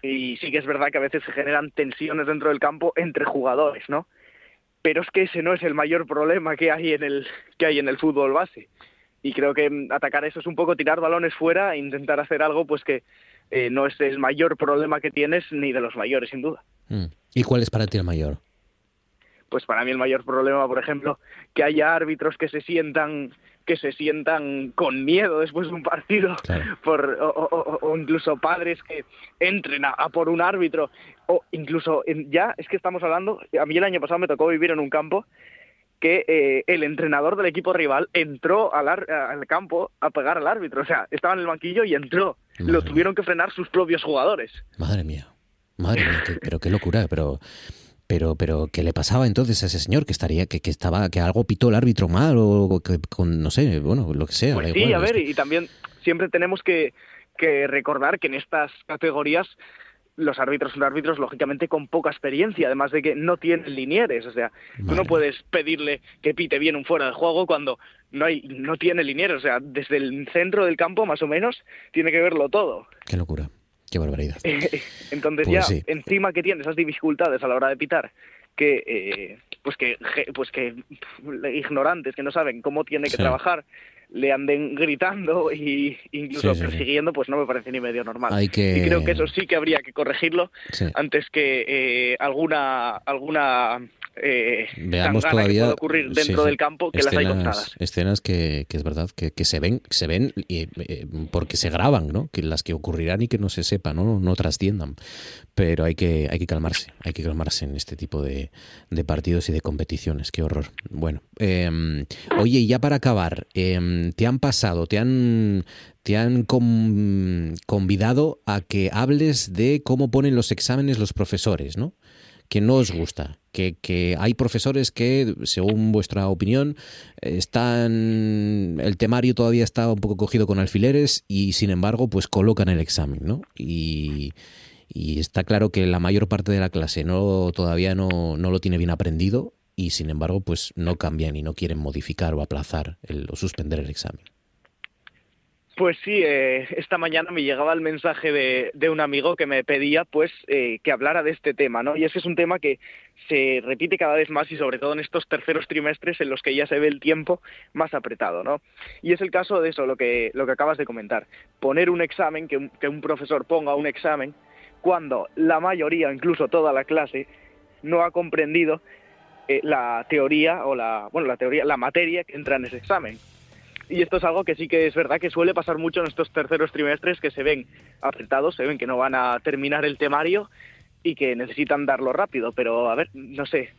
Y sí que es verdad que a veces se generan tensiones dentro del campo entre jugadores, ¿no? Pero es que ese no es el mayor problema que hay en el, que hay en el fútbol base. Y creo que mm, atacar eso es un poco tirar balones fuera e intentar hacer algo pues que eh, no es el mayor problema que tienes ni de los mayores, sin duda. Mm. ¿Y cuál es para ti el mayor? pues para mí el mayor problema, por ejemplo, que haya árbitros que se sientan que se sientan con miedo después de un partido por, o, o- o incluso padres que entren a, a por un árbitro o incluso ya es que estamos hablando a mí el año pasado me tocó vivir en un campo que eh, el entrenador del equipo rival entró al, ar- al campo a pegar al árbitro. O sea estaba en el banquillo y entró. Lo tuvieron que frenar sus propios jugadores. Madre mía, madre mía, qué- pero qué locura, pero Pero, pero, ¿qué le pasaba entonces a ese señor que estaría, que, que estaba, que algo pitó el árbitro mal o que con, no sé, bueno, lo que sea. Pues sí, igual, a ver, y también siempre tenemos que, que recordar que en estas categorías los árbitros son árbitros lógicamente con poca experiencia, además de que no tienen linieres, o sea, tú no puedes pedirle que pite bien un fuera de juego cuando no hay no tiene linieres, o sea, desde el centro del campo más o menos tiene que verlo todo. Qué locura, qué barbaridad. Entonces Pues ya sí. encima que tiene esas dificultades a la hora de pitar, que eh, pues que pues que ignorantes que no saben cómo tiene que Sí. trabajar le anden gritando y incluso Sí, sí, sí. persiguiendo, pues no me parece ni medio normal. Que- Y creo que eso sí que habría que corregirlo Sí. antes que eh, alguna alguna eh, Veamos todavía que ocurrir dentro sí, del campo que las hay contadas. escenas que, que es verdad que, que se ven se ven eh, eh, porque se graban no que las que ocurrirán y que no se sepa no no trasciendan. Pero hay que hay que calmarse hay que calmarse en este tipo de, de partidos y de competiciones. Qué horror. Bueno eh, oye y ya para acabar eh, te han pasado te han te han con- convidado a que hables de cómo ponen los exámenes los profesores no que no os gusta, que, que hay profesores que, según vuestra opinión, están el temario todavía está un poco cogido con alfileres y sin embargo, pues colocan el examen, ¿no? Y, y está claro que la mayor parte de la clase no todavía no, no lo tiene bien aprendido y sin embargo, pues no cambian y no quieren modificar o aplazar el, o suspender el examen. Pues sí, eh, esta mañana me llegaba el mensaje de, de un amigo que me pedía pues eh, que hablara de este tema, ¿no? Y es que es un tema que se repite cada vez más y sobre todo en estos terceros trimestres en los que ya se ve el tiempo más apretado, ¿no? Y es el caso de eso, lo que, lo que acabas de comentar. Poner un examen, que un, que un profesor ponga un examen, cuando la mayoría, incluso toda la clase, no ha comprendido eh, la teoría o la, bueno, la teoría, la materia que entra en ese examen. Y esto es algo que sí que es verdad que suele pasar mucho en estos terceros trimestres que se ven apretados, se ven que no van a terminar el temario y que necesitan darlo rápido. Pero a ver, no sé,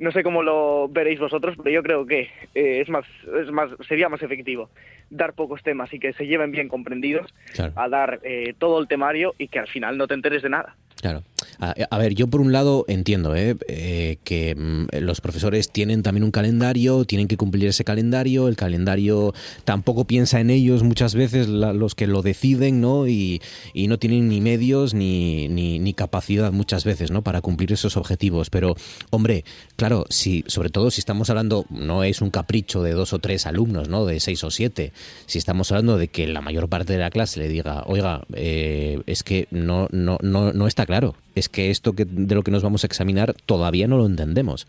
no sé cómo lo veréis vosotros, pero yo creo que eh, es más, es más, sería más efectivo dar pocos temas y que se lleven bien comprendidos Claro. a dar eh, todo el temario y que al final no te enteres de nada. Claro. A, ver, yo por un lado entiendo ¿eh? Eh, que mm, los profesores tienen también un calendario, tienen que cumplir ese calendario, el calendario tampoco piensa en ellos muchas veces los que lo deciden, ¿no? Y, y no tienen ni medios ni, ni, ni capacidad muchas veces, ¿no? Para cumplir esos objetivos. Pero, hombre, claro, si, sobre todo si estamos hablando, no es un capricho de dos o tres alumnos, ¿no? De seis o siete. Si estamos hablando de que la mayor parte de la clase le diga, oiga, eh, es que no, no, no, no está claro. Es que esto que, de lo que nos vamos a examinar todavía no lo entendemos.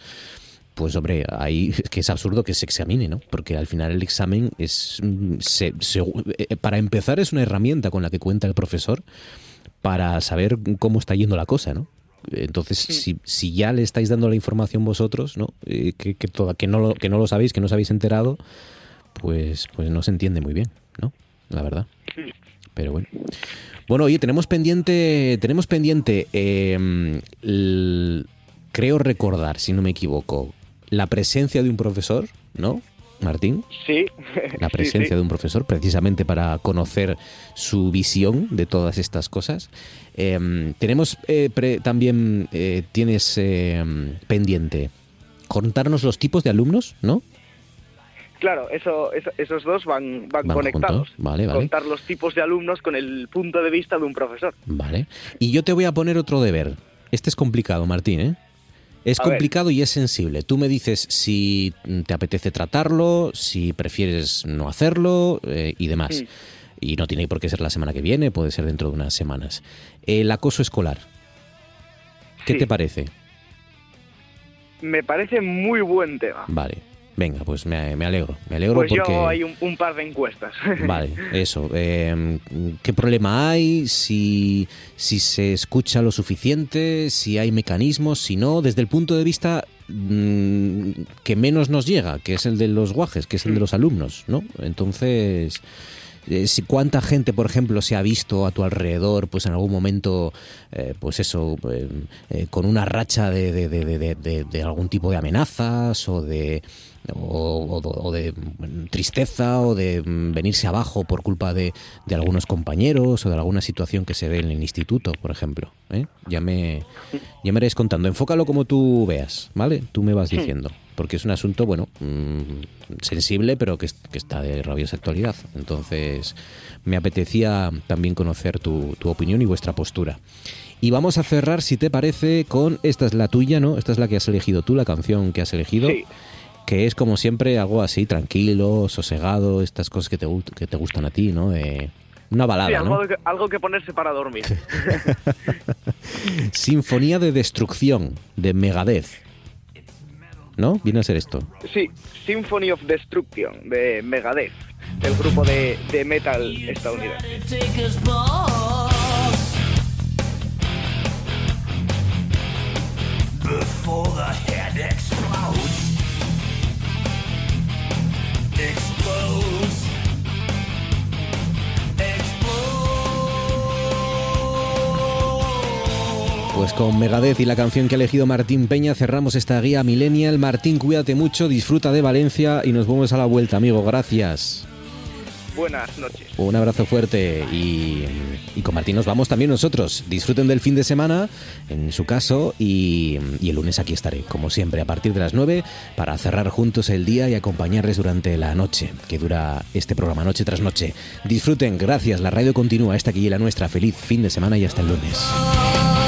Pues hombre, ahí es que es absurdo que se examine, ¿no? Porque al final el examen es, mm, se- se- eh, para empezar, es una herramienta con la que cuenta el profesor para saber cómo está yendo la cosa, ¿no? Entonces, si, si ya le estáis dando la información vosotros, ¿no? Eh, que, que, toda- que, no lo, que no lo sabéis, que no os habéis enterado, pues, pues no se entiende muy bien, ¿no? La verdad. Pero bueno. Bueno, oye, tenemos pendiente, tenemos pendiente, eh, el- creo recordar, si no me equivoco, la presencia de un profesor, ¿no? Martín, Sí. la presencia sí. de un profesor, precisamente para conocer su visión de todas estas cosas. Eh, tenemos eh, pre- también, eh, tienes eh, pendiente, contarnos los tipos de alumnos, ¿no? Claro, eso, eso- esos dos van, van, Van conectados. juntos. Vale, vale. Contar los tipos de alumnos con el punto de vista de un profesor. Vale. Y yo te voy a poner otro deber. Este es complicado, Martín, ¿eh? Es A ver. complicado y es sensible. Tú me dices si te apetece tratarlo, si prefieres no hacerlo eh, y demás. Mm. Y no tiene por qué ser la semana que viene, puede ser dentro de unas semanas. El acoso escolar. ¿Qué Sí. te parece? Me parece muy buen tema. Vale. Venga, pues me, me alegro. Me alegro Pues porque... yo ahí un, un par de encuestas. Vale, eso. eh, ¿Qué problema hay? Si, si se escucha lo suficiente, si hay mecanismos, si no, desde el punto de vista mm, que menos nos llega, que es el de los guajes, que es el de los alumnos, ¿no? Entonces, si cuánta gente, por ejemplo, se ha visto a tu alrededor, pues en algún momento, eh, pues eso, eh, eh, con una racha de, de- algún tipo de amenazas o de o, o- o de tristeza o de mm, venirse abajo por culpa de, algunos compañeros o de alguna situación que se ve en el instituto, por ejemplo. ¿eh? Ya me ya me iréis contando. Enfócalo como tú veas, ¿vale? Tú me vas Sí. Porque es un asunto, bueno, mm, sensible, pero que, es- que está de rabiosa actualidad. Entonces, me apetecía también conocer tu, tu opinión y vuestra postura. Y vamos a cerrar, si te parece, con esta es la tuya, ¿no? Esta es la que has elegido tú, la canción que has elegido. Sí. Que es como siempre algo así, tranquilo, sosegado, estas cosas que te, que te gustan a ti, ¿no? Una Sí, balada, algo, ¿no? que, algo que ponerse para dormir. Sinfonía de Destrucción, de Megadeth. ¿No? Viene a ser esto. Sí, Symphony of Destruction de Megadeth, el grupo de, de metal estadounidense. Pues con Megadeth y la canción que ha elegido Martín Peña cerramos esta guía Millennial. Martín, cuídate mucho, disfruta de Valencia y nos vemos a la vuelta, amigo. Gracias. Buenas noches. Un abrazo fuerte y, y con Martín nos vamos también nosotros. Disfruten del fin de semana, en su caso, y, y el lunes aquí estaré, como siempre, a partir de las 9, para cerrar juntos el día y acompañarles durante la noche, que dura este programa noche tras noche. Disfruten, gracias, la radio continúa, esta aquí y la nuestra. Feliz fin de semana y hasta el lunes.